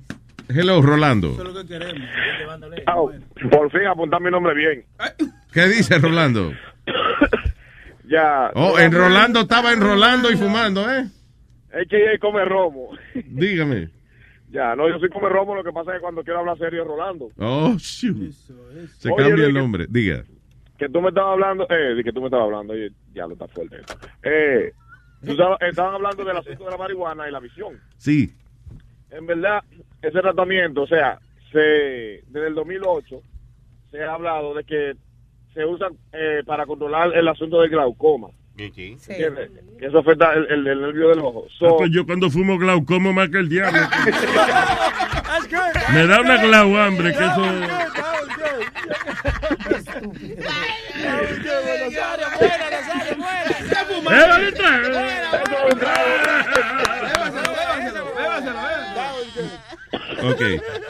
Hello, Rolando. Eso es lo que queremos. Por fin apuntar mi nombre bien. ¿Qué dice Rolando? Ya. Oh, en Rolando estaba enrolando y fumando, ¿eh? HJ come romo. Dígame. Ya, no, yo soy come romo, lo que pasa es que cuando quiero hablar serio es Rolando. Oh, shoot. Se Oye, cambia el nombre. Diga. Que tú me estabas hablando, eh, de que tú me estabas hablando, oye, ya lo está fuerte. Eh, tú estabas- estaban hablando del asunto de la marihuana y la visión. Sí. En verdad, ese tratamiento, o sea, se desde el 2008 se ha hablado de que se usa eh, para controlar el asunto del glaucoma. ¿Entiendes? Que eso afecta el, el- el nervio del ojo. So, Ah, pues yo cuando fumo glaucoma más que el diablo. Me da una glauhambre que eso ¡Eh, Ok,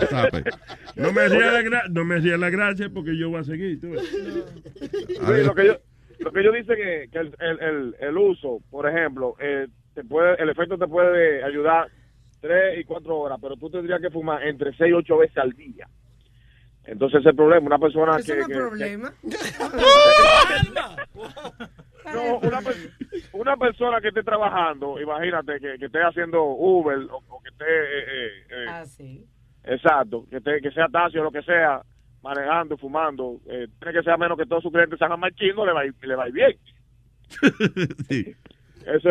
stop it. No me hacía la, gra- no me hacía la gracia porque yo voy a seguir. tú. Sí, lo que yo lo que yo dicen es que el, el, el, el uso, por ejemplo, eh, te puede, el efecto te puede ayudar tres y cuatro horas, pero tú tendrías que fumar entre seis y ocho veces al día. Entonces ese es el problema, una persona Eso que, es que- problema. no, una, una persona que esté trabajando, imagínate que, que esté haciendo Uber o, o que esté eh, eh, eh, Ah, sí. Exacto, que, te- que sea taxi o lo que sea, manejando, fumando, eh, tiene que ser a menos que todos sus clientes sean más chinos, le va, a ir- le va a ir bien. Sí. Eso,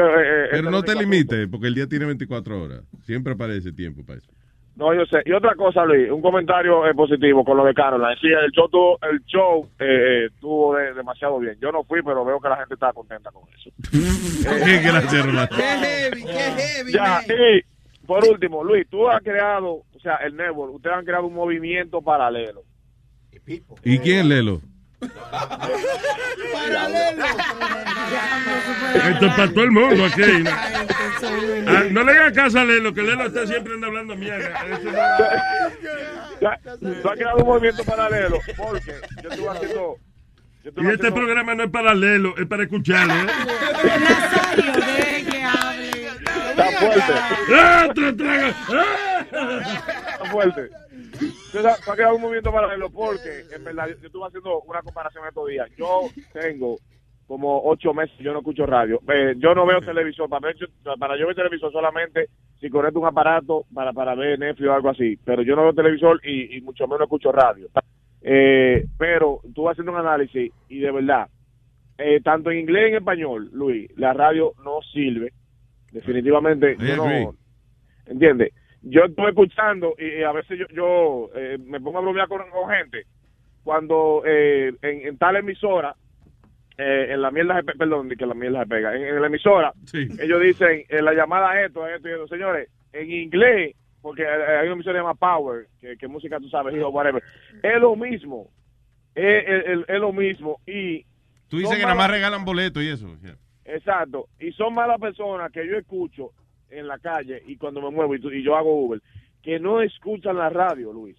Pero no te limites, porque el día tiene 24 horas. Siempre aparece tiempo para eso. No, yo sé. Y otra cosa, Luis, un comentario eh, positivo con lo de Caroline. Sí, el show, tuvo, el show eh, eh, estuvo de- demasiado bien. Yo no fui, pero veo que la gente está contenta con eso. Gracias, Rolando. Qué heavy, qué heavy. Ya, y por último, Luis, tú has creado, o sea, el network, ustedes han creado un movimiento paralelo. ¿Y quién Lelo? Esto es para todo el mundo aquí. ¿no? Ah, no le hagas caso a Lelo, que Lelo está siempre anda hablando mierda. Tú has creado un movimiento paralelo porque yo estuve haciendo Yo estoy Y este haciendo- programa no es para leerlo, es para escucharlo. ¿eh? Nazario, deje que hable. Está fuerte. ¡Ah, te traga! Está fuerte. Yo sa- saqué un movimiento paralelo porque, en verdad, yo, yo estuve haciendo una comparación estos días. Yo tengo como ocho meses, yo no escucho radio. Eh, yo no veo televisor. Para, ver, para yo ver televisor solamente si conecto un aparato para, para ver Netflix o algo así. Pero yo no veo televisor y, y mucho menos escucho radio. Eh, pero estuve haciendo un análisis y de verdad, eh, tanto en inglés y en español, Luis, la radio no sirve. Definitivamente, yo no. ¿entiendes? Yo estoy escuchando y, a veces yo, yo eh, me pongo a bromear con, con gente cuando eh, en, en tal emisora, eh, en la mierda se pe- perdón, que la mierda se pega, en, en la emisora, ellos dicen, en la llamada esto, esto y esto, señores, en inglés, porque eh, hay una emisora que se llama Power, que, que música tú sabes, o whatever, es lo mismo, es, es- es- lo mismo y... Tú dices que nada más regalan boletos y eso. yeah. Exacto. Y son malas personas que yo escucho en la calle y cuando me muevo y, tú- y yo hago Uber, que no escuchan la radio, Luis.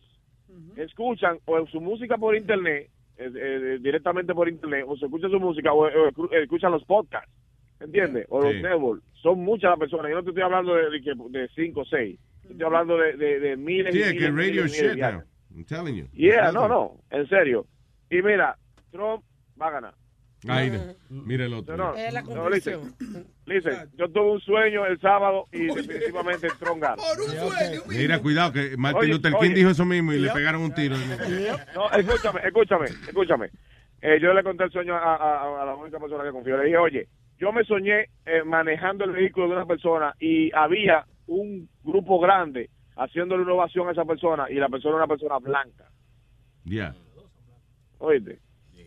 Escuchan o su música por internet, eh, eh, directamente por internet, o se escucha su música o, o escu- escuchan los podcasts, ¿entiendes? O los networks. Son muchas las personas. Yo no te estoy hablando de, de, que- de cinco o seis. Estoy hablando de, de, de miles Sí, y es miles, que miles, radio miles shit now. I'm telling you. Yeah, no, no, en serio. Y mira, Trump va a ganar. Ahí, mira el otro. No, no, Es la no, listen, listen, yo tuve un sueño el sábado y definitivamente Trump gana. Mira, cuidado, que Martin Oye, Luther King oye. dijo eso mismo y le pegaron un tiro. No, escúchame, escúchame, escúchame. Eh, yo le conté el sueño a, a- a la única persona que confío. Le dije, oye, yo me soñé eh, manejando el vehículo de una persona y había un grupo grande haciéndole una ovación a esa persona y la persona era una persona blanca. Ya. Oíste.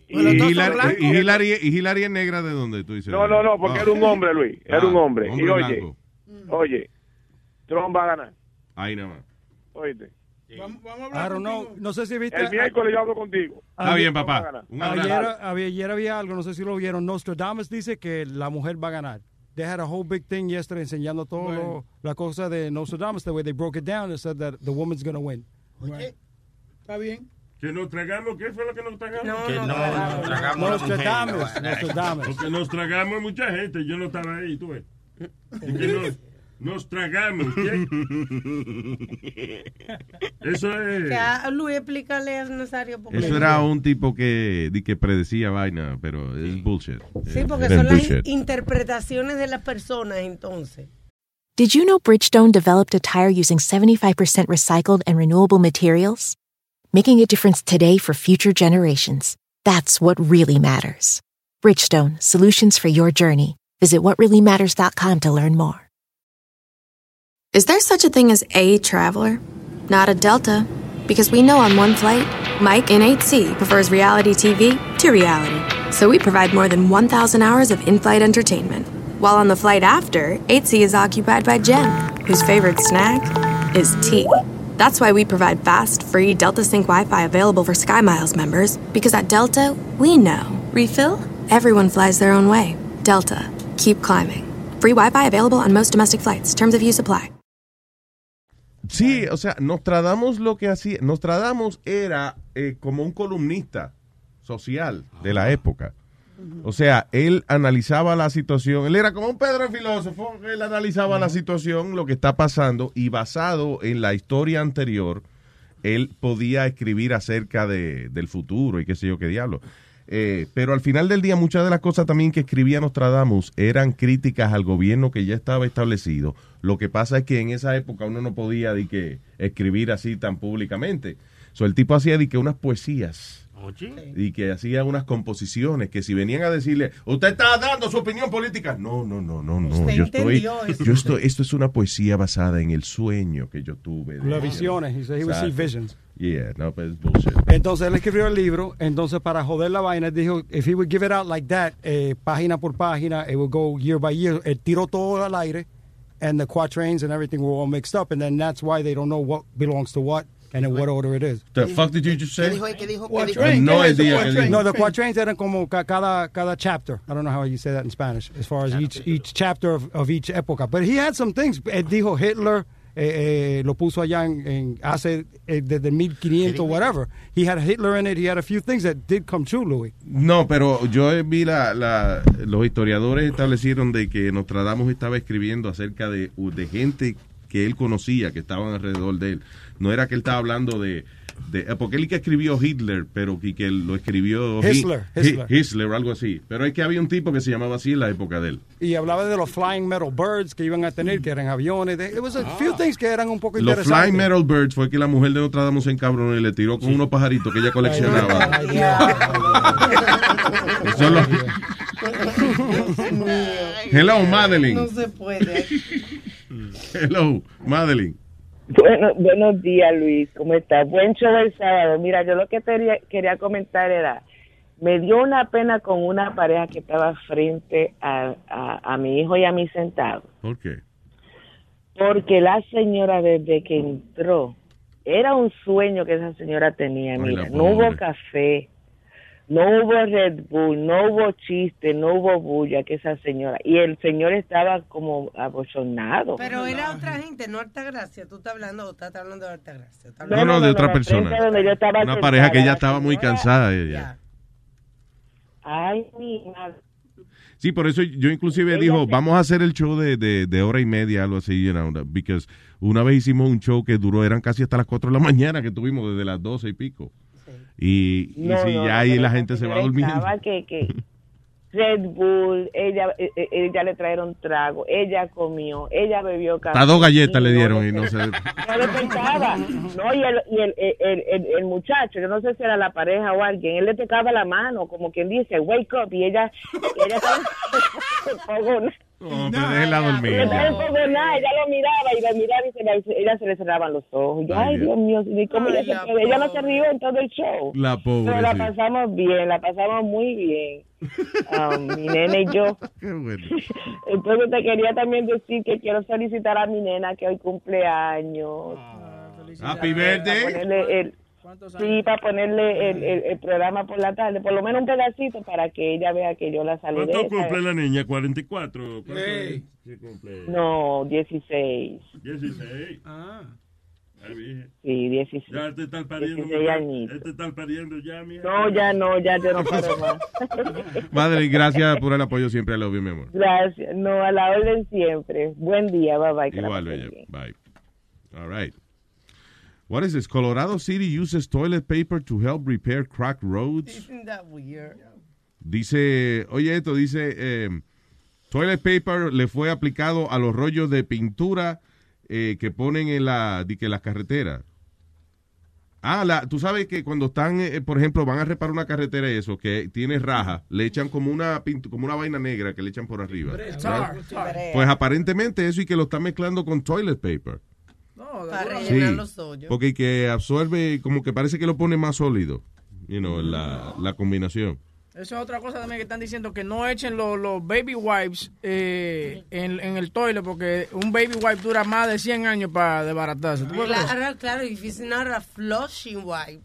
¿Y Hillary, y, Hillary, ¿Y Hillary es negra de dónde tú dices? No, no, no, porque Ah. era un hombre, Luis. Era Ah, un hombre. hombre y oye, blanco. oye, Trump va a ganar. Ahí nada más. Oíste. I don't know. No sé si viste. El miércoles yo hablo contigo. Está bien, a papá. Ayer, ayer había algo, no sé si lo vieron. Nostradamus dice que la mujer va a ganar. They had a whole big thing yesterday enseñando todo lo- la cosa de Nostradamus, the way they broke it down and said that the woman's going to win. Está bien. Que nos tragamos, ¿qué fue lo que nos tragamos? No, que no, no, no, nos no. tragamos. Nostradamus, Nostradamus. Porque nos tragamos mucha gente, yo no estaba ahí, tú ves. Y que nos, nos tragamos, ¿qué? Eso es... Que a Luis, explícale a Nazario. Porque Eso era un tipo que, di que predecía vaina, pero es bullshit. Sí, porque Era son las bullshit. interpretaciones de las personas entonces. Did you know Bridgestone developed a tire using 75% recycled and renewable materials? Making a difference today for future generations. That's what really matters. Bridgestone, solutions for your journey. Visit whatreallymatters.com to learn more. Is there such a thing as a traveler? Not a Delta. Because we know on one flight, Mike in 8C prefers reality TV to reality. So we provide more than 1,000 hours of in flight entertainment. While on the flight after, 8C is occupied by Jen, whose favorite snack is tea. That's why we provide fast, free Delta Sync Wi Fi available for SkyMiles members, because at Delta, we know. Refill? Everyone flies their own way. Delta. Keep climbing. Free Wi Fi available on most domestic flights. Terms of use apply. Sí, o sea, Nostradamus lo que hacía, Nostradamus era eh, como un columnista social de la época. O sea, él analizaba la situación, él era como un Pedro el filósofo, él analizaba la situación, lo que está pasando, y basado en la historia anterior, él podía escribir acerca de, del futuro y qué sé yo qué diablo. Eh, pero al final del día, muchas de las cosas también que escribía Nostradamus eran críticas al gobierno que ya estaba establecido. Lo que pasa es que en esa época uno no podía de que, escribir así tan públicamente. So, el tipo hacía de que unas poesías y que hacía unas composiciones que si venían a decirle, usted está dando su opinión política. No, no, no, no, no. Usted Yo estoy, eso. yo estoy, esto es una poesía basada en el sueño que yo tuve. de- Las visiones. He said he would see visions. Yeah, no, pero es bullshit. Entonces él escribió el libro, entonces para joder la vaina dijo, if he would give it out like that, eh, página por página, it would go year by year. Él tiró todo al aire, and the quatrains and everything were all mixed up, and then that's why they don't know what belongs to what and in what order it is. The fuck did you just say? ¿Qué dijo? ¿Qué dijo? ¿Qué dijo? Quatrain, No ¿qué es eso, idea? No, the quatrains eran como ca- cada, cada chapter. I don't know how you say that in Spanish, as far as each, each chapter of, of each época. But he had some things. Él dijo Hitler, eh, eh, lo puso allá en, en hace eh, desde 1500 whatever. He had Hitler in it. He had a few things that did come true, Louis. No, pero yo vi la, la- los historiadores establecieron de que Nostradamus estaba escribiendo acerca de, de gente que él conocía, que estaban alrededor de él. No era que él estaba hablando de... de eh, porque él que escribió Hitler, pero que, que lo escribió... Hi- Hitler, Hi- Hitler. Hitler o algo así. Pero es que había un tipo que se llamaba así en la época de él. Y hablaba de los flying metal birds que iban a tener, que eran aviones. de- It was a few things que eran un poco Los interesantes. Flying Metal Birds fue que la mujer de Nostradamus se encabronó y le tiró con unos pajaritos que ella coleccionaba. Ay, los- Hello, Madeline. No se puede. Hello, Madeline. Bueno, buenos días, Luis. ¿Cómo estás? Buen show el sábado. Mira, yo lo que quería comentar era, me dio una pena con una pareja que estaba frente a, a, a mi hijo y a mí sentados. ¿Por qué? Porque la señora desde que entró, era un sueño que esa señora tenía. Ay, Mira, no hubo café, no hubo Red Bull, no hubo chiste, no hubo bulla que esa señora. Y el señor estaba como abochornado. Pero era otra gente, no Altagracia. Tú estás hablando o estás hablando de Altagracia. Estás No, hablando- no, de otra persona. donde yo estaba Una sentada, pareja que ya estaba muy cansada. Ella. Ay, mi madre. Sí, por eso yo inclusive Ella dijo, se- vamos a hacer el show de, de, de hora y media, algo así, you know, because una vez hicimos un show que duró, eran casi hasta las 4 de la mañana, que tuvimos desde las 12 y pico. Y, y No, si no, ya ahí la gente se va durmiendo. estaba que, que Red Bull, ella, eh, eh, ella le trajeron trago, ella comió, ella bebió café. Hasta dos galletas le dieron y no se... No le tocaba. No, y, el, y el, el, el, el muchacho, yo no sé si era la pareja o alguien, él le tocaba la mano, como quien dice, wake up, y ella, ella estaba No, pero déjela dormir. Estaba ya. enfogona, ella lo miraba y la miraba y se le- ella se le cerraban los ojos. Yo, Ay, ay, Dios mío, ¿y cómo ella, se ella no se rió en todo el show. La pobre, Pero la sí. pasamos bien, la pasamos muy bien. Um, mi nena y yo. Qué bueno. Entonces te quería también decir que quiero felicitar a mi nena que hoy cumple años. Happy birthday. El, sí, para ponerle el, el, el programa por la tarde, por lo menos un pedacito para que ella vea que yo la saludé. ¿Cuánto cumple ¿sabes? la niña? ¿44? ¿Cuánto Sí. sí cumple? No, 16. 16. Ah. Sí, 16. Ya te están pariendo. 16 mujer. añitos. Te están pariendo ya, mija. No, ya no, ya yo no paro más. Madre, gracias por el apoyo siempre, I love you, mi amor. Gracias. No, a la orden siempre. Buen día, bye bye. la Igual, bella. Bye. All right. What is this? Colorado City uses toilet paper to help repair cracked roads. Isn't that weird? Dice, oye esto, dice, eh, toilet paper le fue aplicado a los rollos de pintura eh, que ponen en la, di que las carreteras. Ah, la, tú sabes que cuando están, eh, por ejemplo, van a reparar una carretera y eso, que tiene raja, le echan como una como una vaina negra que le echan por arriba. Pues aparentemente eso y que lo están mezclando con toilet paper. Para Sí, rellenar los hoyos. porque que absorbe, como que parece que lo pone más sólido, you know, la, la combinación. Eso es otra cosa también que están diciendo, que no echen los, los baby wipes eh, en, en el toilet, porque un baby wipe dura más de 100 años para desbaratarse. Claro, claro, if it's not a flushing wipe,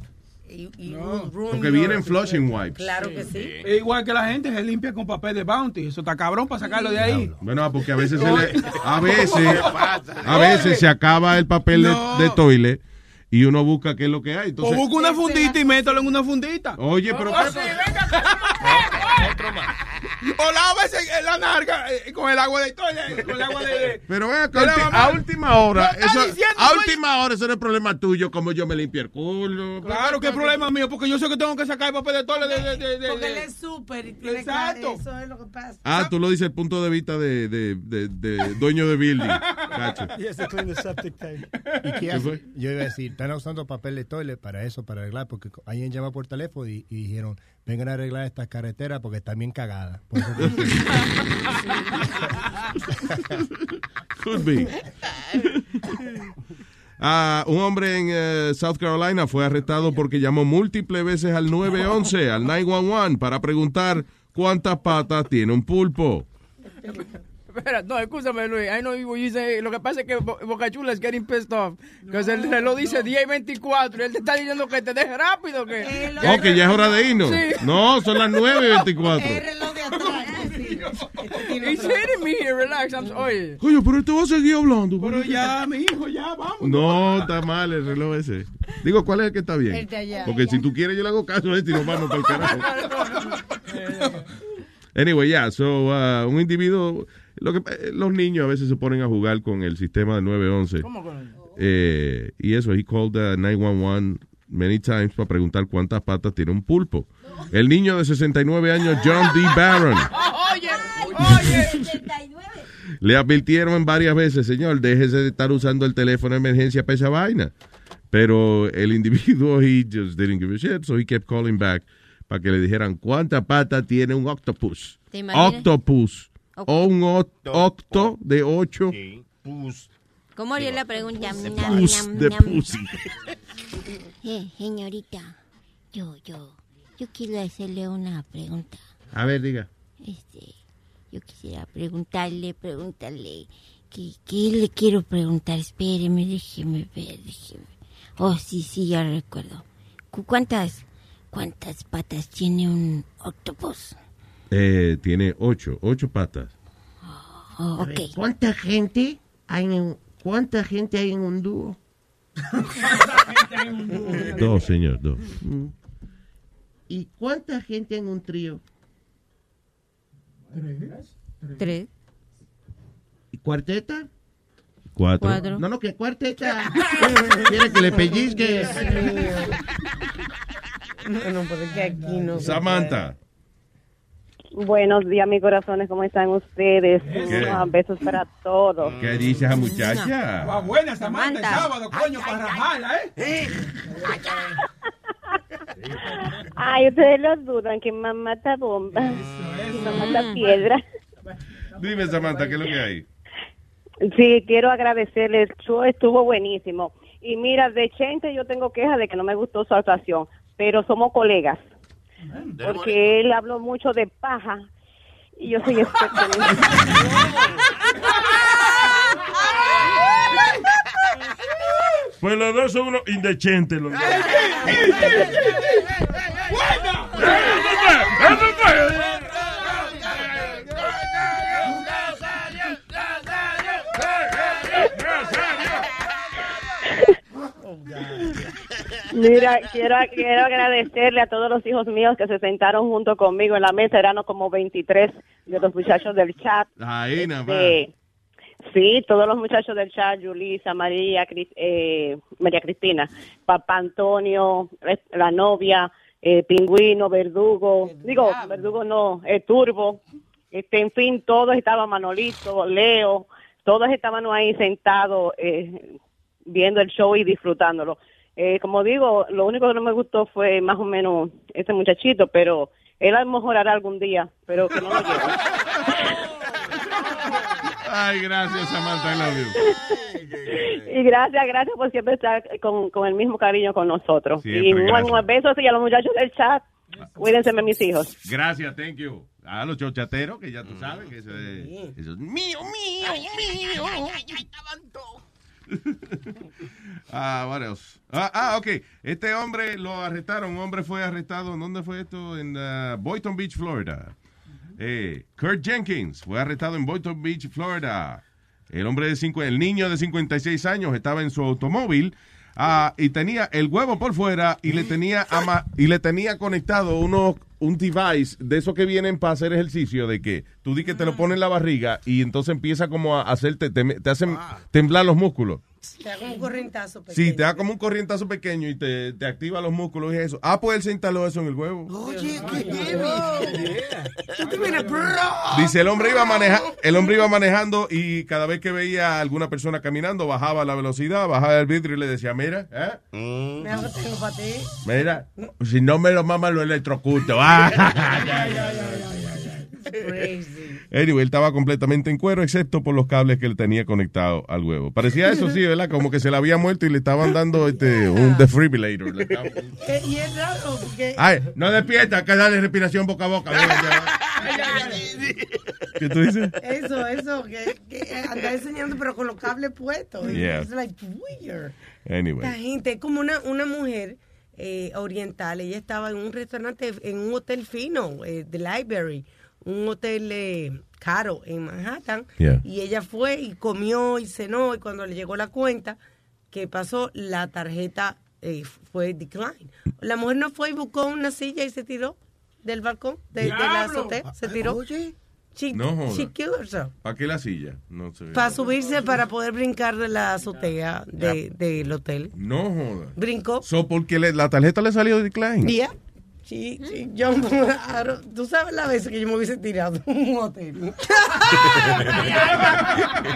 it will ruin Porque vienen flushing wipes. Claro que sí. Es igual que la gente se limpia con papel de Bounty. Eso está cabrón para sacarlo de ahí. Bueno, porque a veces se le, a veces, a veces se acaba el papel de, de toilet y uno busca qué es lo que hay. O Entonces, busca una fundita y métalo en una fundita. Oye, pero sí, venga, O lávese en la narga eh, con el agua de con el agua de... pero ven acá, a última hora, eso, diciendo, a soy- última hora eso no es problema tuyo, como yo me limpio el culo. Claro, que problema mío, porque yo sé que tengo que sacar el papel de toilet de... de, de, de- Porque él es súper y tiene Exacto. que- Eso es lo que pasa. Ah, tú lo dices el punto de vista de, de, de, de dueño de building. Gacho. ¿Y qué ¿Qué hace? Yo iba a decir, están usando papel de toilet para eso, para arreglar, porque alguien llama por teléfono y, y dijeron, vengan a arreglar estas carreteras porque están bien cagadas. Por eso Could be. Ah, un hombre en eh, South Carolina fue arrestado porque llamó múltiples veces al 911, al 911, para preguntar cuántas patas tiene un pulpo. Espera, no, escúchame, Luis. I know you say, lo que pasa es que Bo- Boca Chula es getting pissed off. Que el reloj dice 10 y 24 y él te está diciendo que te deje rápido. Que, Oh, que ya es hora de irnos. Sí. No, son las 9 y 24. El reloj de atrás. sí. Este He's hitting me here, relax. I'm, oye. Coño, pero este va a seguir hablando. Pero ya, mi hijo, ya, vamos. No, está mal el reloj ese. Digo, ¿cuál es el que está bien? El de allá. Porque si tú quieres, yo le hago caso a este y nos vamos para el carajo. Anyway, yeah, so, uh, un individuo, lo que, eh, los niños a veces se ponen a jugar con el sistema de 911. ¿Cómo con él? Eh, y eso, he called the 911 many times para preguntar cuántas patas tiene un pulpo. El niño de 69 años, John D. Barron, Oye, oye. le advirtieron varias veces, señor, déjese de estar usando el teléfono de emergencia para esa vaina. Pero el individuo, he just didn't give a shit, so he kept calling back para que le dijeran cuántas patas tiene un octopus. ¿Te O un oc- octo de ocho. ¿Cómo haría la pregunta? Pus de pussy. Eh, señorita, yo, yo, yo quiero hacerle una pregunta. A ver, diga. Este, yo quisiera preguntarle, preguntarle, ¿qué, qué le quiero preguntar? Espéreme, déjeme ver, déjeme. Oh, sí, sí, ya recuerdo. Cu- ¿Cuántas, cuántas patas tiene un octopus? Eh, tiene ocho, ocho patas. Oh, A ver, ok. ¿Cuánta gente hay en cuánta gente hay en un dúo? Dos, señor, dos. ¿Y cuánta gente en un trío? Tres. ¿Y cuarteta? Cuatro. Cuatro. No, no, que cuarteta. Quiere que le pellizque. Bueno, porque aquí no. Samantha. Buenos días, mis corazones, ¿cómo están ustedes? Besos para todos. ¿Qué dice esa muchacha? Va buena Samantha, el sábado, coño, para rajarla, ¿eh? Ay, ustedes lo dudan, que mamá está bomba, que mamá está piedra. Dime, Samantha, ¿qué es lo que hay? Sí, quiero agradecerles, el show estuvo buenísimo. Y mira, de Chente yo tengo queja de que no me gustó su actuación, pero somos colegas. Porque él habló mucho de paja y yo soy experta en eso. Pues los dos son unos indecentes. Los dos. Mira, quiero, quiero agradecerle a todos los hijos míos que se sentaron junto conmigo en la mesa. Eran como 23 de los muchachos del chat. Ahí nada más. Eh, sí, todos los muchachos del chat, Julisa, María, Cris- eh, María Cristina, Papá Antonio, eh, la novia, eh, Pingüino, Verdugo, digo, Verdugo no, eh, Turbo, este, en fin, todos estaban, Manolito, Leo, todos estaban ahí sentados eh, viendo el show y disfrutándolo. Eh, como digo, lo único que no me gustó fue más o menos ese muchachito, pero él a lo mejor hará algún día, pero que no lo lleve. Ay, gracias, Samantha, I love you. Y gracias, gracias por siempre estar con, con el mismo cariño con nosotros. Siempre, y mua, besos y a los muchachos del chat. Cuídense de mis hijos. Gracias, thank you. A los chochateros, que ya tú sabes que eso es, eso es mío, mío, mío. Ah, what else? Ah, ah, ok. Este hombre lo arrestaron. Un hombre fue arrestado. ¿En dónde fue esto? En uh, Boynton Beach, Florida. Eh, Kurt Jenkins fue arrestado en Boynton Beach, Florida. El hombre de cinco, el niño de 56 años estaba en su automóvil ah, y tenía el huevo por fuera y le tenía ama- y le tenía conectado uno, un device de esos que vienen para hacer ejercicio de que tú di que te lo pones en la barriga y entonces empieza como a hacerte te, te hacen temblar los músculos. Te da como un corrientazo. pequeño. Sí, te da como un corrientazo pequeño y te, te activa los músculos y eso. Ah, pues él se instaló eso en el huevo. Oye, qué heavy. Dice el hombre iba maneja, el hombre iba manejando y cada vez que veía a alguna persona caminando bajaba la velocidad, bajaba el vidrio y le decía, mira, ¿eh? Mira lo que tengo para ti. mira, si no me lo mama lo electrocuto. Ah. Crazy. Anyway, él estaba completamente en cuero, excepto por los cables que le tenía conectado al huevo. Parecía eso, sí, ¿verdad? Como que se le había muerto y le estaban dando este, un defibrillator. Estaban- Eh, y es raro porque. Ay, no despierta, que dale respiración boca a boca. ¿Qué tú dices? Eso, eso, que, que anda enseñando, pero con los cables puestos. Yeah. Es like weird. Anyway. Esta gente es como una, una mujer eh, oriental. Ella estaba en un restaurante, en un hotel fino, eh, The Library. Un hotel eh, caro en Manhattan. Yeah. Y ella fue y comió y cenó. Y cuando le llegó la cuenta, que pasó? La tarjeta eh, fue decline. La mujer no fue y buscó una silla y se tiró del balcón, de, de la azotea. Se tiró. She, No joda. she killed herself. ¿Para qué la silla? No sé. Para subirse, para poder brincar de la azotea de- del hotel. No joda. Brincó. So, porque le- la tarjeta le salió de decline. Yeah. Sí, sí, yo, tú sabes la vez que yo me hubiese tirado un hotel.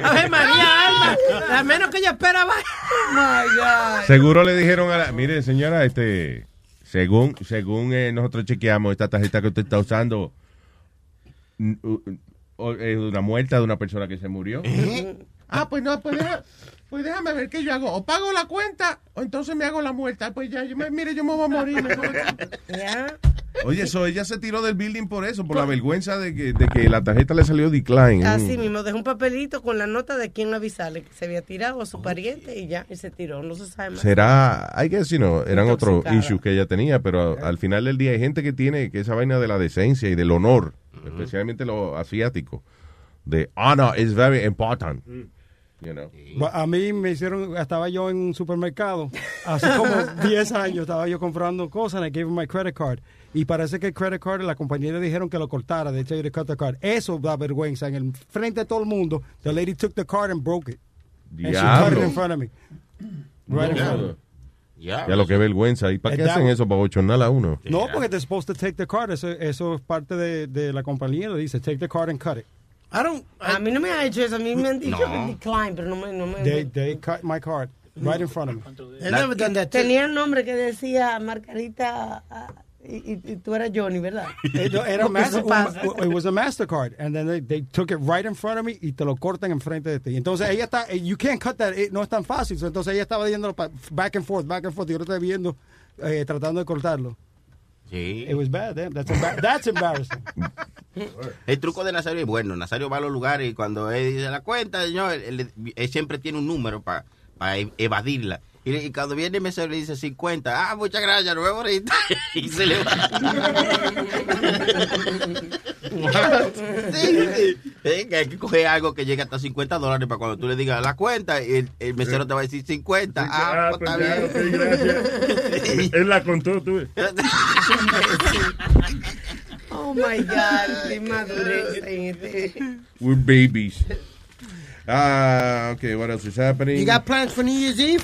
A ver, María Alma, a menos que ella esperaba. Oh my God. Seguro le dijeron a la... Mire, señora, este... Según, según eh, nosotros chequeamos esta tarjeta que usted está usando, es una muerta de una persona que se murió. Ah, pues no, pues, deja- pues déjame ver qué yo hago. O pago la cuenta o entonces me hago la muerta. Pues ya, yo me- mire, yo me voy a morir. mejor. Oye, eso ella se tiró del building por eso, por la vergüenza de que, de que la tarjeta le salió decline. Así Mm. mismo, dejó un papelito con la nota de quién avisarle que se había tirado a su pariente y ya, y se tiró, no se sabe más. Será, hay que decir, no, eran otros issues que ella tenía, pero al final del día hay gente que tiene que esa vaina de la decencia y del honor, especialmente los asiáticos. The honor is very important. You know. A mí me hicieron, estaba yo en un supermercado, hace como 10 años estaba yo comprando cosas, and I gave him my credit card. Y parece que el credit card, la compañía le dijeron que lo cortara, de hecho, to cut the card. Eso da vergüenza. En el frente de todo el mundo, the lady took the card and broke it. And she cut it in front of me. Right in front of me. Ya lo que vergüenza. ¿Y para qué hacen eso? Para bochornar a uno. No, porque they're supposed to take the card. Eso, eso es parte de, de la compañía. Le dice, take the card and cut it. I don't- a mí no me ha hecho eso, a mí me han dicho No. decline, pero no me... No me They, they cut my card right in front of me. Tenía un nombre que decía Margarita ah, y, y- y tú eras Johnny, ¿verdad? It, era master- un- it was a Mastercard, and then they, they took it right in front of me y te lo cortan enfrente de ti. Entonces ella está, eh, you can't cut that, it- no es tan fácil. So, Entonces ella estaba yendo pa- back and forth, back and forth, y yo lo estaba viendo, eh, tratando de cortarlo. Sí. It was bad, that's, that's embarrassing. El truco de Nazario es bueno. Nazario va a los lugares y cuando él dice la cuenta, señor, él, él siempre tiene un número para evadirla. Y, y cuando viene el mesero le dice 50. Ah, muchas gracias, nos vemos ahorita. y se le va. sí, hay que coger algo que llegue hasta 50 dólares para cuando tú le digas la cuenta, el, el mesero te va a decir 50. Ah, pues está bien. pues, gracias. Él la contó, tú. Oh my God, qué madurez en este. We're babies. Ah, okay, what else is happening? You got plans for New Year's Eve?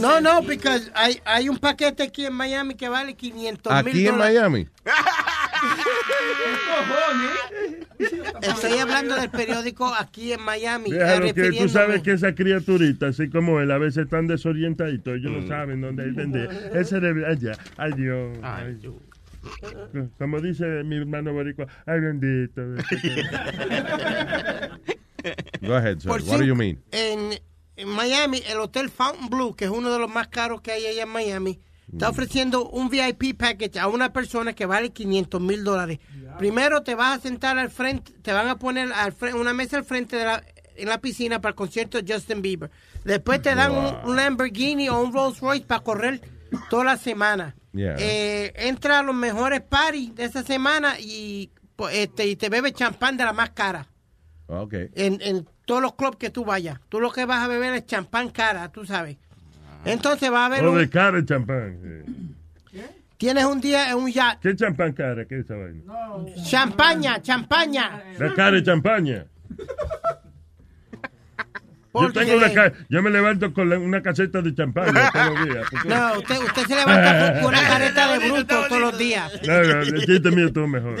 No, no, because hay, hay un paquete aquí en Miami que vale 500 mil Aquí en Miami. Estoy hablando del periódico aquí en Miami. Déjalo que tú sabes que esa criaturita, así como él, a veces están desorientaditos, ellos Mm. no saben dónde. El cerebro, allá, ay Dios. ay. Como dice mi hermano boricua, ay bendito. Go ahead, sir. Por What do you mean? En, en Miami, el Hotel Fountain Blue, que es uno de los más caros que hay allá en Miami, está ofreciendo un VIP package a una persona que vale 500 mil dólares. Primero te vas a sentar al frente, te van a poner al una mesa al frente de la, en la piscina para el concierto de Justin Bieber. Después te dan un, un Lamborghini o un Rolls Royce para correr toda la semana. Yeah. Eh, entra a los mejores parties de esa semana y, pues, este, y te bebe champán de la más cara Okay. en, en todos los clubs que tú vayas. Tú lo que vas a beber es champán cara, tú sabes. Entonces va a haber O de un, cara el champán. sí. tienes un día en un yacht. ¿Qué champán cara? ¿Qué es esa vaina? Champaña, champaña. La cara de champaña. Yo tengo una ca- yo me levanto con la- una caseta de champaña todos los días. porque- No, usted, usted se levanta con- con una careta de bruto todos los días. No, no, el chiste mío estuvo mejor.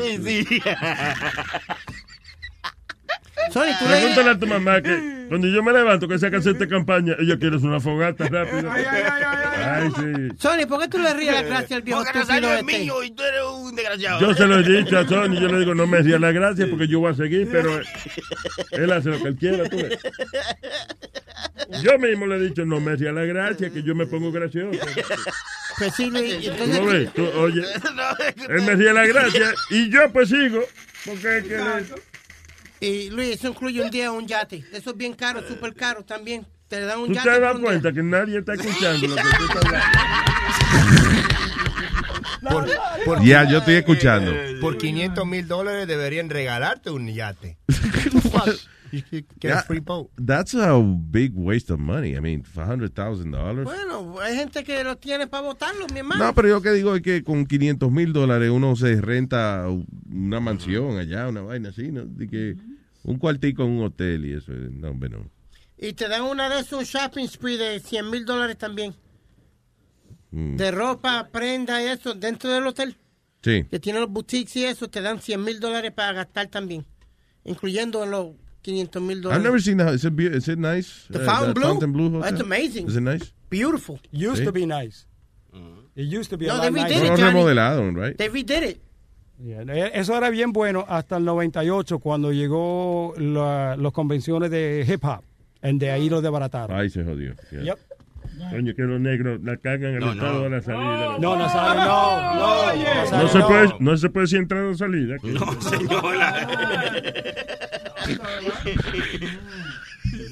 Sony, tú le Pregúntale a tu mamá que cuando yo me levanto con esa caseta de campaña, ella quiere una fogata rápido. Ay, sí. Sony, ¿por qué tú le ríes la gracia al viejo Porque estúpido es este? mío y tú eres un desgraciado. Yo se lo he dicho a Sony, yo le digo, no me hacía la gracia porque yo voy a seguir, pero él hace lo que él quiera. tú ves. Yo mismo le he dicho, no me hacía la gracia, que yo me pongo gracioso. Pues sí, Luis, ¿Tú entonces- lo ves? Tú, oye, él me hacía la gracia y yo pues sigo. Porque es que le- Y Luis, eso incluye un día un yate. Eso es bien caro, súper caro también. Te dan un tú yate. te por das día. cuenta que nadie está escuchando lo que tú estás hablando. Por, Por- Ya, yo estoy escuchando. Por 500 mil dólares deberían regalarte un yate. You could get a Yeah, free boat. That's a big waste of money. I mean, $100,000. Bueno, hay gente que lo tiene para votarlo, mi hermano. No, pero yo que digo es que con 500 mil dólares uno se renta una mansión allá, una vaina así, ¿no? De que un cuartico en un hotel y eso. eh, No, hombre, no. Y te dan una de esos shopping spree de 100 mil dólares también. Mm. De ropa, prenda y eso, dentro del hotel. Sí. Que tiene los boutiques y eso, te dan 100 mil dólares para gastar también. Incluyendo los 500 mil I've dólares. never seen that. Is it, is it nice? The Uh, Fountain Blue? Fontainebleau Hotel? That's amazing. Is it nice? Beautiful. Used Sí. to be nice. It used to be a No, lot they nicer. redid it, Johnny. remodelaron, right? They redid it. Yeah, eh, Eso era bien bueno hasta el 98 cuando llegó la- las convenciones de hip hop. Y de ahí lo desbarataron. Ahí se jodió. Yeah. Yep. Coño, que los negros la cagan en el estado de la salida. No, no, no. No Nazario, se, no. puede, no se puede decir entrada o salida. No,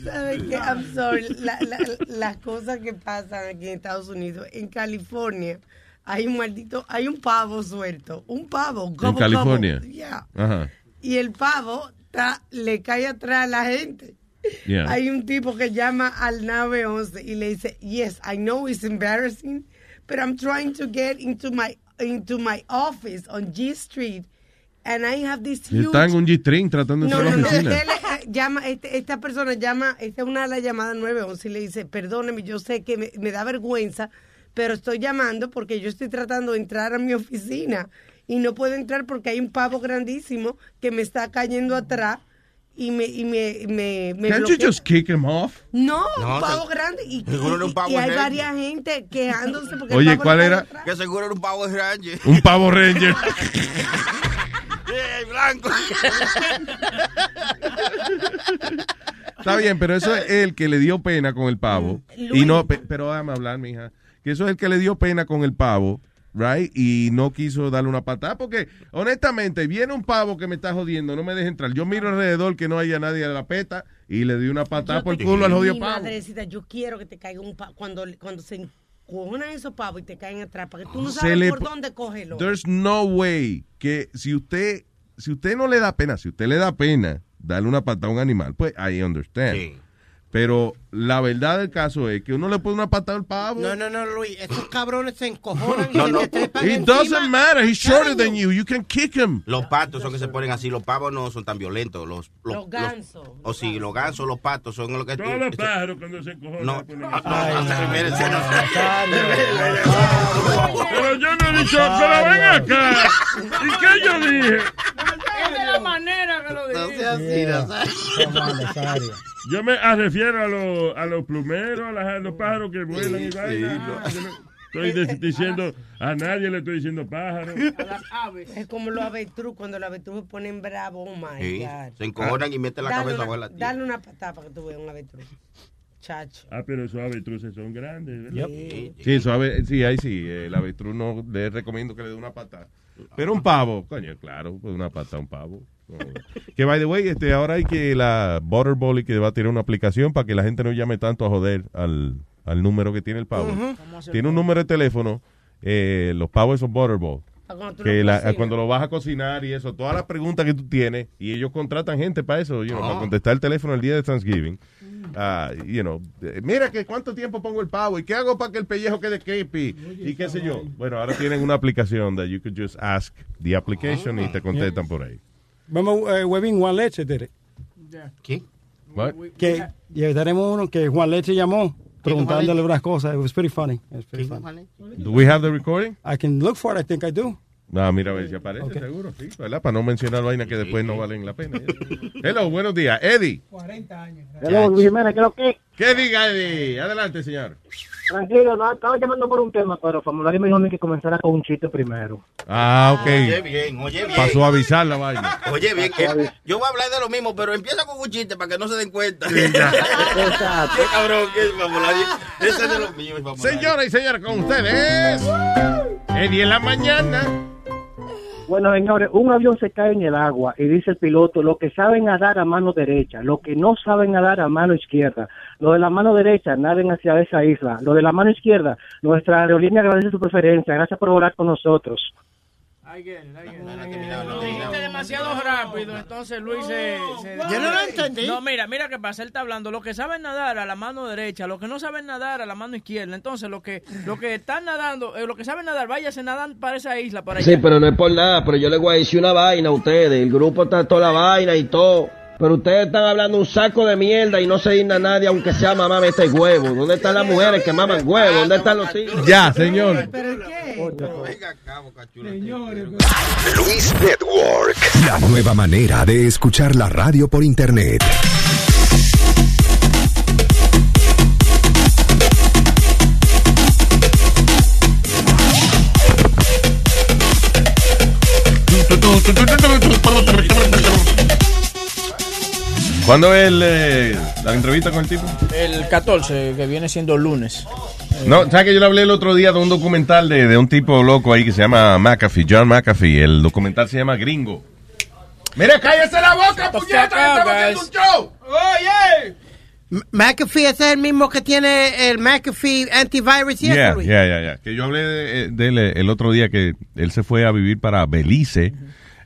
¿Sabes qué? I'm sorry. La- la- las cosas que pasan aquí en Estados Unidos, en California, hay un maldito, hay un pavo suelto. Un pavo. En gobble, California. gobble. Yeah. Ajá. Y el pavo está- le cae atrás a la gente. Yeah. Hay un tipo que llama al 911 y le dice, yes, I know it's embarrassing, but I'm trying to get into my into my office on G Street and I have this huge Está en un G-String tratando de no, entrar a no, la no. oficina. Él, eh, llama, este- esta persona llama, esta es una de las llamadas 911 y le dice, perdóneme, yo sé que me, me da vergüenza, pero estoy llamando porque yo estoy tratando de entrar a mi oficina y no puedo entrar porque hay un pavo grandísimo que me está cayendo atrás y me, y me, me, me Can't you bloquea. just kick him off? No, No, un pavo grande y, seguro era un y- pavo y hay varias gente quejándose porque el Oye, pavo ¿cuál era? atrás. Que seguro era un pavo de ranger. Un pavo ranger. ¡Eh, blanco! Está bien, pero eso es el que le dio pena con el pavo. Luis. Y no, pe- pero déjame hablar, mija. Que eso es el que le dio pena con el pavo, right? Y no quiso darle una patada. Porque, honestamente, viene un pavo que me está jodiendo, no me deja entrar. Yo miro alrededor que no haya nadie a la peta y le di una patada Yo por el culo al jodido pavo. madrecita, yo quiero que te caiga un pavo. Cuando, cuando se encojonan esos pavos y te caen atrás, para que tú no sabes le por po- dónde cógelo. There's no way que si usted, si usted no le da pena, si usted le da pena darle una patada a un animal, pues I understand. Pero la verdad del caso es que uno le pone una patada al pavo. No, no, no, Luis. Estos cabrones se encojonan y No, se no. te trepan It encima. doesn't matter. He's shorter than you. You can kick him. Los patos son que se ponen así, los pavos no son tan violentos. Los, los, Los gansos. o sí, los gansos, los patos son los que... Todos los pájaros cuando se encojonan. No, no, así. no, no. Pero yo no he dicho, pero ven acá. ¿Y qué yo dije? Es de la manera que lo dice. Yo me ah, refiero a, los a los plumeros, a, las- a los pájaros que vuelan y vaina. Yo no Estoy diciendo, a nadie le estoy diciendo pájaro. A las aves. Es como los avestruz, cuando los avestruz se ponen bravos, oh my Sí, God. se encojonan y meten la Dale cabeza una- la tierra. Dale una patada para que tú veas un avestruz. Chacho. Ah, pero esos avestruces son grandes, ¿verdad? Sí, suave, sí, ahí sí. El avestruz no le recomiendo que le dé una patada. Pero un pavo, coño, claro, pues una patada un pavo. Que by the way, este, ahora hay que la Butterball y que va a tener una aplicación para que la gente no llame tanto a joder al, al número que tiene el pavo. Ujú. ¿Cómo hacer Tiene un número de teléfono, eh, los pavos son Butterball. Ah, cuando Que la- cuando lo vas a cocinar y eso, todas las preguntas que tú tienes, y ellos contratan gente para eso, you know, Ah. para contestar el teléfono el día de Thanksgiving. Ah, you know, mira que cuánto tiempo pongo el pavo y qué hago para que el pellejo quede creepy y qué sé yo. Bueno, ahora tienen una aplicación that you could just ask the application y te contestan por ahí. Vamos, eh, Webin Juan Leche, it. ¿Qué? Que ya tenemos uno que Juan Leche llamó preguntándole unas cosas. It was pretty funny. It was pretty funny. Do we have the recording? I can look for it. I think I do. Ah, mira a ver si aparece, seguro, sí, ¿verdad? Para no mencionar vainas que después no valen la pena. Hello, buenos días. Eddie. 40 años. Hello, Luis Jiménez, ¿qué es lo que? ¿Qué diga, Eddie? Adelante, señor. Tranquilo, no, estaba llamando por un tema, pero Formulario me dijo a mí que comenzara con un chiste primero. Ah, ok. Oye bien, oye bien. Pasó a avisar la vaina. Oye bien, eh, yo voy a hablar de lo mismo, pero empieza con un chiste para que no se den cuenta. Exacto. Qué cabrón, qué formulario. Ese es de los míos. Señoras y señores, con ustedes, Eddie en la mañana. Bueno, señores, un avión se cae en el agua y dice el piloto, lo que saben nadar a mano derecha, lo que no saben nadar a mano izquierda. Lo de la mano derecha, naden hacia esa isla. Lo de la mano izquierda, nuestra aerolínea agradece su preferencia. Gracias por volar con nosotros. Lo dijiste demasiado rápido, entonces Luis se, se- Yo no lo entendí. No, mira, mira qué pasa, él está hablando, los que saben nadar a la mano derecha, los que no saben nadar a la mano izquierda, entonces los que, los que están nadando, eh, los que saben nadar, váyase nadan para esa isla, para allá. Sí, pero no es por nada, pero yo le voy a decir una vaina a ustedes. El grupo está toda la vaina y todo. Pero ustedes están hablando un saco de mierda y no se digna nadie, aunque sea mamá este huevo. ¿Dónde están las mujeres que maman huevo? ¿Dónde están los hijos? Ya, señor. Luis Network. La nueva manera de escuchar la radio por internet. ¿Cuándo es el, eh, la entrevista con el tipo? El 14, que viene siendo lunes. No, ¿sabes que yo le hablé el otro día de un documental de, de un tipo loco ahí que se llama McAfee, John McAfee? El documental se llama Gringo. Mira, cállese la boca, puñeta, que estamos haciendo un show. Oye. McAfee ese es el mismo que tiene el McAfee antivirus y Yeah, yeah, yeah, yeah. Que yo hablé de, de él eh, el otro día que él se fue a vivir para Belice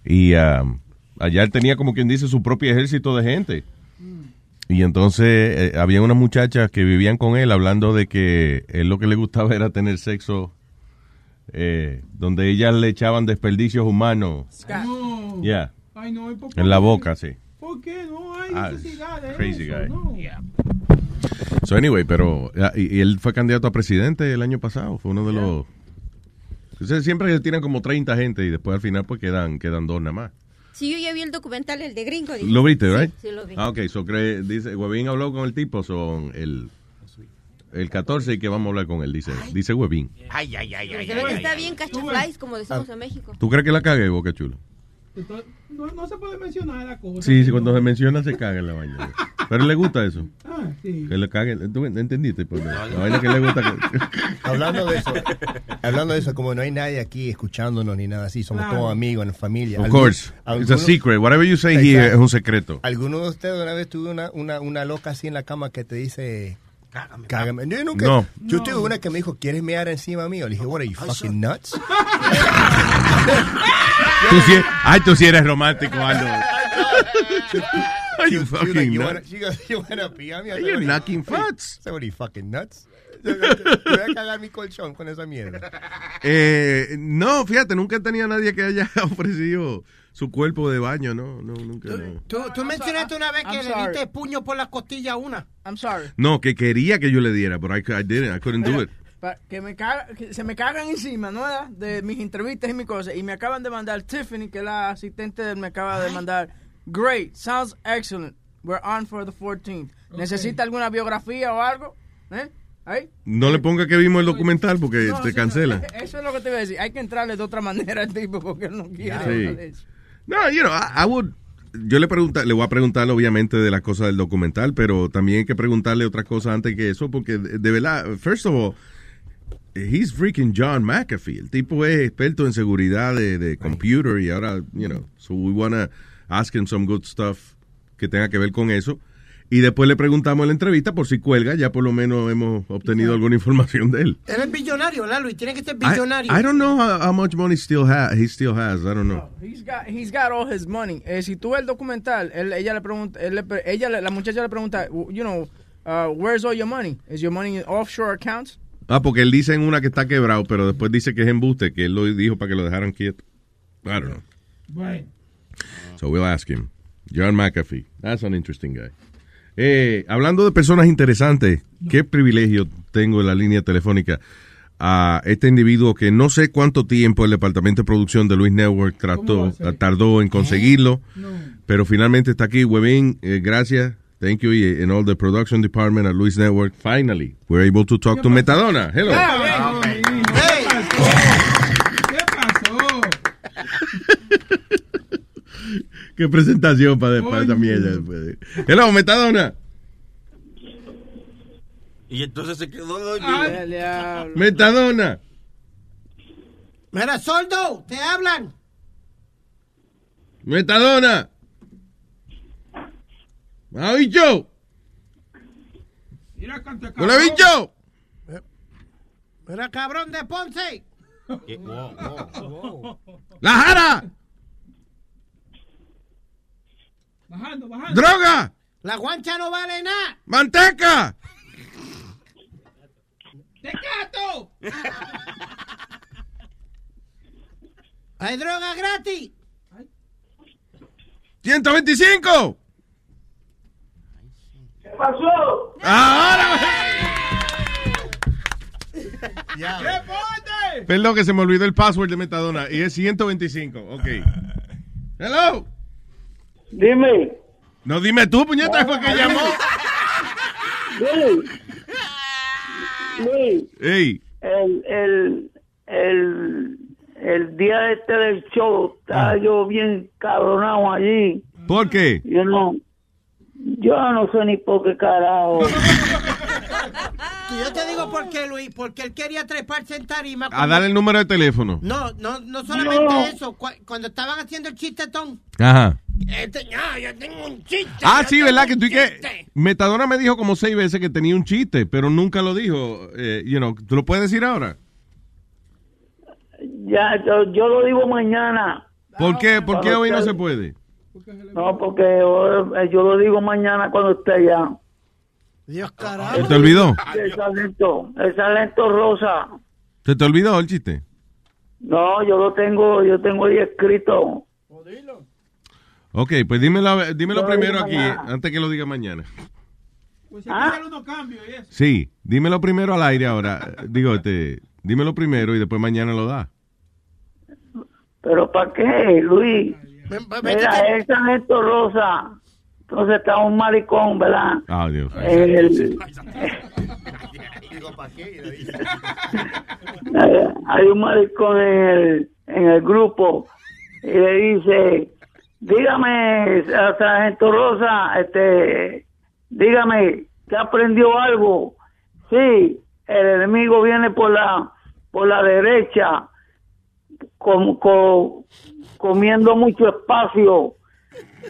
y um, allá él tenía como quien dice su propio ejército de gente. Y entonces eh, había unas muchachas que vivían con él hablando de que él lo que le gustaba era tener sexo eh, donde ellas le echaban desperdicios humanos. No. Yeah. En la boca, sí. ¿Por qué? No hay Ah, necesidad de crazy eso, guy. no. So anyway, pero ah, y, y él fue candidato a presidente el año pasado, fue uno de los Entonces, siempre tienen como 30 gente y después al final pues quedan quedan dos nada más. Sí, yo ya vi el documental, el de Gringo. dije. ¿Lo viste, Sí, right? Sí, lo vi. Ah, ok, so cree, dice, Webin habló con el tipo, son el el 14 y que vamos a hablar con él, dice, dice Webin. Ay, ay, ay, ay. se ve que ay, está ay. bien cachaflies, como decimos en México. ¿Tú crees que la cague, Boca Chula? Entonces, No, no se puede mencionar la cosa. Sí, sí, cuando se menciona se caga en la vaina. Pero le gusta eso. Ah, sí. Que le cague. ¿Tú entendiste? Pues, la vaina que le gusta. que- Hablando de eso, hablando de eso, como no hay nadie aquí escuchándonos ni nada así, somos Claro. todos amigos, en familia. Of course. It's a algunos- secret. Whatever you say here es un secreto. ¿Alguno de ustedes una vez tuvo una, una, una loca así en la cama que te dice... Cágame. Yo, nunca- No. yo tuve una que me dijo, ¿quieres mear encima mío? Le dije, what are you, fucking nuts? Tú sí, ay, tú sí eres romántico, Aldo. Are you fucking nuts? wanna- she goes, you wanna pee on me? I said, You're "What are you- knocking farts." I said, what are you, fucking nuts? Voy a cagar mi colchón con esa mierda. Eh, no, fíjate, nunca tenía nadie que haya ofrecido su cuerpo de baño, no, no, nunca. No, Tú, tú mencionaste una vez que I'm le sorry. diste puño por la costilla a una. I'm sorry. No, que quería que yo le diera, pero I, I didn't, I couldn't do it. Que, me caga- que se me cagan encima, ¿no? De mis entrevistas y mis cosas. Y me acaban de mandar Tiffany, que es la asistente, de me acaba de mandar. Great, sounds excellent. We're on for the 14th. ¿Necesita alguna biografía o algo? ¿Eh? ¿Ahí? No le ponga que vimos el documental porque No, te sí, cancela. no, eso es lo que te iba a decir. Hay que entrarle de otra manera al tipo porque él no quiere. Sí. No, you know, I, I would, yo le pregunta, le voy a preguntar obviamente de las cosas del documental, pero también hay que preguntarle otras cosas antes que eso, porque de, de verdad, first of all, he's freaking John McAfee. El tipo es experto en seguridad de, de computer y ahora, you know, so we wanna ask him some good stuff que tenga que ver con eso. Y después le preguntamos en la entrevista por si cuelga, ya por lo menos hemos obtenido alguna información de él. Él es billonario, ¿verdad, Luis? Tiene que ser I, billonario. I don't know how, how much money still ha, he still has. I don't know. He's got, he's got all his money. Eh, si tú ves el documental, él- ella le pregunta, él ella, le- la muchacha le pregunta, you know, uh, where's all your money? Is your money in offshore accounts? Ah, porque él dice en una que está quebrado, pero después dice que es embuste, que él lo dijo para que lo dejaran quieto. I don't know. Bueno. So we'll ask him. John McAfee. That's an interesting guy. Eh, hablando de personas interesantes, qué privilegio tengo en la línea telefónica a este individuo que no sé cuánto tiempo el departamento de producción de Luis Network trató, tardó en conseguirlo, pero finalmente está aquí. Webin, eh, gracias. Thank you. Y en all the production department at Luis Network, finally, we're able to talk to Metadona. Hello. ¿Qué pasó? Qué presentación para, para esa mierda. después. Hello, Metadona. Y entonces se quedó Metadona. Mira, Soldo, te hablan. Metadona. ¿Ah, bicho? Mira, canta ¿No le bicho? Mira, cabrón de Ponce. ¡La jara! Bajando, bajando. ¡Droga! La guancha no vale nada. ¡Manteca! ¡Tecato! Hay droga gratis. ¡125! ¿Qué pasó? ¡Ahora! ¡Responde! Perdón que se me olvidó el password de Metadona y es 125. Ok. Hello. Dime. No, dime tú, puñeta, fue que llamó. Luis. Luis. Ey. El, el, el, el día este del show, estaba yo bien cabronado allí. ¿Por qué? Yo no, yo no sé ni por qué carajo. Yo te digo por qué, Luis, porque él quería treparse en tarima. A cuando- dar el número de teléfono. No, no, no solamente No. eso. cu- cuando estaban haciendo el chistetón. Ajá. Este, no, yo tengo un chiste. Ah, sí, ¿verdad? Que tú y que. Metadona me dijo como seis veces que tenía un chiste, pero nunca lo dijo. Eh, you know, ¿Tú lo puedes decir ahora? Ya, yo, yo lo digo mañana. ¿Por qué, ¿Por qué hoy no se puede? No, porque yo, eh, yo lo digo mañana cuando esté allá. Dios ¿Se carajo. te olvidó? El talento, el talento rosa. ¿Se te olvidó el chiste? No, yo lo tengo, yo tengo ahí escrito. Ok, pues dímelo, dímelo Lo primero aquí, mañana. antes que lo diga mañana. Pues si hacer unos cambios y eso. Sí, dímelo primero al aire ahora. Digo, este, dímelo primero y después mañana lo da. ¿Pero para qué, Luis? Mira, el talento rosa. Entonces está un maricón, ¿verdad? Ah, Dios. El- Eh, hay un maricón en el, en el grupo y le dice, dígame, sargento Rosa, este, dígame, ¿que aprendió algo? Sí, el enemigo viene por la, por la derecha, com- co- comiendo mucho espacio.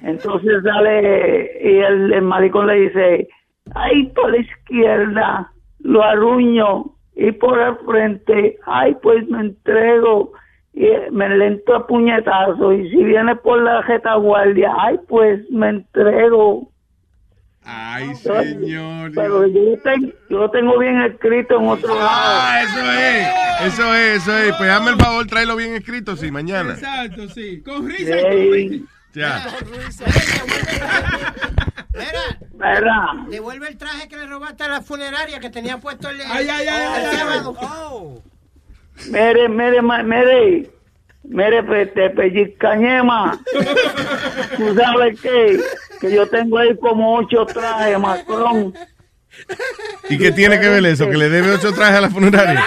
Entonces sale y el, el maricón le dice, ay, por la izquierda, lo arruño, y por el frente, ay, pues me entrego, y eh, me lento a puñetazo, y si viene por la retaguardia, ay, pues me entrego. Ay, señor. Pero yo lo, tengo, yo lo tengo bien escrito en otro lado. Ah, eso es, eso es, eso es. Pues hazme el favor, tráelo bien escrito, sí, mañana. Exacto, sí. Con risa y Ya. ¿Verdad? Devuelve el traje que le robaste a la funeraria que tenía puesto el, Ay, ay, ay, el sábado. Mire, mire, ma- mire, mire, pe- te pellizcañema. Tú sabes qué, que yo tengo ahí como ocho trajes, Macron. ¿Y qué tiene que ver eso? ¿Que le debe ocho trajes a la funeraria?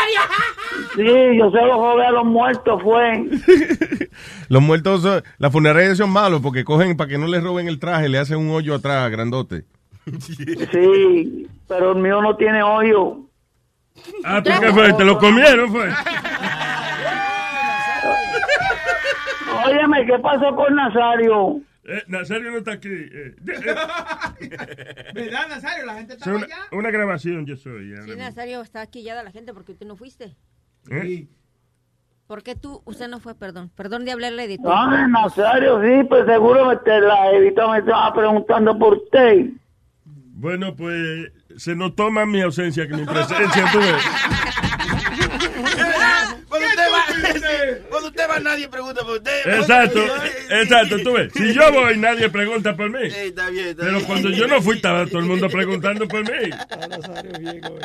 Sí, yo se los robé a los muertos, fue. Los muertos, son- las funerarias son malos porque cogen para que no les roben el traje, le hacen un hoyo atrás, grandote. Sí, pero el mío no tiene hoyo. Ah, ¿por qué fue? ¿Te lo comieron, fue? Óyeme, ¿qué pasó con Nazario? Eh, Nazario no está aquí. eh, ¿Verdad, Nazario? La gente es estaba una, allá. una grabación, yo soy. ahora Sí. Nazario, está quillada la gente porque tú no fuiste. ¿Eh? ¿Por qué tú, usted no fue, perdón? Perdón de hablarle de editor. Ah, Nazario, sí, pues seguro que te la edita me estaba preguntando por usted. Bueno, pues se notó más mi ausencia que mi presencia, tú ves. Cuando usted, va, cuando usted va, nadie pregunta por usted. Exacto, exacto, tú ves. Si yo voy, nadie pregunta por mí. Está bien, está Pero bien. cuando yo no fui, estaba todo el mundo preguntando por mí.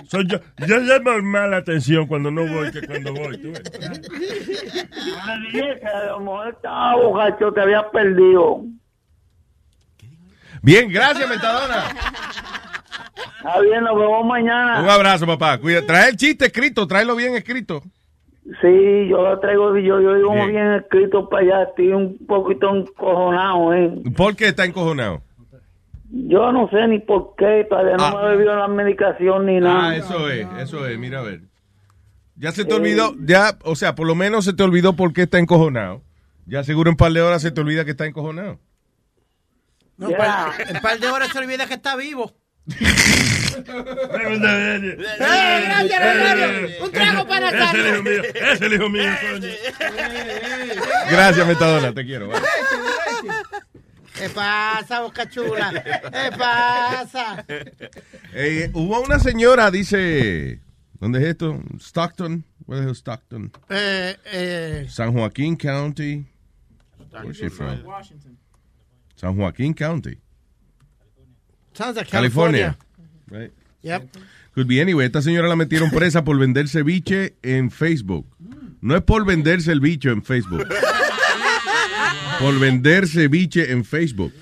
Soy yo, yo llamo más la atención cuando no voy que cuando voy, tú ves. A lo mejor estaba borracho, te habías perdido. Bien, gracias, Metadona. Está bien, nos vemos mañana. Un abrazo, papá. Cuida. Trae el chiste escrito, tráelo bien escrito. Sí, yo lo traigo, yo, yo digo Bien. bien escrito para allá, estoy un poquito encojonado, ¿eh? ¿Por qué está encojonado? Yo no sé ni por qué, todavía no Ah. me he bebido la medicación ni nada. Ah, eso es, eso es, mira a ver. Ya se te olvidó, ya, o sea, por lo menos se te olvidó por qué está encojonado. Ya seguro en un par de horas se te olvida que está encojonado. No, pa- en par de horas se olvida que está vivo. ¡Eh, gracias, Rosario! ¡Un trago para Ese es el hijo Nazario! mío, ese es el hijo mío, coño. Gracias, Metadona, te quiero. ¿Qué pasa, boca chula? ¿Qué pasa? Eh, hubo una señora, dice, ¿dónde es esto? Stockton. Hell is Stockton? Eh, eh, San Joaquin County. Where's she from? San Joaquin County. Sounds like California. California. Right. Yep. Could be anyway. Esta señora la metieron presa por vender ceviche en Facebook. No es por venderse el bicho en Facebook. por vender ceviche en Facebook.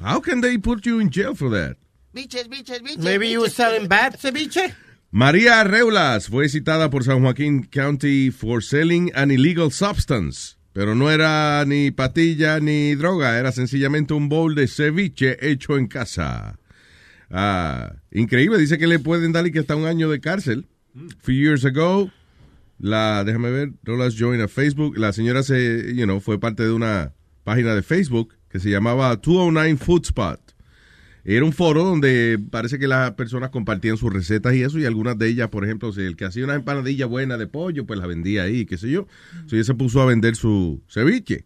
How can they put you in jail for that? Biches, biches, biches. Maybe you were selling bad ceviche? María Reulas fue citada por San Joaquín County for selling an illegal substance. Pero no era ni patilla ni droga, era sencillamente un bowl de ceviche hecho en casa. Ah, increíble, dice que le pueden dar y que hasta un año de cárcel. Few years ago, la, déjame ver, Reulas joined a Facebook. La señora se, you know, fue parte de una página de Facebook que se llamaba 209 Food Spot. Era un foro donde parece que las personas compartían sus recetas y eso, y algunas de ellas, por ejemplo, si el que hacía una empanadilla buena de pollo, pues la vendía ahí, qué sé yo. So, ella se puso a vender su ceviche.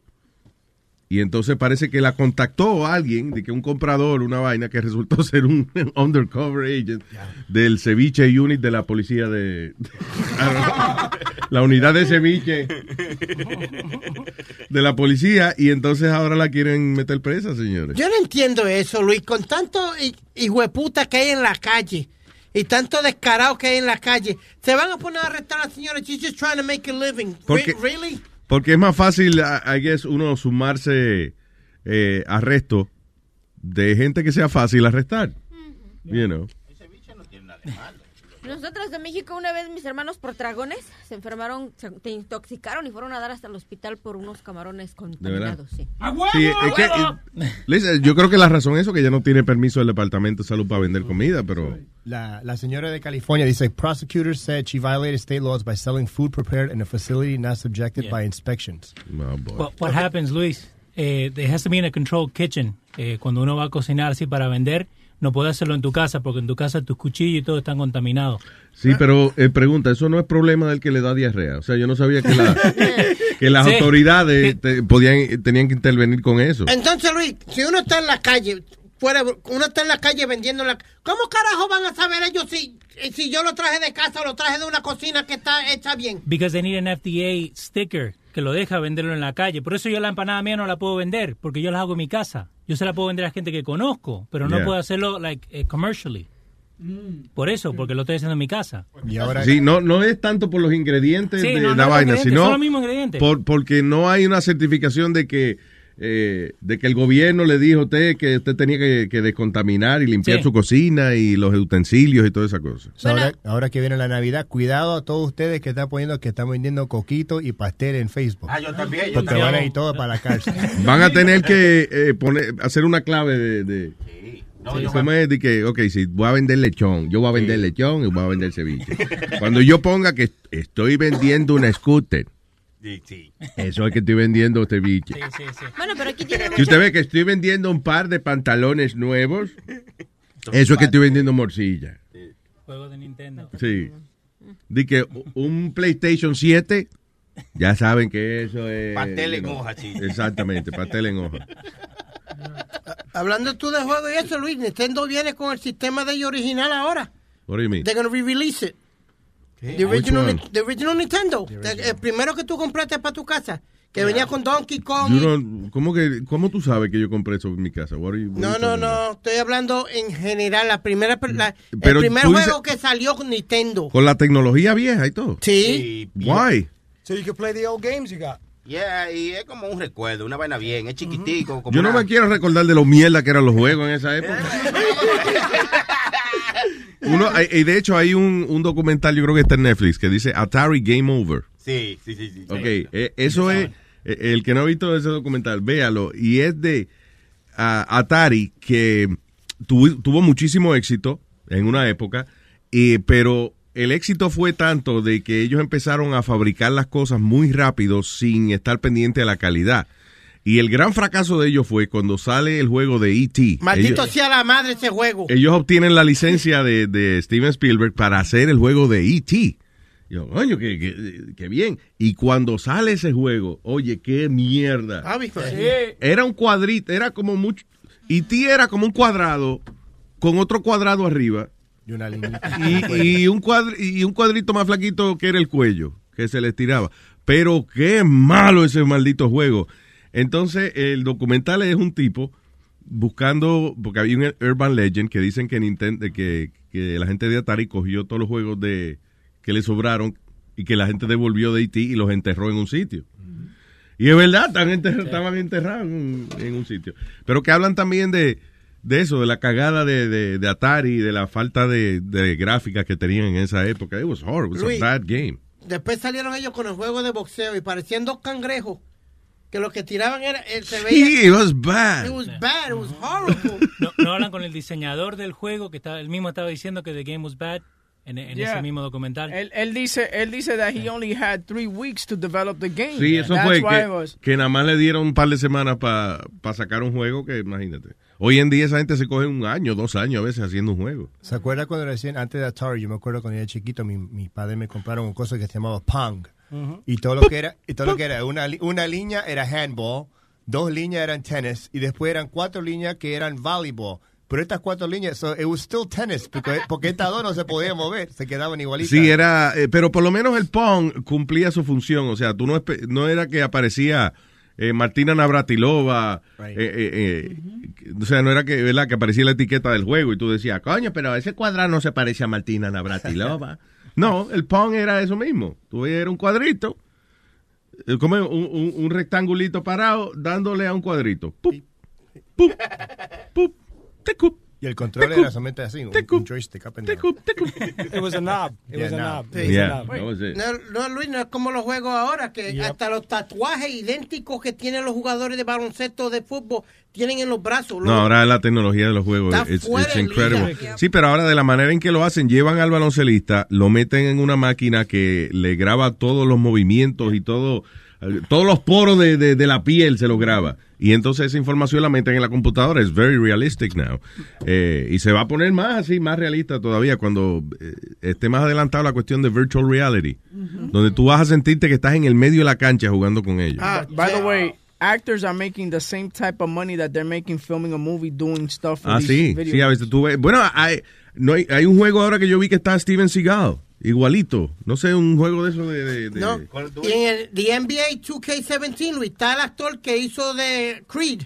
Y entonces parece que la contactó alguien, de que un comprador, una vaina, que resultó ser un undercover agent del ceviche unit de la policía de... la unidad de ceviche de la policía, y entonces ahora la quieren meter presa, señores. Yo no entiendo eso, Luis. Con tanto hi- hijueputa que hay en la calle y tanto descarado que hay en la calle, se van a poner a arrestar a la señora. She's just trying to make a living. Porque- Re- really? Porque es más fácil, I guess, uno sumarse eh, arresto de gente que sea fácil arrestar. You know. Nosotros de México, una vez mis hermanos por dragones se enfermaron, se te intoxicaron y fueron a dar hasta el hospital por unos camarones contaminados. Sí. Sí, es que, eh, listen, yo creo que la razón es eso, que ella no tiene permiso del Departamento de Salud para vender comida, pero... La, la señora de California dice, prosecutors said she violated state laws by selling food prepared in a facility not subjected by inspections. What, what happens, Luis? Eh, there has to be in a controlled kitchen. Eh, cuando uno va a cocinar así para vender, no puede hacerlo en tu casa porque en tu casa tus cuchillos y todo están contaminados. Sí, pero eh, pregunta, eso no es problema del que le da diarrea. O sea, yo no sabía que, la- que las Sí. autoridades te- podían, tenían que intervenir con eso. Entonces, Luis, si uno está en la calle, fuera, uno está en la calle vendiendo la... ¿Cómo carajo van a saber ellos si, si yo lo traje de casa o lo traje de una cocina que está hecha bien? Because they need an FDA sticker que lo deja venderlo en la calle. Por eso yo la empanada mía no la puedo vender, porque yo la hago en mi casa. Yo se la puedo vender a gente que conozco, pero no Yeah. puedo hacerlo like eh, commercially. Por eso, porque lo estoy haciendo en mi casa. Sí, no, no es tanto por los ingredientes Sí, de no, la vaina, sino son los mismos ingredientes. por- porque no hay una certificación de que eh, de que el gobierno le dijo a usted que usted tenía que, que descontaminar y limpiar Sí. su cocina y los utensilios y toda esa cosa. Ahora, ahora que viene la Navidad, cuidado a todos ustedes que están poniendo que están vendiendo coquito y pastel en Facebook. Ah, yo también, yo Porque también. van a ir todos para la cárcel. Van a tener que eh, poner, hacer una clave de... de No, Sí, yo ¿cómo es? De que, ok, si voy a vender lechón, yo voy a vender lechón y voy a vender ceviche. Cuando yo ponga que estoy vendiendo una scooter, Sí, sí. eso es que estoy vendiendo ceviche. Bueno, pero aquí tiene Si usted ve que estoy vendiendo un par de pantalones nuevos, eso es que estoy vendiendo morcilla. Juego de Nintendo. Sí. Di que un PlayStation 7, ya saben que eso es... Pastel en hoja, sí. Exactamente, pastel en hoja. Hablando tú de juego y eso, Luis, Nintendo viene con el sistema de ellos original ahora. What do you mean? They're gonna re-release it. The original, the original Nintendo. The- el primero que tú compraste para tu casa. Que venía con Donkey Kong. No- ¿cómo, que, ¿Cómo tú sabes que yo compré eso en mi casa? What are you- what No, no, about? no. Estoy hablando en general. La primera, la- Pero el primer tú dices- juego que salió con Nintendo. Con la tecnología vieja y todo. Sí. Why? So you can play the old games you got. Yeah, y es como un recuerdo, una vaina bien, es chiquitico. Como Yo no una- me quiero recordar de lo mierda que eran los juegos en esa época. Uno, y de hecho hay un, un documental, yo creo que está en Netflix, que dice Atari Game Over. Sí, sí, sí. sí. Ok, eh, eso es, eh, el que no ha visto ese documental, véalo. Y es de ah, Atari, que tuvo, tuvo muchísimo éxito en una época, eh, pero el éxito fue tanto de que ellos empezaron a fabricar las cosas muy rápido sin estar pendiente de la calidad. Y el gran fracaso de ellos fue cuando sale el juego de E.T. Maldito Ellos- sea la madre ese juego. ellos obtienen la licencia de, de Steven Spielberg para hacer el juego de E.T. Yo, coño, qué, qué- qué bien. Y cuando sale ese juego, oye, qué mierda. Ah, ¿viste? Era un cuadrito, era como mucho. E.T. era como un cuadrado con otro cuadrado arriba Y una línea. y, y un y un cuadrito más flaquito que era el cuello, que se le estiraba. Pero qué malo ese maldito juego. Entonces, el documental es un tipo buscando, porque había un Urban Legend que dicen que Nintendo, que, que la gente de Atari cogió todos los juegos de que le sobraron y que la gente devolvió de IT y los enterró en un sitio. Y es verdad, estaban, enter- estaban enterrados en, en un sitio. Pero que hablan también de, de eso, de la cagada de, de, de Atari, de la falta de, de gráficas que tenían en esa época. It was horrible, it was Luis. a bad game. Después salieron ellos con el juego de boxeo y parecían dos cangrejos. Que lo que tiraban era. eh, se Sí, veía, it was bad. It was bad, it was horrible. No, no hablan con el diseñador del juego, que estaba, él mismo estaba diciendo que the game was bad en, en Yeah. ese mismo documental. Él, él dice, él dice that he only had three weeks to develop the game. Sí, eso That's fue que, que nada más le dieron un par de semanas para sacar un juego que imagínate. Hoy en día esa gente se coge un año, dos años a veces haciendo un juego. ¿Se acuerda cuando recién, antes de Atari, yo me acuerdo cuando era chiquito, mi, mi padre me compraron una cosa que se llamaba Pong. Y todo lo que era, y todo lo que era una, li- una línea era handball, dos líneas eran tenis, y después eran cuatro líneas que eran volleyball. Pero estas cuatro líneas, so it was still tennis, porque, porque estas dos no se podían mover, se quedaban igualitas. Sí, era, eh, pero por lo menos el Pong cumplía su función. O sea, tú no, no era que aparecía eh, Martina Navratilova, eh, eh, eh, o sea, no era que, ¿verdad? que aparecía la etiqueta del juego y tú decías, coño, pero ese cuadrado no se parece a Martina Navratilova. no, el Pong era eso mismo. Tú era un cuadrito, eh, como un, un- un rectangulito parado dándole a un cuadrito. Pup, pup, pup, tecup. Y el control era solamente así, un, un joystick up and down. It was a knob. It Yeah, was a knob. knob. It was a Yeah, knob. that was it. No, no, Luis, no es como los juegos ahora, que Yep. hasta los tatuajes idénticos que tienen los jugadores de baloncesto de fútbol tienen en los brazos. No, ahora la tecnología de los juegos Está es increíble. Sí, pero ahora de la manera en que lo hacen, llevan al baloncelista, lo meten en una máquina que le graba todos los movimientos y todo, todos los poros de, de- de la piel se los graba. Y entonces esa información la meten en la computadora. Es very realistic now. Eh, y se va a poner más así, más realista todavía cuando eh, esté más adelantado la cuestión de virtual reality. Donde tú vas a sentirte que estás en el medio de la cancha jugando con ellos. Ah, by the way, actors are making the same type of money that they're making filming a movie, doing stuff for Ah, these sí, sí, a veces tú ves. Bueno, hay, no hay, hay un juego ahora que yo vi que está Steven Seagal, igualito. No sé, un juego de eso de. de- de- No. Y en el the NBA 2K17, Luis, está el actor que hizo de Creed.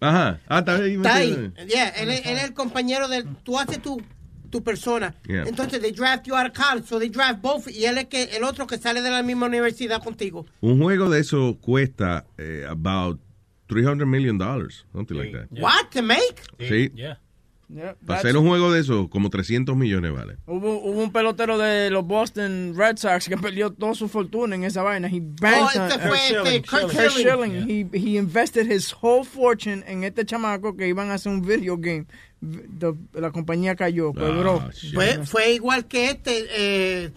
Ajá. Ah, está ahí. Está ahí. Yeah, él, es- él es el compañero del... Tú haces tu, tu persona. Yeah. Entonces, they draft you out of college, so they draft both. Y él es que, el otro que sale de la misma universidad contigo. Un juego de eso cuesta eh, about 300 million dollars, something like that. What, to make? Sí. Yeah, Para that's- hacer un juego de eso, como 300 millones vale. Hubo, hubo un pelotero de los Boston Red Sox que perdió toda su fortuna en esa vaina. He banked Oh, on- este fue Kurt Kurt Kurt Schilling. Schilling. He, he invested his whole fortune en este chamaco que iban a hacer un video game. The- la compañía cayó, Ah, quebró. Fue, fue igual que este, eh,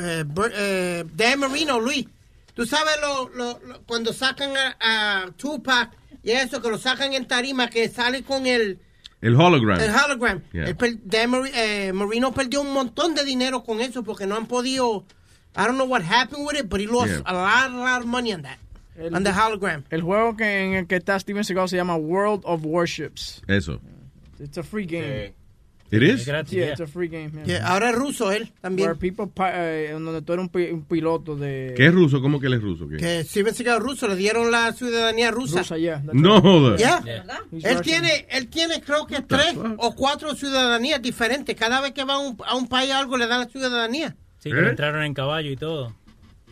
eh, eh, Dan Marino, Luis. Tú sabes lo, lo- lo- cuando sacan a, a Tupac y eso, que lo sacan en tarima, que sale con el, El hologram. el hologram. Yeah. Per- Mari- eh, Marino perdió un montón de dinero con eso porque no han podido. I don't know what happened with it, but he lost Yeah. a lot, a lot of money on that. on the hologram. El juego que en el que está Steven Seagal se llama World of Warships. Eso. It's a free game. It is? Yeah, it's a free game. Yeah, ahora es ruso él también. Where people eh, donde tú eres un, pi- un piloto de... ¿Qué es ruso? ¿Cómo que él es ruso? ¿Qué? Que Steven Seagal ruso, le dieron la ciudadanía rusa. Rusa, yeah, No jodas. Yeah. He's Él tiene, él tiene creo que tres o cuatro ciudadanías diferentes. Cada vez que va a un, a un país algo le dan la ciudadanía. Sí, que ¿Eh? entraron en caballo y todo.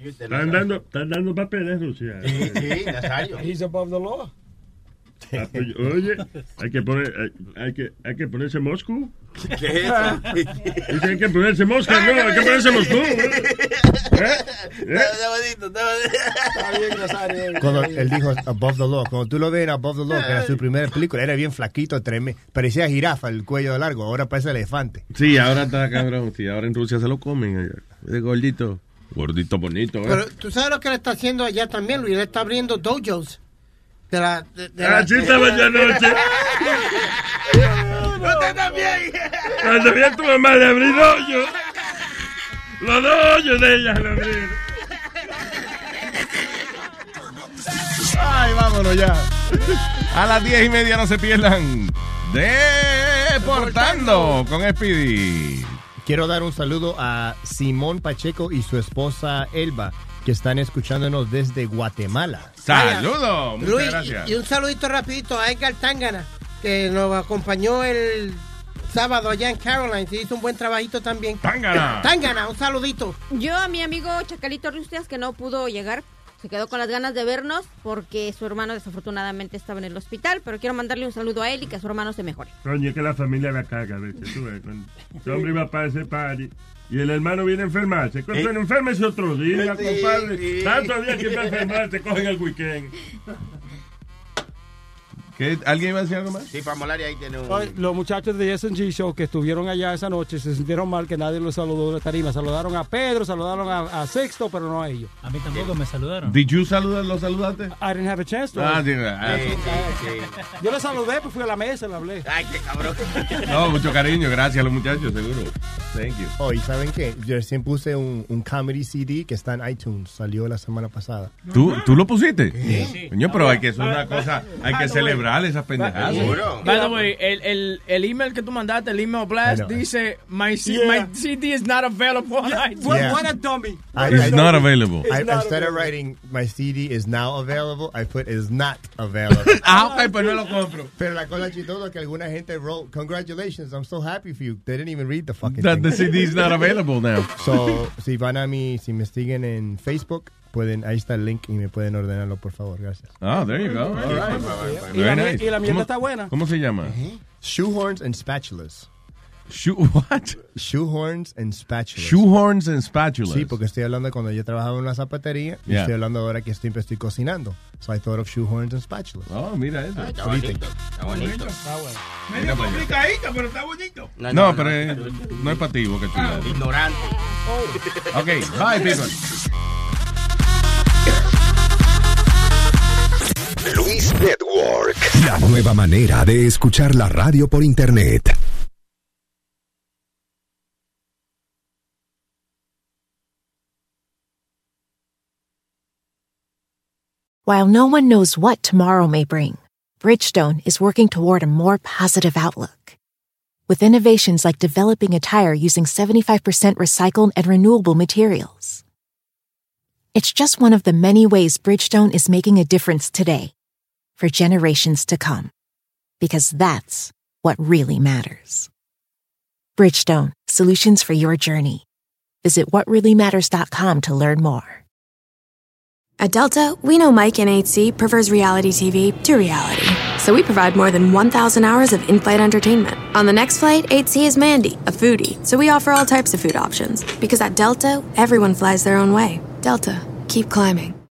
Están dando, están dando papeles, Rusia. He's above the law. Oye, hay que poner, hay, hay que, hay que ponerse Moscú. ¿Qué es eso? Hay que ponerse Moscú, no, hay que ponerse Moscú. Cuando él dijo Above the Law, cuando tú lo ves en Above the Law, que era su primera película, era bien flaquito, tremendo, parecía jirafa, el cuello largo, ahora parece elefante. Sí, ahora está cabrón. Sí, ahora en Rusia se lo comen. allá. Es gordito. Gordito bonito, ¿eh? Pero tú sabes lo que le está haciendo allá también, Luis. Le está abriendo dojos De la, de, de Ah, sí estaba yo anoche. Usted también. Cuando vi a tu mamá le abrí hoyo. Los dos hoyos de ella le abrí. Ay, vámonos ya. A las diez y media no se pierdan. Deportando con Speedy. Quiero dar un saludo a Simón Pacheco y su esposa Elba, que están escuchándonos desde Guatemala. Saludos, muchas Luis, gracias. y, y un saludito rapidito a Edgar Tangana, que nos acompañó el sábado allá en Caroline. Se hizo un buen trabajito también. Tangana. Tangana, un saludito. Yo a mi amigo Chacalito Rustias, que no pudo llegar, se quedó con las ganas de vernos porque su hermano desafortunadamente estaba en el hospital, pero quiero mandarle un saludo a él y que su hermano se mejore. Coño, es que la familia la caga a veces. Tú ves, cuando el hombre iba para ese party y el hermano viene a enfermarse. Cuando Eh. enfermese otro día, Sí, compadre. sí. Tantos días que va a enfermarse, cogen el weekend. ¿Qué? ¿Alguien iba a decir algo más? Sí, para molar y ahí tiene un... Ay, Los muchachos de S&G Show que estuvieron allá esa noche se sintieron mal que nadie los saludó de la tarima. Saludaron a Pedro, saludaron a, a Sexto, pero no a ellos. A mí tampoco me saludaron. Did you saludar, ¿Lo saludaste? I didn't have a chance to. Ah, digo, ah, Yo le saludé, pues fui a la mesa y le hablé. Ay, qué cabrón. No, mucho cariño, gracias a los muchachos, seguro. Thank you. Oh, ¿y saben qué? Yo recién puse un, un comedy CD que está en iTunes. Salió la semana pasada. ¿Tú, ¿Tú lo pusiste? Sí. Coño, pero hay que, eso es una cosa, hay que celebrar pendejadas. By the way, el, el, el email que tú mandaste, el email blast, dice, my, C- Yeah. my CD is not available. What, Yeah. what a dummy. I- It's not available. I, It's not instead of available. writing my CD is now available, I put is not available. Ah, ok, pues no lo compro. Pero la cosa chistosa es que alguna gente wrote, congratulations, I'm so happy for you. They didn't even read the fucking That thing. the CD is not available now. So, si van a mi, si me siguen en Facebook, pueden, ahí está el link y me pueden ordenarlo, por favor. Gracias. Oh, there you go. All right. Y la, nice. y la mierda ¿Cómo- está buena. ¿Cómo se llama? Shoehorns and spatulas. Shoe, what? Shoehorns and spatulas. Shoehorns and spatulas. Sí, porque estoy hablando de cuando yo trabajaba en una zapatería y Yeah. estoy hablando ahora que siempre estoy cocinando. So I thought of shoehorns and spatulas. Oh, mira eso. Está do you bonito. Está bonito. Medio complicadito, pero está bonito. No, pero eh, no es para ti, Boca Chula. Ignorante. Ok, bye, people. Luis Network. La nueva manera de escuchar la radio por internet. While no one knows what tomorrow may bring, Bridgestone is working toward a more positive outlook. With innovations like developing a tire using 75% recycled and renewable materials. It's just one of the many ways Bridgestone is making a difference today for generations to come. Because that's what really matters. Bridgestone, solutions for your journey. Visit whatreallymatters.com to learn more. At Delta, we know Mike in 8C prefers reality TV to reality. So we provide more than 1,000 hours of in flight entertainment. On the next flight, 8C is Mandy, a foodie. So we offer all types of food options. Because at Delta, everyone flies their own way. Delta, keep climbing.